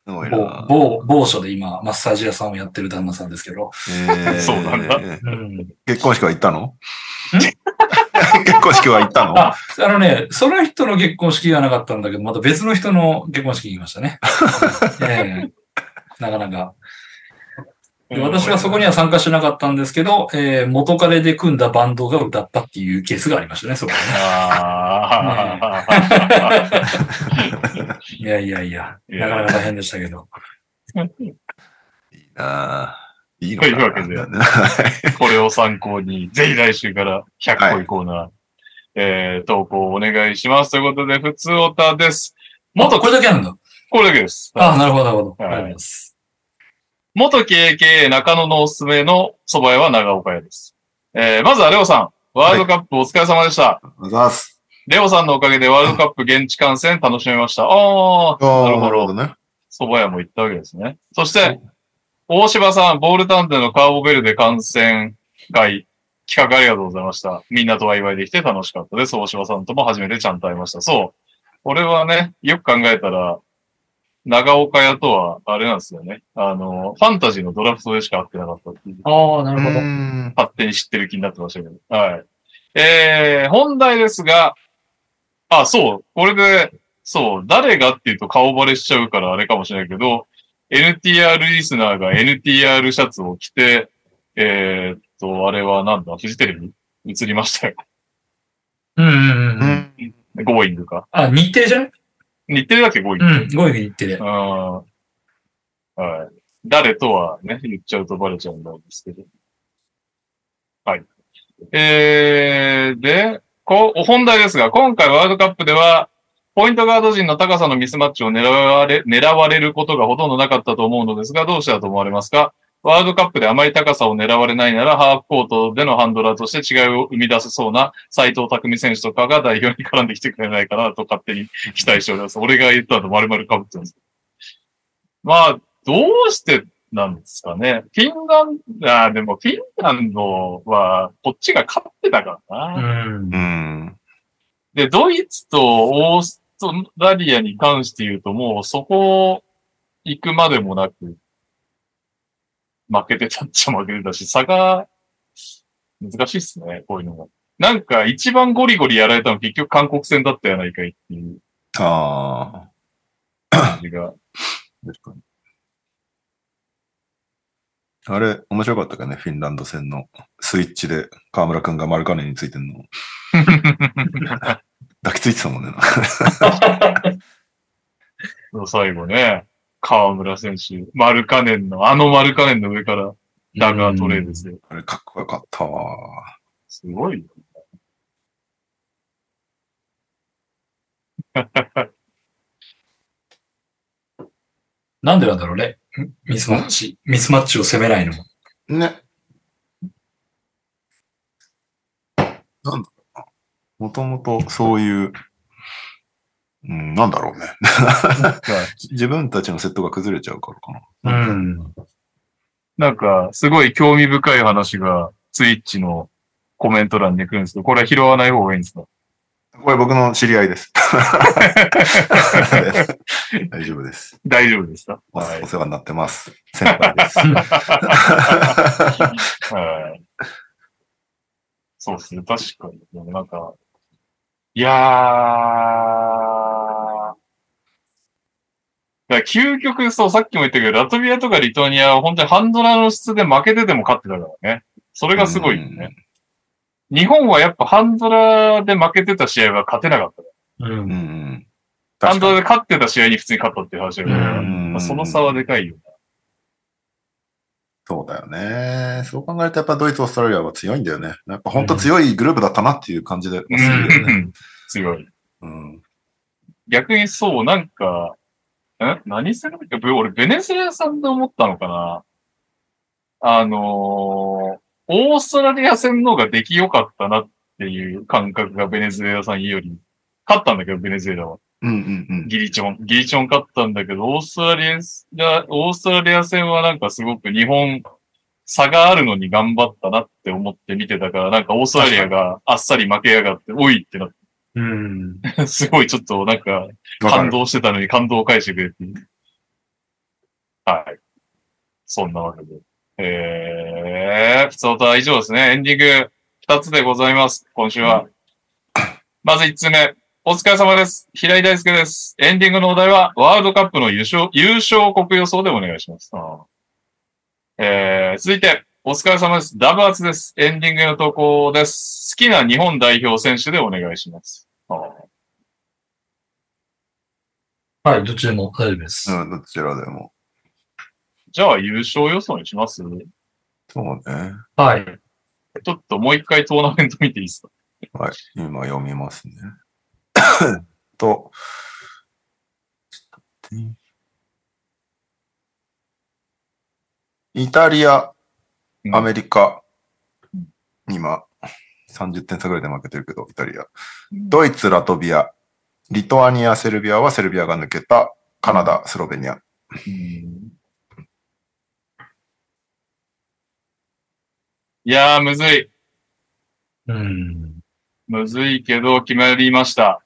すごえいな。某、某、某所で今、マッサージ屋さんをやってる旦那さんですけど、えー [laughs] そうなんだ。うん、結婚式は行ったの？[laughs] 結婚式は行ったの？あ、あのね、その人の結婚式がなかったんだけど、また別の人の結婚式に行きましたね。ええなかなか。で私はそこには参加しなかったんですけど、えー元彼で組んだバンドが歌ったっていうケースがありましたね、そこはね。あいやいやいや、いやなかなか大変でしたけど。いいなぁいいのかなというわけでー [laughs] これを参考に、ぜひ来週から100個いコーナー、えー、投稿お願いします。ということで、普通オタです。もっとこれだけあるんだ。これだけです。ああ、なるほど、なるほど。あはいりがとうございます。元 KK 中野のおすすめの蕎麦屋は長岡屋です。えー、まずはレオさん、ワールドカップお疲れ様でした。ありがとうございます。レオさんのおかげでワールドカップ現地観戦楽しめました。ああ、なるほど。ね。蕎麦屋も行ったわけですね。そして、大柴さん、ボールタンでのカーボベルデ観戦会、企画ありがとうございました。みんなとワイワイできて楽しかったです。大柴さんとも初めてちゃんと会いました。そう。俺はね、よく考えたら、長岡屋とは、あれなんですよね。あの、ファンタジーのドラフトでしか会ってなかったっていう。ああ、なるほど。ん。勝手に知ってる気になってましたけど。はい。えー、本題ですが、あ、そう、これで、そう、誰がっていうと顔バレしちゃうからあれかもしれないけど、NTR リスナーが NTR シャツを着て、えーっと、あれはなんだ、フジテレビ？映りましたよ。うんうんうん。ゴーイングか。あ、日程じゃない日テレだっけゴーイング。うん、5位日程で。うん。はい。誰とはね、言っちゃうとバレちゃうんですけど。はい。えー、で、こう、本題ですが、今回ワールドカップでは、ポイントガード陣の高さのミスマッチを狙われ、狙われることがほとんどなかったと思うのですが、どうしたと思われますか？ワールドカップであまり高さを狙われないなら、ハーフコートでのハンドラーとして違いを生み出せそうな斎藤匠選手とかが代表に絡んできてくれないかなと勝手に期待しております。俺が言ったの丸々被ってるんです。まあ、どうしてなんですかね。フィンランド、あーでもフィンランドはこっちが勝ってたからうな。んう。ん。で、ドイツとオーストラリアに関して言うともうそこ行くまでもなく、負けてたっちゃ負けてたし、差が難しいっすね、こういうのが。なんか一番ゴリゴリやられたの結局韓国戦だったやないかいっていうあ感じが。あ。確かに。あれ、面白かったかね、フィンランド戦のスイッチで河村くんがマルカネについてんの。[laughs] 抱きついてたもんね。[laughs] 最後ね、河村選手、マルカネンの、あのマルカネンの上からダガートレーですよ。あれ、かっこよかったわ。すごいよ。[laughs] なんでなんだろうね。ミスマッチ。ミスマッチを攻めないの。ね。なんだろうな。もともとそういう、うん、なんだろうね。[laughs] 自分たちのセットが崩れちゃうからかな。うん。なんか、すごい興味深い話が、ツイッチのコメント欄に来るんですけど、これは拾わない方がいいんですか？これ僕の知り合いです。[laughs] 大丈夫です。大丈夫ですか？おはいお。世話になってます。先輩です。[laughs] はい。そうですね、確かに。なんか、いやー、だから究極、そう、さっきも言ったけど、ラトビアとかリトアニアは本当にハンドラーの質で負けてても勝ってたからね。それがすごいよね。日本はやっぱハンドラーで負けてた試合は勝てなかった。う。うんん。ハンドラーで勝ってた試合に普通に勝ったっていう話だから、うんまあ、その差はでかいよ。そうだよね。そう考えるとやっぱドイツ、オーストラリアは強いんだよね。やっぱ本当強いグループだったなっていう感じで、う。ん、強い。うん。逆にそう、なんか、え？何する？か俺、ベネズエラさんで思ったのかな？あのー、オーストラリア戦の方が出来良かったなっていう感覚がベネズエラさんより、勝ったんだけど、ベネズエラは。うんうんうん。ギリチョン。ギリチョン勝ったんだけど、オーストラリア、オーストラリア戦はなんかすごく日本、差があるのに頑張ったなって思って見てたから、なんかオーストラリアがあっさり負けやがって、おいってなっうん。て、[laughs] すごいちょっとなんか、感る。動してたのに感動を返してくれって。はい。そんなわけで。えー、普通歌は以上ですね。エンディング二つでございます。今週は。まず一つ目。お疲れ様です。平井大輔です。エンディングのお題は、ワールドカップの優勝、優勝国予想でお願いします。えー、続いて、お疲れ様です。ダブアツです。エンディングの投稿です。好きな日本代表選手でお願いします。はい、どっちでも大丈夫です。うん、どちらでも。じゃあ優勝予想にします？そうね。はい。ちょっともう一回トーナメント見ていいですか？はい。今読みますね。[coughs] と、ちょっと待ってねイタリア、アメリカ、今、30点差ぐらいで負けてるけど、イタリア。ドイツ、ラトビア、リトアニア、セルビアはセルビアが抜けた、カナダ、スロベニア。うんいやー、むずい。うん。むずいけど、決まりました。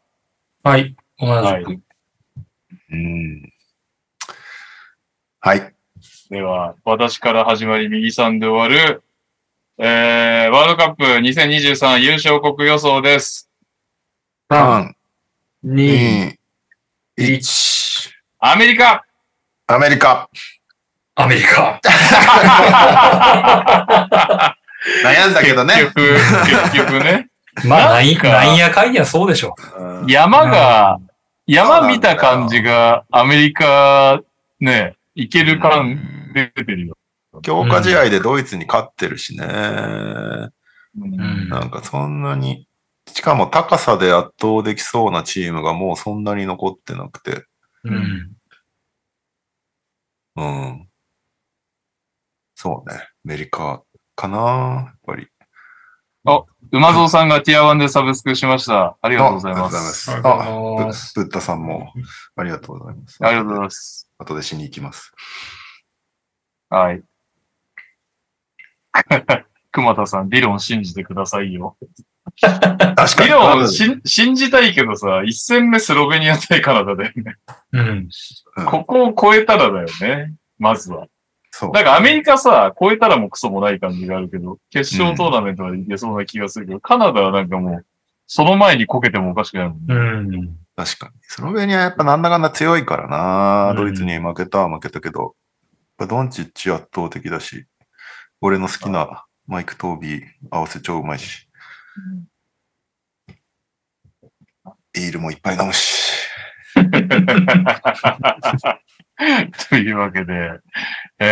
はい。同じはいく。。うん。はい。では、私から始まり、右さんで終わる、えー、ワールドカップ2023優勝国予想です。3、3、2、2、1。アメリカアメリカ。アメリカ。悩んだけどね。結局、結局ね。[laughs] まあ、なんかなんやかんやそうでしょ。うん山が、山見た感じが、アメリカ、ね、いける感出てるよ。強化試合でドイツに勝ってるしね。うんうんなんかそんなに、しかも高さで圧倒できそうなチームがもうそんなに残ってなくて。うん。うん。そうね。アメリカかなやっぱり。馬蔵さんがティア1でサブスクしました。ありがとうございまあす。ありがとうございありがとうございま。ますすあ、ブブッダさんもありがとうございます。ありがとうございます。後でしに行きます。はい。[laughs] 熊田さん、理論信じてくださいよ。確かに。理論し信じたいけどさ、一戦目スロベニア対カナダだよね。うん。うんここを超えたらだよね。まずは。そう。なんかアメリカさ、超えたらもうクソもない感じがあるけど、決勝トーナメントまでいけそうな気がするけど、カナダはなんかもう、その前にこけてもおかしくないもんね。うん。確かに。スロベニアやっぱなんだかんだ強いからな、うんドイツに負けたは負けたけど、ドンチッチ圧倒的だし、俺の好きなマイク・トービー合わせ超うまいし、ビールもいっぱい飲むし。というわけで、え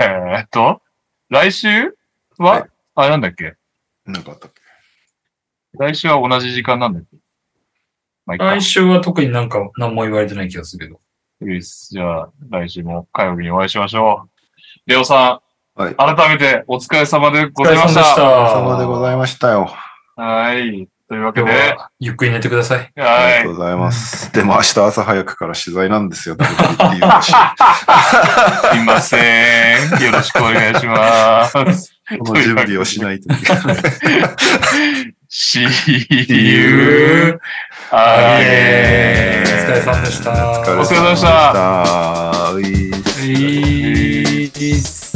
ー、えーっと、来週は、はい。あ、なんだっけ？なんかあったっけ？来週は同じ時間なんだっけ？来週は特になんか何も言われてない気がするけど。いいですじゃあ、来週も火曜日にお会いしましょう。レオさはい。ん、改めてお疲れ様でございましお疲れ様でしたた。様でございましたよ。はい。というわけで、はゆっくり寝てください。ありはいがとう。ございます。でも明日朝早くから取材なんですよ。[laughs] すいません。よろしくお願いします。[laughs] この準備をしないといけない。[laughs] See you お again. 疲れ様でした。お疲れ様でした